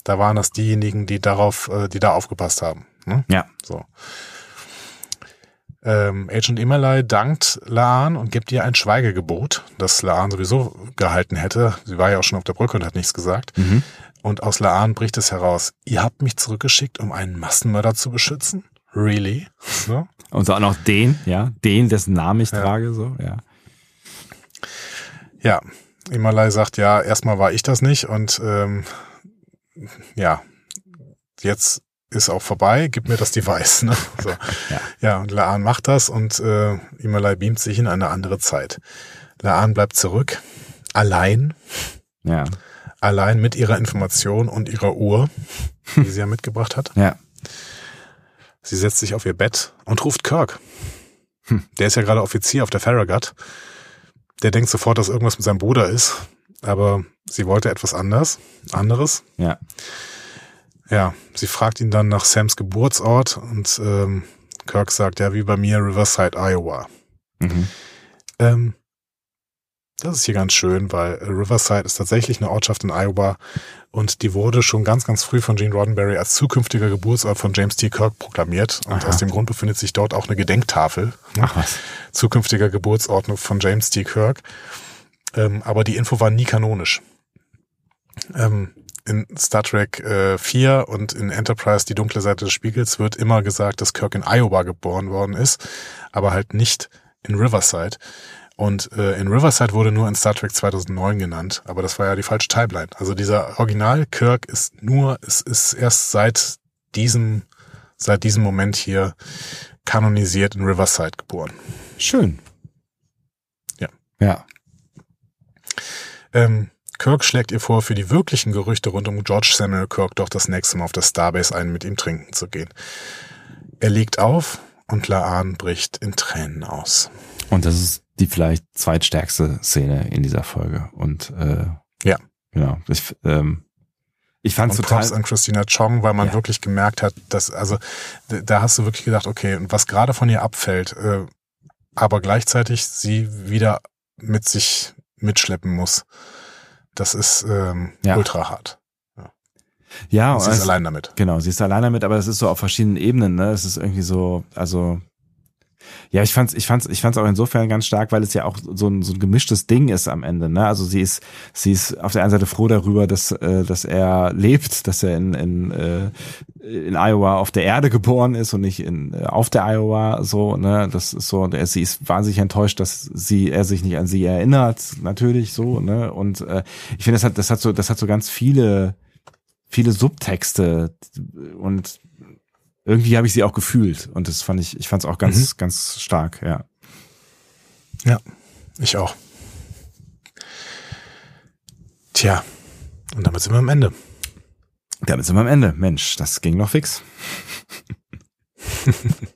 Da waren das diejenigen, die darauf, äh, die da aufgepasst haben. Ne? Ja. So. Ähm, Agent Imalay dankt Laan und gibt ihr ein Schweigegebot, das Laan sowieso gehalten hätte. Sie war ja auch schon auf der Brücke und hat nichts gesagt. Mhm. Und aus Laan bricht es heraus, ihr habt mich zurückgeschickt, um einen Massenmörder zu beschützen? Really? So. Und so auch noch den, ja, den, dessen Namen ich Ja. trage, so, ja. Ja, Imalay sagt, ja, erstmal war ich das nicht und ähm, ja, jetzt ist auch vorbei, gib mir das Device. Ne? So. Ja. ja, und Laan macht das und äh, Imalay beamt sich in eine andere Zeit. Laan bleibt zurück, allein, Ja. allein mit ihrer Information und ihrer Uhr, die sie ja mitgebracht hat. Ja. Sie setzt sich auf ihr Bett und ruft Kirk. Hm. Der ist ja gerade Offizier auf der Farragut. Der denkt sofort, dass irgendwas mit seinem Bruder ist, aber sie wollte etwas anders, anderes. Ja. Ja, sie fragt ihn dann nach Sams Geburtsort und ähm, Kirk sagt, ja, wie bei mir, Riverside, Iowa. Mhm. Ähm, das ist hier ganz schön, weil Riverside ist tatsächlich eine Ortschaft in Iowa und die wurde schon ganz, ganz früh von Gene Roddenberry als zukünftiger Geburtsort von James T. Kirk proklamiert. Und Aha. aus dem Grund befindet sich dort auch eine Gedenktafel. ne? Ach was. Zukünftiger Geburtsort von James T. Kirk. Ähm, aber die Info war nie kanonisch. Ähm, in Star Trek äh, 4 und in Enterprise Die dunkle Seite des Spiegels wird immer gesagt, dass Kirk in Iowa geboren worden ist, aber halt nicht in Riverside. Und äh, in Riverside wurde nur in Star Trek 2009 genannt, aber das war ja die falsche Timeline. Also dieser Original Kirk ist nur, es ist erst seit diesem, seit diesem Moment hier kanonisiert in Riverside geboren. Schön. Ja. Ja. Ähm, Kirk schlägt ihr vor, für die wirklichen Gerüchte rund um George Samuel Kirk doch das nächste Mal auf der Starbase ein, mit ihm trinken zu gehen. Er legt auf und Laan bricht in Tränen aus. Und das ist die vielleicht zweitstärkste Szene in dieser Folge. Und äh, Ja. Genau. Ich, ähm, ich fand total. Props an Christina Chong, weil man Ja. wirklich gemerkt hat, dass, also, da hast du wirklich gedacht, okay, und was gerade von ihr abfällt, äh, aber gleichzeitig sie wieder mit sich mitschleppen muss, das ist ähm, Ja. ultra hart. ja, Und sie ist es- allein damit. Genau, sie ist allein damit, aber es ist so auf verschiedenen Ebenen, ne? Es ist irgendwie so, also ja, ich fand's, ich fand's, ich fand's auch insofern ganz stark, weil es ja auch so ein, so ein gemischtes Ding ist am Ende, ne? Also sie ist, sie ist auf der einen Seite froh darüber, dass, äh, dass er lebt, dass er in, in, äh, in Iowa auf der Erde geboren ist und nicht in, äh, auf der Iowa, so, ne? Das ist so, der, sie ist wahnsinnig enttäuscht, dass sie, er sich nicht an sie erinnert, natürlich so, ne? Und äh, ich finde, das hat, das hat so, das hat so ganz viele, viele Subtexte und irgendwie habe ich sie auch gefühlt und das fand ich, ich fand es auch ganz, ganz stark, ja. Ja, ich auch. Tja, und damit sind wir am Ende. Damit sind wir am Ende. Mensch, das ging noch fix.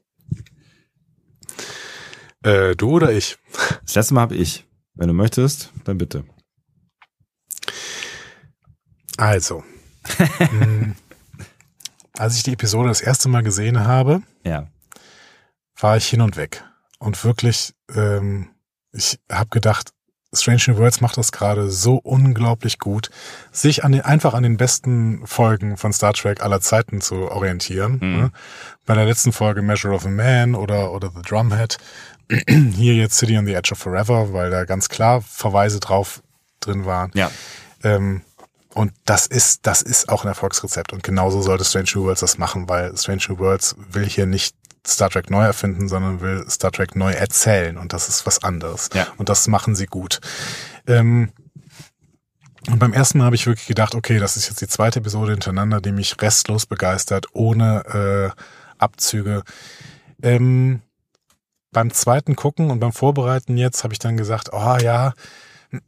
Äh, du oder ich? Das letzte Mal habe ich. Wenn du möchtest, dann bitte. Also, mh, als ich die Episode das erste Mal gesehen habe, Ja. war ich hin und weg. Und wirklich, ähm, ich habe gedacht, Strange New Worlds macht das gerade so unglaublich gut, sich an den, einfach an den besten Folgen von Star Trek aller Zeiten zu orientieren. Mhm. Ne? Bei der letzten Folge Measure of a Man oder, oder The Drumhead. Hier jetzt City on the Edge of Forever, weil da ganz klar Verweise drauf drin waren. Ja. Ähm, und das ist, das ist auch ein Erfolgsrezept. Und genauso sollte Strange New Worlds das machen, weil Strange New Worlds will hier nicht Star Trek neu erfinden, sondern will Star Trek neu erzählen. Und das ist was anderes. Ja. Und das machen sie gut. Ähm, und beim ersten Mal habe ich wirklich gedacht, okay, das ist jetzt die zweite Episode hintereinander, die mich restlos begeistert, ohne äh, Abzüge. Ähm, beim zweiten Gucken und beim Vorbereiten jetzt habe ich dann gesagt, oh ja,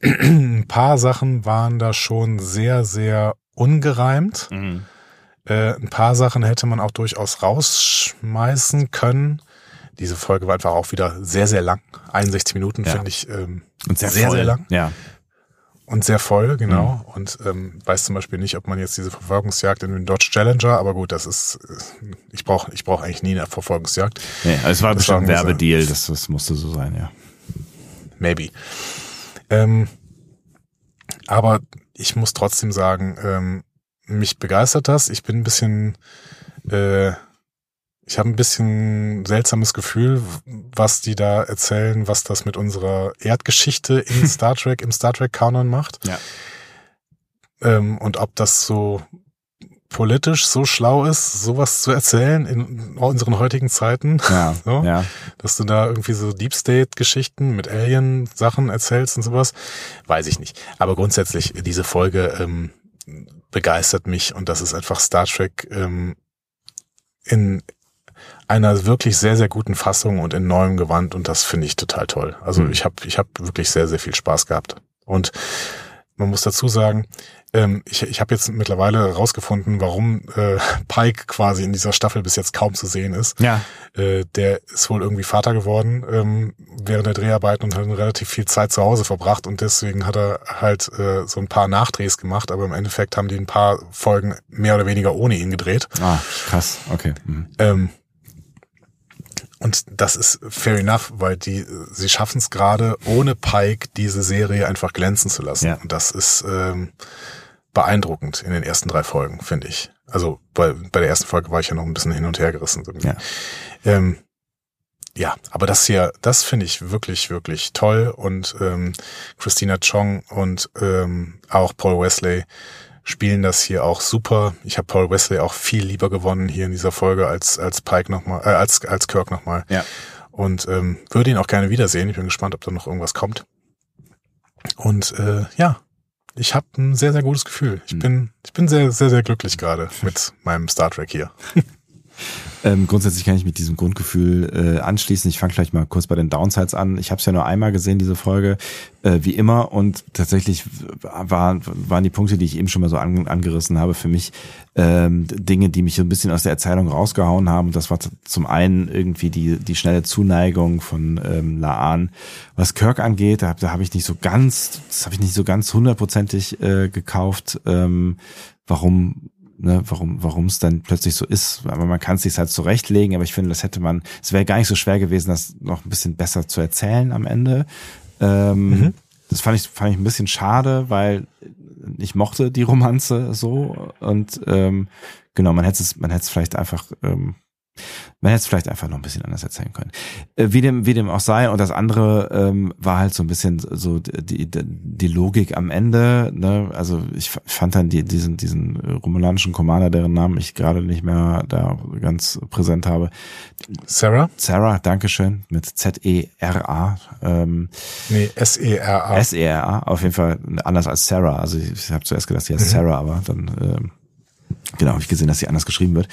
ein paar Sachen waren da schon sehr, sehr ungereimt. Mhm. Äh, ein paar Sachen hätte man auch durchaus rausschmeißen können. Diese Folge war einfach auch wieder sehr, sehr lang. 61 Minuten Ja. finde ich ähm, Und sehr, Sehr, voll. sehr lang. Ja. und sehr voll, genau. Und ähm, weiß zum Beispiel nicht, ob man jetzt diese Verfolgungsjagd in den Dodge Challenger, aber gut, das ist, ich brauche ich brauch eigentlich nie eine Verfolgungsjagd. Nee, also es war Das bestimmt ein Werbedeal, das, das musste so sein, ja. Maybe. Ähm, aber ich muss trotzdem sagen, ähm, mich begeistert das. Ich bin ein bisschen, äh, ich habe ein bisschen seltsames Gefühl, was die da erzählen, was das mit unserer Erdgeschichte in Star Trek, im Star Trek Kanon macht. Ja. Ähm, und ob das so politisch so schlau ist, sowas zu erzählen in unseren heutigen Zeiten. Ja, So. ja. Dass du da irgendwie so Deep State-Geschichten mit Alien-Sachen erzählst und sowas, weiß ich nicht. Aber grundsätzlich, diese Folge ähm, begeistert mich und das ist einfach Star Trek ähm, in einer wirklich sehr, sehr guten Fassung und in neuem Gewand und das finde ich total toll. Also Mhm. ich habe ich hab wirklich sehr, sehr viel Spaß gehabt. Und man muss dazu sagen, ähm, ich, ich habe jetzt mittlerweile herausgefunden, warum äh, Pike quasi in dieser Staffel bis jetzt kaum zu sehen ist. Ja, Äh, der ist wohl irgendwie Vater geworden ähm, während der Dreharbeiten und hat relativ viel Zeit zu Hause verbracht und deswegen hat er halt äh, so ein paar Nachdrehs gemacht, aber im Endeffekt haben die ein paar Folgen mehr oder weniger ohne ihn gedreht. ah, krass, okay. Mhm. Ähm, und das ist fair enough, weil die, sie schaffen es gerade ohne Pike diese Serie einfach glänzen zu lassen. Ja. Und das ist ähm, beeindruckend in den ersten drei Folgen, finde ich. Also bei, bei der ersten Folge war ich ja noch ein bisschen hin und her gerissen. Ja. Ähm, ja, aber das hier, das finde ich wirklich, wirklich toll. Und ähm, Christina Chong und ähm, auch Paul Wesley spielen das hier auch super. Ich habe Paul Wesley auch viel lieber gewonnen hier in dieser Folge als als Pike nochmal, äh, als als Kirk nochmal. Ja. Und ähm, würde ihn auch gerne wiedersehen. Ich bin gespannt, ob da noch irgendwas kommt. Und äh, ja, ich habe ein sehr sehr gutes Gefühl. Ich Hm. bin ich bin sehr sehr sehr glücklich gerade mit meinem Star Trek hier. Ähm, grundsätzlich kann ich mit diesem Grundgefühl äh, anschließen. Ich fange gleich mal kurz bei den Downsides an. Ich habe es ja nur einmal gesehen, diese Folge, äh, wie immer. Und tatsächlich waren, waren die Punkte, die ich eben schon mal so an, angerissen habe, für mich ähm, Dinge, die mich so ein bisschen aus der Erzählung rausgehauen haben. Und das war zum einen irgendwie die, die schnelle Zuneigung von ähm, Laan. Was Kirk angeht, da, da habe ich nicht so ganz, das habe ich nicht so ganz hundertprozentig äh, gekauft. Ähm, warum ne, warum warum es dann plötzlich so ist. Aber man kann es sich halt zurechtlegen. Aber ich finde, das hätte man, es wäre gar nicht so schwer gewesen, das noch ein bisschen besser zu erzählen am Ende. Ähm, Mhm. Das fand ich fand ich ein bisschen schade, weil ich mochte die Romanze so und ähm, genau, man hätte es man hätte es vielleicht einfach ähm, man hätte es vielleicht einfach noch ein bisschen anders erzählen können. Äh, wie dem, wie dem auch sei. Und das andere ähm, war halt so ein bisschen so die, die, die Logik am Ende. Ne? Also ich fand dann die, diesen, diesen romulanischen Commander, deren Namen ich gerade nicht mehr da ganz präsent habe. Sarah? Sarah, Dankeschön, mit Z-E-R-A. Ähm, Nee, S-E-R-A. S-E-R-A, auf jeden Fall anders als Sarah. Also ich, ich habe zuerst gedacht, sie heißt Mhm. Sarah, aber dann ähm, genau habe ich gesehen, dass sie anders geschrieben wird.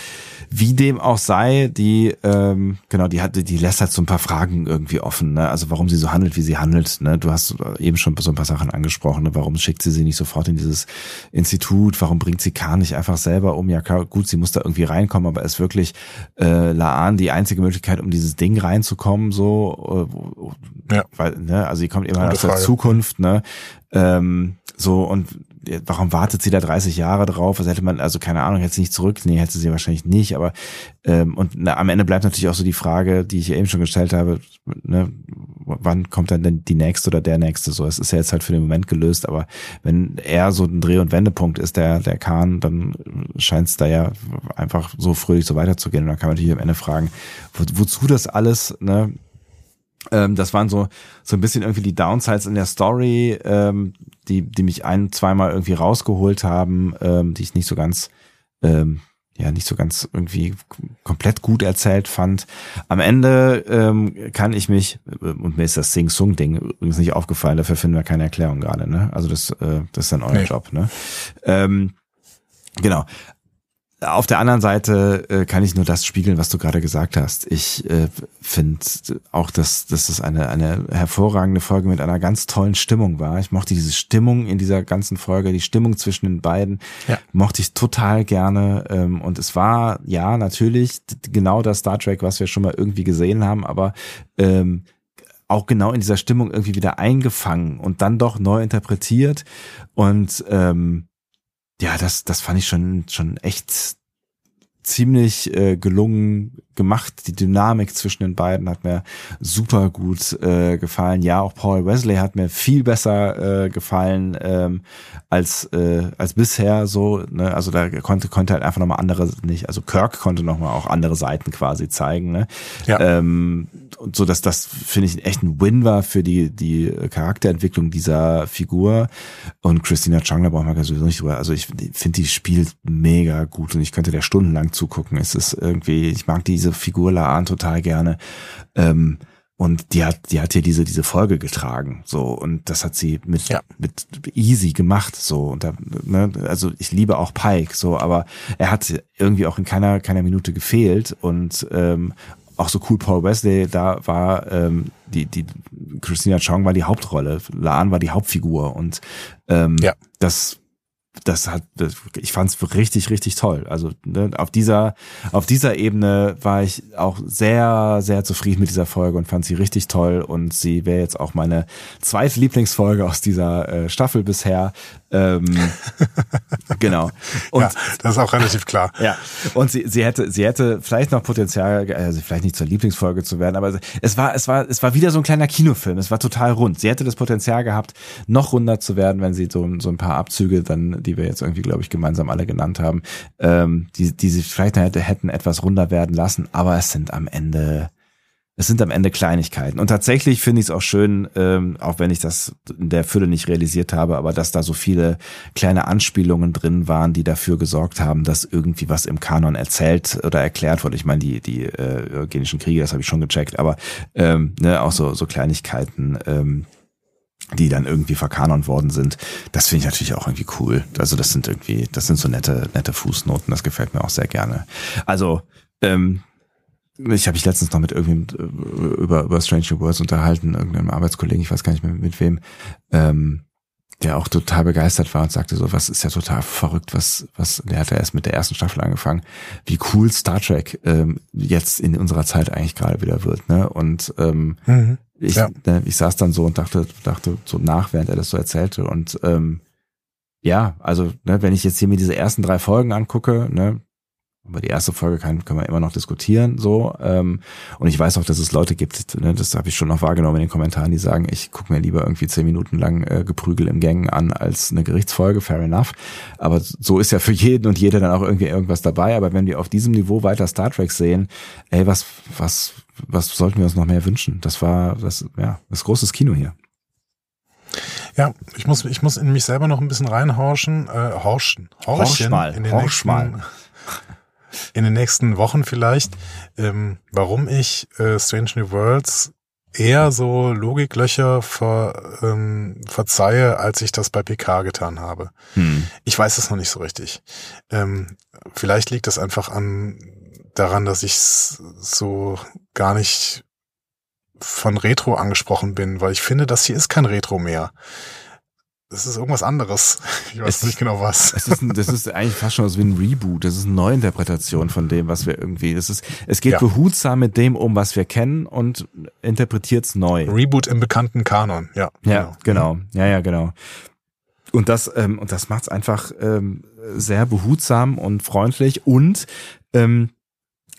Wie dem auch sei, die ähm, genau, die hat, die lässt halt so ein paar Fragen irgendwie offen. Ne? Also warum sie so handelt, wie sie handelt. Ne? Du hast eben schon so ein paar Sachen angesprochen. Ne? Warum schickt sie sie nicht sofort in dieses Institut? Warum bringt sie Khan nicht einfach selber um? Ja klar, gut, sie muss da irgendwie reinkommen, aber ist wirklich äh, Laan die einzige Möglichkeit, um dieses Ding reinzukommen? So, äh, Ja. weil, ne, also sie kommt immer aus der. Zukunft, ne? Ähm, so und warum wartet sie da 30 Jahre drauf? Was hätte man, also keine Ahnung, hätte sie nicht zurück? Nee, hätte sie wahrscheinlich nicht, aber ähm, und na, am Ende bleibt natürlich auch so die Frage, die ich eben schon gestellt habe, ne, wann kommt dann denn die nächste oder der nächste? So, es ist ja jetzt halt für den Moment gelöst, aber wenn er so ein Dreh- und Wendepunkt ist, der, der Kahn, dann scheint es da ja einfach so fröhlich so weiterzugehen. Und dann kann man natürlich am Ende fragen, wo, wozu das alles, ne? Ähm, das waren so, so ein bisschen irgendwie die Downsides in der Story, ähm, die, die mich ein, zweimal irgendwie rausgeholt haben, ähm, die ich nicht so ganz, ähm, ja, nicht so ganz irgendwie komplett gut erzählt fand. Am Ende ähm, kann ich mich, und mir ist das Sing-Sung-Ding übrigens nicht aufgefallen, dafür finden wir keine Erklärung gerade, ne? Also das, äh, das ist dann euer nee. Job, ne? Ähm, Genau. Auf der anderen Seite äh, kann ich nur das spiegeln, was du gerade gesagt hast. Ich äh, finde auch, dass, dass das eine, eine hervorragende Folge mit einer ganz tollen Stimmung war. Ich mochte diese Stimmung in dieser ganzen Folge, die Stimmung zwischen den beiden, ja. mochte ich total gerne. Ähm, und es war, ja, natürlich genau das Star Trek, was wir schon mal irgendwie gesehen haben, aber ähm, auch genau in dieser Stimmung irgendwie wieder eingefangen und dann doch neu interpretiert. Und ähm, ja, das, das fand ich schon, schon echt ziemlich äh, gelungen gemacht. Die Dynamik zwischen den beiden hat mir super gut äh, gefallen. Ja, auch Paul Wesley hat mir viel besser äh, gefallen ähm, als äh, als bisher so. Ne? Also da konnte konnte halt einfach nochmal andere nicht. Also Kirk konnte nochmal auch andere Seiten quasi zeigen. Ne? Ja. Ähm, und so dass das finde ich echt ein Win war für die die Charakterentwicklung dieser Figur und Christina Chang da brauchen wir sowieso nicht drüber also ich finde die spielt mega gut und ich könnte der stundenlang zugucken es ist irgendwie ich mag diese Figur Laan total gerne ähm, und die hat, die hat hier diese, diese Folge getragen, so. Und das hat sie mit, ja. mit easy gemacht, so. Und da, ne, also ich liebe auch Pike, so, aber er hat irgendwie auch in keiner, keiner Minute gefehlt und, ähm, auch so cool Paul Wesley, da war ähm, die, die Christina Chong war die Hauptrolle, Laan war die Hauptfigur und ähm, ja. das das hat, ich fand es richtig, richtig toll. Also ne, auf dieser, auf dieser Ebene war ich auch sehr, sehr zufrieden mit dieser Folge und fand sie richtig toll. Und sie wäre jetzt auch meine zweite Lieblingsfolge aus dieser äh, Staffel bisher. Ähm, genau. Und, ja, das ist auch relativ klar. Ja. Und sie, sie hätte, sie hätte vielleicht noch Potenzial, also vielleicht nicht zur Lieblingsfolge zu werden, aber es war, es war, es war wieder so ein kleiner Kinofilm. Es war total rund. Sie hätte das Potenzial gehabt, noch runder zu werden, wenn sie so, so ein paar Abzüge dann, die wir jetzt irgendwie, glaube ich, gemeinsam alle genannt haben, ähm, die, die sie vielleicht hätte, hätten etwas runder werden lassen, aber es sind am Ende, es sind am Ende Kleinigkeiten. Und tatsächlich finde ich es auch schön, ähm, auch wenn ich das in der Fülle nicht realisiert habe, aber dass da so viele kleine Anspielungen drin waren, die dafür gesorgt haben, dass irgendwie was im Kanon erzählt oder erklärt wurde. Ich meine, die, die äh, eugenischen Kriege, das habe ich schon gecheckt, aber ähm, ne, auch so, so Kleinigkeiten, ähm, die dann irgendwie verkanont worden sind. Das finde ich natürlich auch irgendwie cool. Also das sind irgendwie, das sind so nette, nette Fußnoten, das gefällt mir auch sehr gerne. Also, ähm, ich habe mich letztens noch mit irgendwem äh, über, über Strange Worlds unterhalten, irgendeinem Arbeitskollegen, ich weiß gar nicht mehr mit wem, ähm, der auch total begeistert war und sagte so, was ist ja total verrückt, was, was, der hat ja erst mit der ersten Staffel angefangen, wie cool Star Trek ähm, jetzt in unserer Zeit eigentlich gerade wieder wird, ne? Und ähm, mhm, ich, ja. ne, ich saß dann so und dachte, dachte so nach, während er das so erzählte und ähm, ja, also ne, wenn ich jetzt hier mir diese ersten drei Folgen angucke, ne, über die erste Folge kann, können wir immer noch diskutieren, so. Ähm, und ich weiß auch, dass es Leute gibt, ne, das habe ich schon noch wahrgenommen in den Kommentaren, die sagen, ich gucke mir lieber irgendwie zehn Minuten lang äh, Geprügel im Gang an als eine Gerichtsfolge, fair enough. Aber so ist ja für jeden und jede dann auch irgendwie irgendwas dabei. Aber wenn wir auf diesem Niveau weiter Star Trek sehen, ey, was, was, was sollten wir uns noch mehr wünschen? Das war das, ja, das großes Kino hier. Ja, ich muss, ich muss in mich selber noch ein bisschen reinhorchen, äh, horchen, horchen Horsch mal, in den horch nächsten, in den nächsten Wochen vielleicht, ähm, warum ich äh, Strange New Worlds eher so Logiklöcher ver, ähm, verzeihe, als ich das bei PK getan habe. Hm. Ich weiß es noch nicht so richtig. Ähm, vielleicht liegt es einfach an daran, dass ich so gar nicht von Retro angesprochen bin, weil ich finde, das hier ist kein Retro mehr. Das ist irgendwas anderes. Ich weiß es nicht genau was. Es ist, ein, das ist eigentlich fast schon so wie ein Reboot. Das ist eine Neuinterpretation von dem, was wir irgendwie. Das ist, es geht ja. behutsam mit dem um, was wir kennen und interpretiert es neu. Reboot im bekannten Kanon, ja. Ja, genau. genau. Ja, ja, genau. Und das, ähm, und das macht es einfach ähm, sehr behutsam und freundlich und ähm,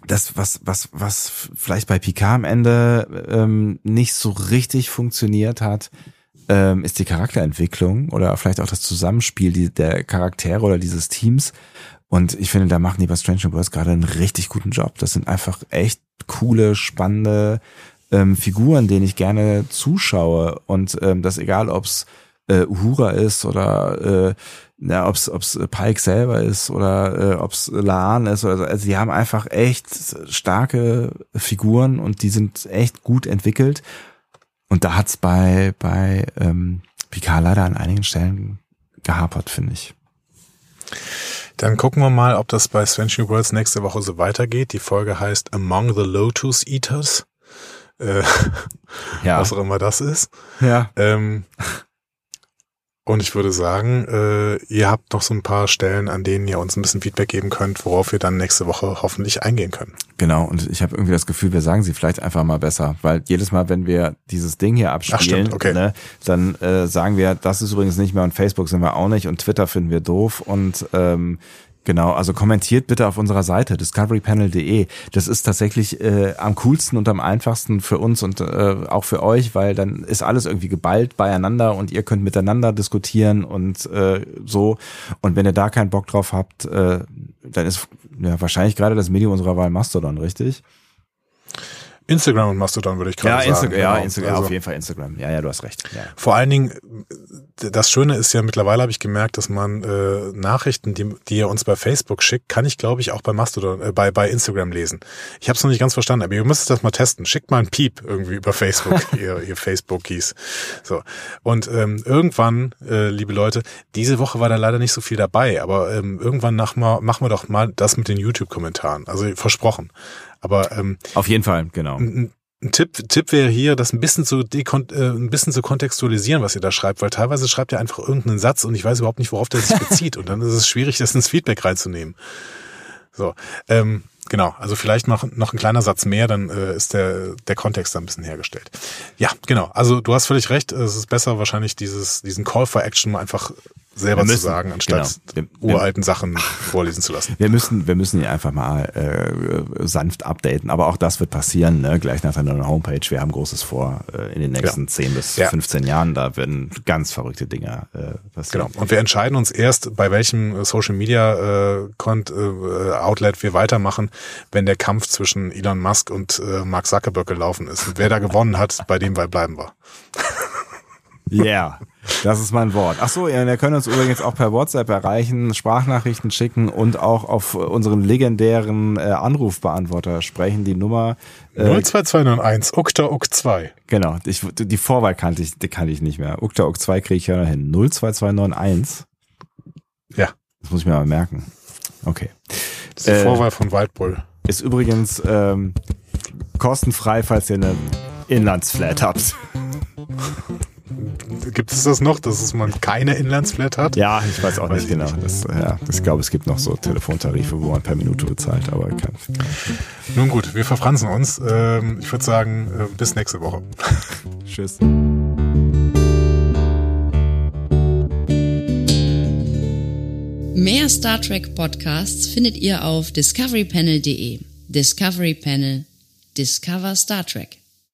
das, was, was, was vielleicht bei Picard am Ende ähm, nicht so richtig funktioniert hat, ähm, ist die Charakterentwicklung oder vielleicht auch das Zusammenspiel die, der Charaktere oder dieses Teams. Und ich finde, da machen die bei Strange Worlds gerade einen richtig guten Job. Das sind einfach echt coole, spannende ähm, Figuren, denen ich gerne zuschaue und ähm, das egal, ob's äh, Uhura ist oder äh, ja, ob's ob's Pike selber ist oder äh, ob's Laan ist oder so. Also die haben einfach echt starke Figuren und die sind echt gut entwickelt. Und da hat's bei bei ähm, Picard leider an einigen Stellen gehapert, finde ich. Dann gucken wir mal, ob das bei Strange New Worlds nächste Woche so weitergeht. Die Folge heißt Among the Lotus Eaters. Äh, Ja. Was auch immer das ist. Ja. Ähm, und ich würde sagen, äh, ihr habt noch so ein paar Stellen, an denen ihr uns ein bisschen Feedback geben könnt, worauf wir dann nächste Woche hoffentlich eingehen können. Genau, und ich habe irgendwie das Gefühl, wir sagen sie vielleicht einfach mal besser, weil jedes Mal, wenn wir dieses Ding hier abspielen, stimmt, okay. ne, dann äh, sagen wir, das ist übrigens nicht mehr und Facebook sind wir auch nicht und Twitter finden wir doof und ähm, genau, also kommentiert bitte auf unserer Seite discoverypanel.de. Das ist tatsächlich äh, am coolsten und am einfachsten für uns und äh, auch für euch, weil dann ist alles irgendwie geballt beieinander und ihr könnt miteinander diskutieren und äh, so. Und wenn ihr da keinen Bock drauf habt, äh, dann ist ja wahrscheinlich gerade das Medium unserer Wahl Mastodon, richtig? Instagram und Mastodon würde ich gerade Ja, sagen. Insta ja, genau. Instagram, ja, Also- auf jeden Fall Instagram. Ja, ja, du hast recht. Ja. Vor allen Dingen, das Schöne ist ja, mittlerweile habe ich gemerkt, dass man äh, Nachrichten, die, die ihr uns bei Facebook schickt, kann ich, glaube ich, auch bei Mastodon, äh, bei, bei Instagram lesen. Ich habe es noch nicht ganz verstanden, aber ihr müsst das mal testen. Schickt mal einen Piep irgendwie über Facebook, ihr, ihr Facebook-Keys. So. Und ähm, irgendwann, äh, liebe Leute, diese Woche war da leider nicht so viel dabei, aber ähm, irgendwann nach mal, machen wir doch mal das mit den YouTube-Kommentaren. Also versprochen. Aber ähm, Auf jeden Fall, genau. ein, Tipp, Tipp wäre hier, das ein bisschen zu dekon äh, ein bisschen zu kontextualisieren, was ihr da schreibt, weil teilweise schreibt ihr einfach irgendeinen Satz und ich weiß überhaupt nicht, worauf der sich bezieht und dann ist es schwierig, das ins Feedback reinzunehmen. So, ähm, genau. Also vielleicht noch noch ein kleiner Satz mehr, dann äh, ist der der Kontext da ein bisschen hergestellt. Ja, genau. Also du hast völlig recht. Es ist besser wahrscheinlich dieses diesen Call for Action mal einfach selber Wir müssen, zu sagen, anstatt genau. Wir- wir- uralten Sachen vorlesen zu lassen. Wir müssen, wir müssen ihn einfach mal äh, sanft updaten. Aber auch das wird passieren, ne? gleich nach der neuen Homepage. Wir haben Großes vor äh, in den nächsten Ja. 10 bis Ja. 15 Jahren. Da werden ganz verrückte Dinge äh, passieren. Genau. Und wir entscheiden uns erst, bei welchem äh, Social Media äh, Kont, äh, Outlet wir weitermachen, wenn der Kampf zwischen Elon Musk und äh, Mark Zuckerberg gelaufen ist. Und wer da gewonnen hat, bei dem weil bleiben wir. Yeah, das ist mein Wort. Ach so, ja, wir können uns übrigens auch per WhatsApp erreichen, Sprachnachrichten schicken und auch auf unseren legendären äh, Anrufbeantworter sprechen. Die Nummer, äh, 02291, Ukta Uk 2. genau, ich, die Vorwahl kannte ich, die kannte ich nicht mehr. Ukta Uk 2 kriege ich ja noch hin. 02291. Ja, Das muss ich mir mal merken. Okay. das ist die Äh, Vorwahl von Waldbull. Ist übrigens ähm, kostenfrei, falls ihr eine Inlandsflat habt. Gibt es das noch, dass es man keine Inlandsflat hat? Ja, ich weiß auch Weiß nicht ich genau. Das, ja, ich glaube, es gibt noch so Telefontarife, wo man per Minute bezahlt, aber kann. Nun gut, wir verfransen uns. Ähm, ich würde sagen, äh, bis nächste Woche. Tschüss. Mehr Star Trek Podcasts findet ihr auf discoverypanel.de. Discovery Panel. Discover Star Trek.